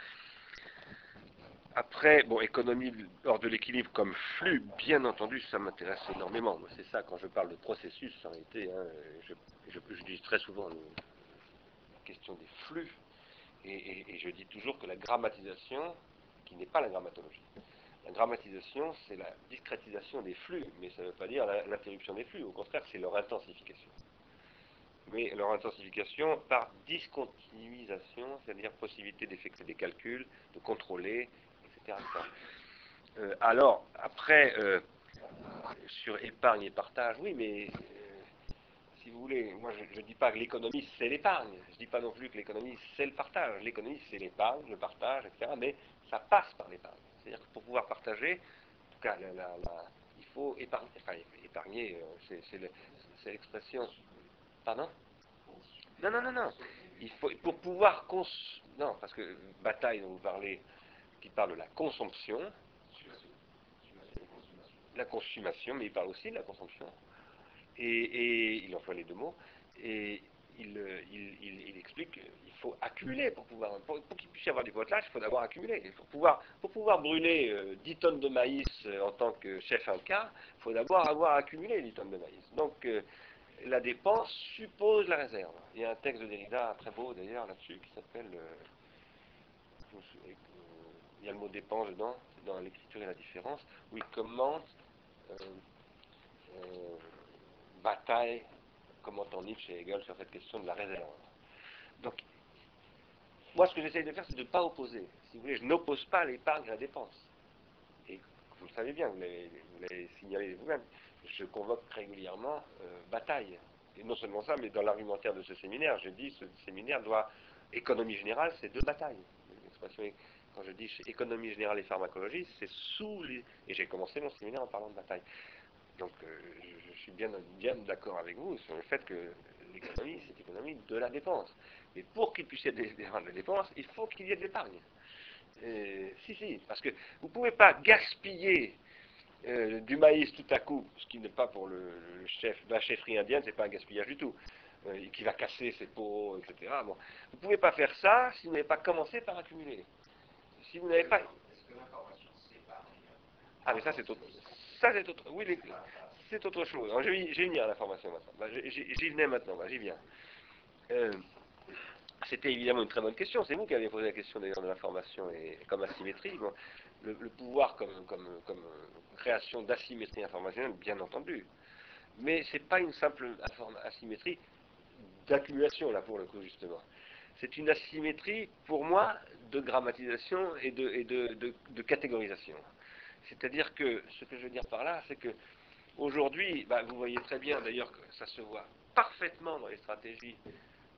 Après, bon, économie hors de l'équilibre comme flux, bien entendu, ça m'intéresse énormément. C'est ça, quand je parle de processus, en réalité, hein, je, je, dis très souvent la question des flux, et, je dis toujours que la grammatisation, qui n'est pas la grammatologie, la grammatisation, c'est la discrétisation des flux, mais ça ne veut pas dire l'interruption des flux, au contraire, c'est leur intensification mais leur intensification par discontinuisation, c'est-à-dire possibilité d'effectuer des calculs, de contrôler, etc. Euh, alors, après, euh, sur épargne et partage, oui, mais euh, si vous voulez, moi je ne dis pas que l'économie c'est l'épargne, je ne dis pas non plus que l'économie c'est le partage. L'économie c'est l'épargne, le partage, etc. Mais ça passe par l'épargne. C'est-à-dire que pour pouvoir partager, en tout cas, il faut épargner. Enfin, épargner, c'est l'expression. Pardon Non, non, non, non. Il faut, pour pouvoir cons... Non, parce que Bataille dont vous parlez, qui parle de la consomption, la consommation, mais il parle aussi de la consomption. Et, il emploie les deux mots. Et il, il, explique qu'il faut accumuler pour pouvoir. Pour, qu'il puisse y avoir du potelage, il faut d'abord accumuler. Pour pouvoir, pour pouvoir brûler 10 euh, tonnes de maïs euh, en tant que chef Inca, il faut d'abord avoir accumulé 10 tonnes de maïs. Donc euh, la dépense suppose la réserve. Il y a un texte de Derrida très beau d'ailleurs là-dessus qui s'appelle. il y a le mot dépense dedans, dans l'écriture et la différence, où il commente bataille, commentant Nietzsche et Hegel, sur cette question de la réserve. Donc, moi, ce que j'essaye de faire, c'est de ne pas opposer. Si vous voulez, je n'oppose pas l'épargne à la dépense. Et vous le savez bien, vous l'avez signalé vous-même, je convoque régulièrement euh, bataille. Et non seulement ça, mais dans l'argumentaire de ce séminaire, je dis ce séminaire doit, économie générale, c'est deux batailles. quand je dis économie générale et pharmacologie, c'est sous les... Et j'ai commencé mon séminaire en parlant de bataille. Donc euh, je, suis bien, bien d'accord avec vous sur le fait que l'économie, c'est l'économie de la dépense. Mais pour qu'il puisse y avoir de la dépense, il faut qu'il y ait de l'épargne. Si, si, parce que vous ne pouvez pas gaspiller euh, du maïs tout à coup, ce qui n'est pas pour le, chef, la chefferie indienne, c'est pas un gaspillage du tout, euh, qui va casser ses pots, etc. Bon. Vous ne pouvez pas faire ça si vous n'avez pas commencé par accumuler. Si vous n'avez pas... Ah mais ça c'est autre ça, c'est autre, oui, c'est autre chose. y venir à l'information maintenant. Bah, j'y venais maintenant, bah, j'y viens. Euh, c'était évidemment une très bonne question. C'est vous qui avez posé la question d'ailleurs de l'information et comme asymétrie. Le, pouvoir comme, création d'asymétrie informationnelle, bien entendu. Mais ce n'est pas une simple asymétrie d'accumulation, là, pour le coup, justement. C'est une asymétrie, pour moi, de grammatisation et de, et de catégorisation. C'est-à-dire que ce que je veux dire par là, c'est que aujourd'hui, bah, vous voyez très bien d'ailleurs que ça se voit parfaitement dans les stratégies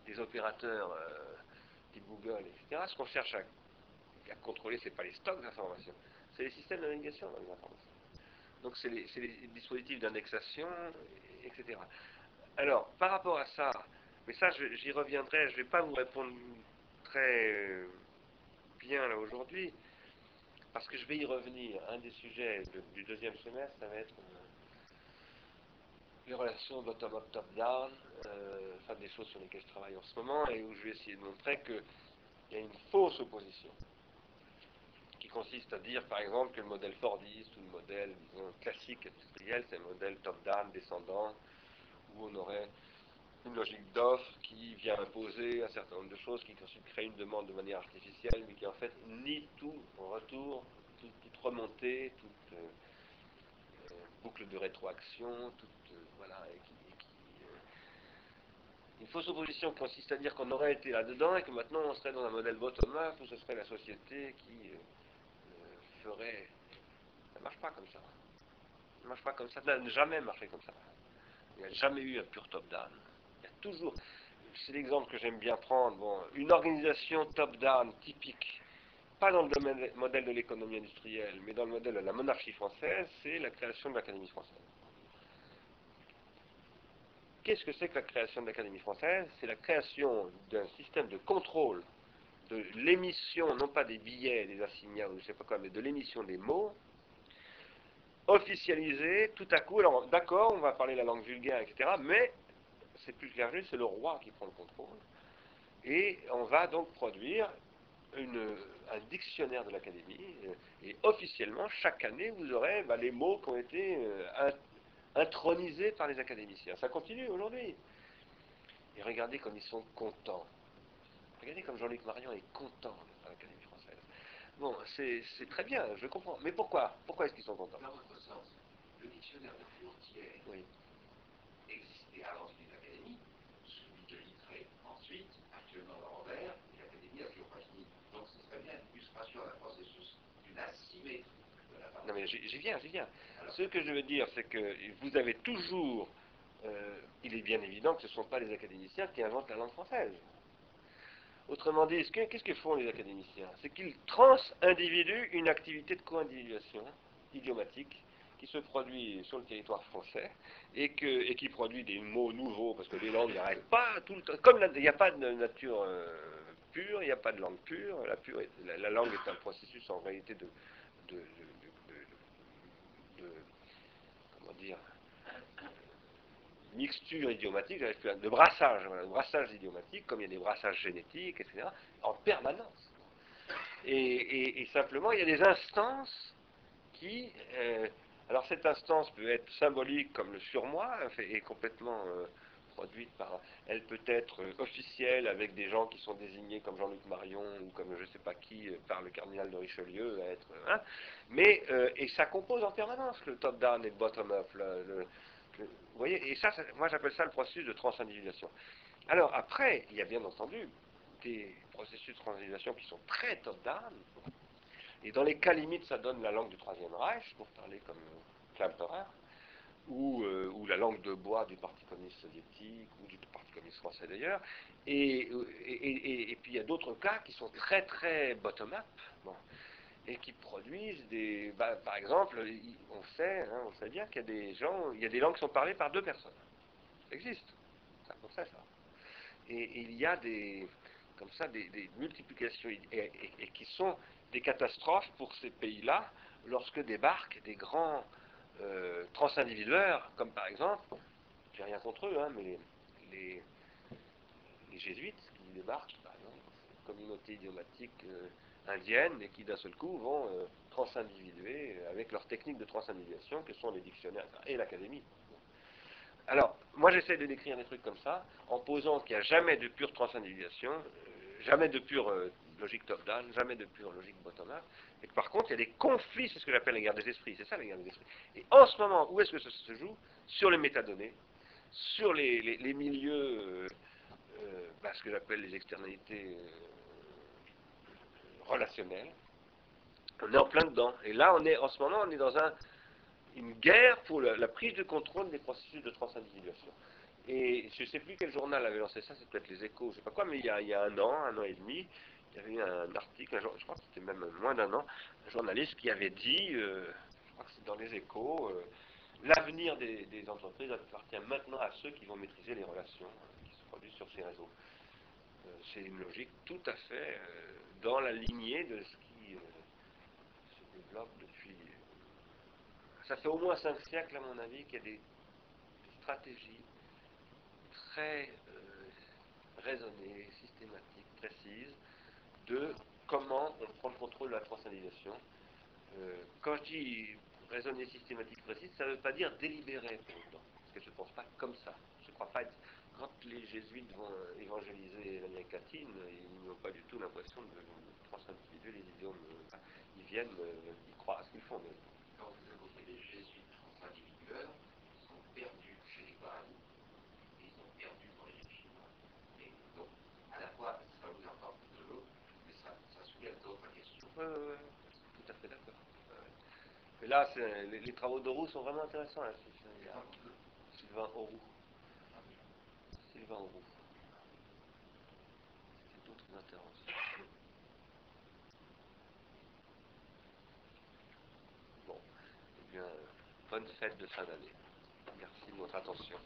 des opérateurs euh, type Google, etc. Ce qu'on cherche à, contrôler, ce n'est pas les stocks d'informations, c'est les systèmes de navigation dans les informations. Donc c'est les, dispositifs d'indexation, etc. Alors, par rapport à ça, mais ça j'y reviendrai, je ne vais pas vous répondre très euh, bien là aujourd'hui, parce que je vais y revenir. Un des sujets du deuxième semestre, ça va être euh, les relations bottom-up, top-down, euh, des choses sur lesquelles je travaille en ce moment, et où je vais essayer de montrer qu'il y a une fausse opposition, consiste à dire, par exemple, que le modèle Fordiste ou le modèle, classique industriel, c'est un modèle top-down, descendant, où on aurait une logique d'offre qui vient imposer un certain nombre de choses, qui ensuite crée une demande de manière artificielle, mais qui en fait nie tout en retour, toute, remontée, toute euh, euh, boucle de rétroaction, toute, euh, voilà, et qui, une fausse opposition consiste à dire qu'on aurait été là-dedans et que maintenant on serait dans un modèle bottom-up où ce serait la société qui ferait... Ça ne marche pas comme ça. Ça ne marche pas comme ça. Ça n'a jamais marché comme ça. Il n'y a jamais eu un pur top-down toujours, c'est l'exemple que j'aime bien prendre, bon, une organisation top-down typique, pas dans le modèle de l'économie industrielle, mais dans le modèle de la monarchie française, c'est la création de l'Académie française. Qu'est-ce que c'est que la création de l'Académie française? C'est la création d'un système de contrôle de l'émission, non pas des billets, des assignats ou je ne sais pas quoi, mais de l'émission des mots, officialisé tout à coup. Alors, d'accord, on va parler la langue vulgaire, etc., mais c'est plus clergé, c'est le roi qui prend le contrôle. Et on va donc produire un dictionnaire de l'Académie. Et officiellement, chaque année, vous aurez bah, les mots qui ont été euh, intronisés par les académiciens. Ça continue aujourd'hui. Et regardez comme ils sont contents. Regardez comme Jean-Luc Marion est content d'être à l'Académie française. Bon, c'est très bien, je comprends. Mais pourquoi? Pourquoi est-ce qu'ils sont contents? Dans votre sens, le dictionnaire de Furtier oui. existait avant Non mais j'y viens, j'y viens. Ce que je veux dire, c'est que vous avez toujours euh, il est bien évident que ce ne sont pas les académiciens qui inventent la langue française. Autrement dit, qu'est-ce que font les académiciens? C'est qu'ils trans-individuent une activité de co-individuation idiomatique qui se produit sur le territoire français et, qui produit des mots nouveaux, parce que les langues n'arrêtent pas tout le temps. Comme il n'y a pas de nature euh, pure, il n'y a pas de langue pure, la, la, langue est un processus en réalité de comment dire, mixture idiomatique, de brassage, de brassage idiomatique, comme il y a des brassages génétiques, etc., en permanence. Et, simplement, il y a des instances qui... Euh, alors cette instance peut être symbolique comme le surmoi, et complètement euh, produite par... Elle peut être officielle avec des gens qui sont désignés comme Jean-Luc Marion ou comme je ne sais pas qui euh, par le cardinal de Richelieu, à être, hein. mais et ça compose en permanence le top-down et le bottom-up. Vous voyez, et ça, moi j'appelle ça le processus de transindividuation. Alors après, il y a bien entendu des processus de transindividuation qui sont très top-down, et dans les cas limites, ça donne la langue du Troisième Reich, pour parler comme Klemperer, ou, euh, ou, la langue de bois du Parti communiste soviétique, ou du Parti communiste français d'ailleurs. Et, et, et, puis il y a d'autres cas qui sont très très bottom-up. Bon et qui produisent des... Bah, par exemple, on sait, hein, on sait bien qu'il y a des gens, il y a des langues qui sont parlées par deux personnes. Ça existe. Ça, on sait ça. Et, il y a des, comme ça, des, multiplications et, qui sont des catastrophes pour ces pays-là lorsque débarquent des grands euh, transindividueurs, comme par exemple, j'ai rien contre eux, hein, mais les, les, jésuites qui débarquent, par exemple, communauté idiomatique. Euh, indiennes et qui d'un seul coup vont euh, transindividuer avec leurs techniques de transindividuation que sont les dictionnaires et l'académie. Alors, moi j'essaie de décrire des trucs comme ça en posant qu'il n'y a jamais de pure transindividuation, euh, jamais de pure euh, logique top-down, jamais de pure logique bottom-up, et que par contre il y a des conflits, c'est ce que j'appelle la guerre des esprits, c'est ça la guerre des esprits. Et en ce moment, où est-ce que ça se joue? Sur les métadonnées, sur les, milieux, bah, ce que j'appelle les externalités relationnel. On est en plein dedans. Et là, on est, en ce moment, on est dans un, une guerre pour la, prise de contrôle des processus de transindividuation. Et je ne sais plus quel journal avait lancé ça, c'est peut-être les échos, je ne sais pas quoi, mais il y, a, il y, a, un an, un an et demi, il y avait eu un article, je crois que c'était même moins d'un an, un journaliste qui avait dit, euh, je crois que c'est dans les échos, euh, l'avenir des, entreprises appartient maintenant à ceux qui vont maîtriser les relations euh, qui se produisent sur ces réseaux. c'est une logique tout à fait dans la lignée de ce qui euh, se développe depuis. Ça fait au moins cinq siècles, à mon avis, qu'il y a des, stratégies très euh, raisonnées, systématiques, précises de comment on prend le contrôle de la. Euh, quand je dis raisonner, systématique, précise, ça ne veut pas dire délibéré pour autant, parce que je ne pense pas comme ça. Je ne crois pas être quand les jésuites vont évangéliser l'Amérique latine, ils n'ont pas du tout l'impression de transindividuer les idiomes. Euh, ils viennent, euh, ils croient à ce qu'ils font. Mais... Quand vous évoquez les jésuites transindividueurs, ils sont perdus chez les Guaranis, et ils sont perdus dans les Chinois. Et donc, à la fois, ça vous apporte de l'eau, mais ça, ça soulève d'autres questions. Oui, oui, oui, tout à fait d'accord. Mais là, les, les, travaux d'Oroux sont vraiment intéressants. Là, Sylvain Bon, eh bien, bonne fête de fin d'année. Merci de votre attention.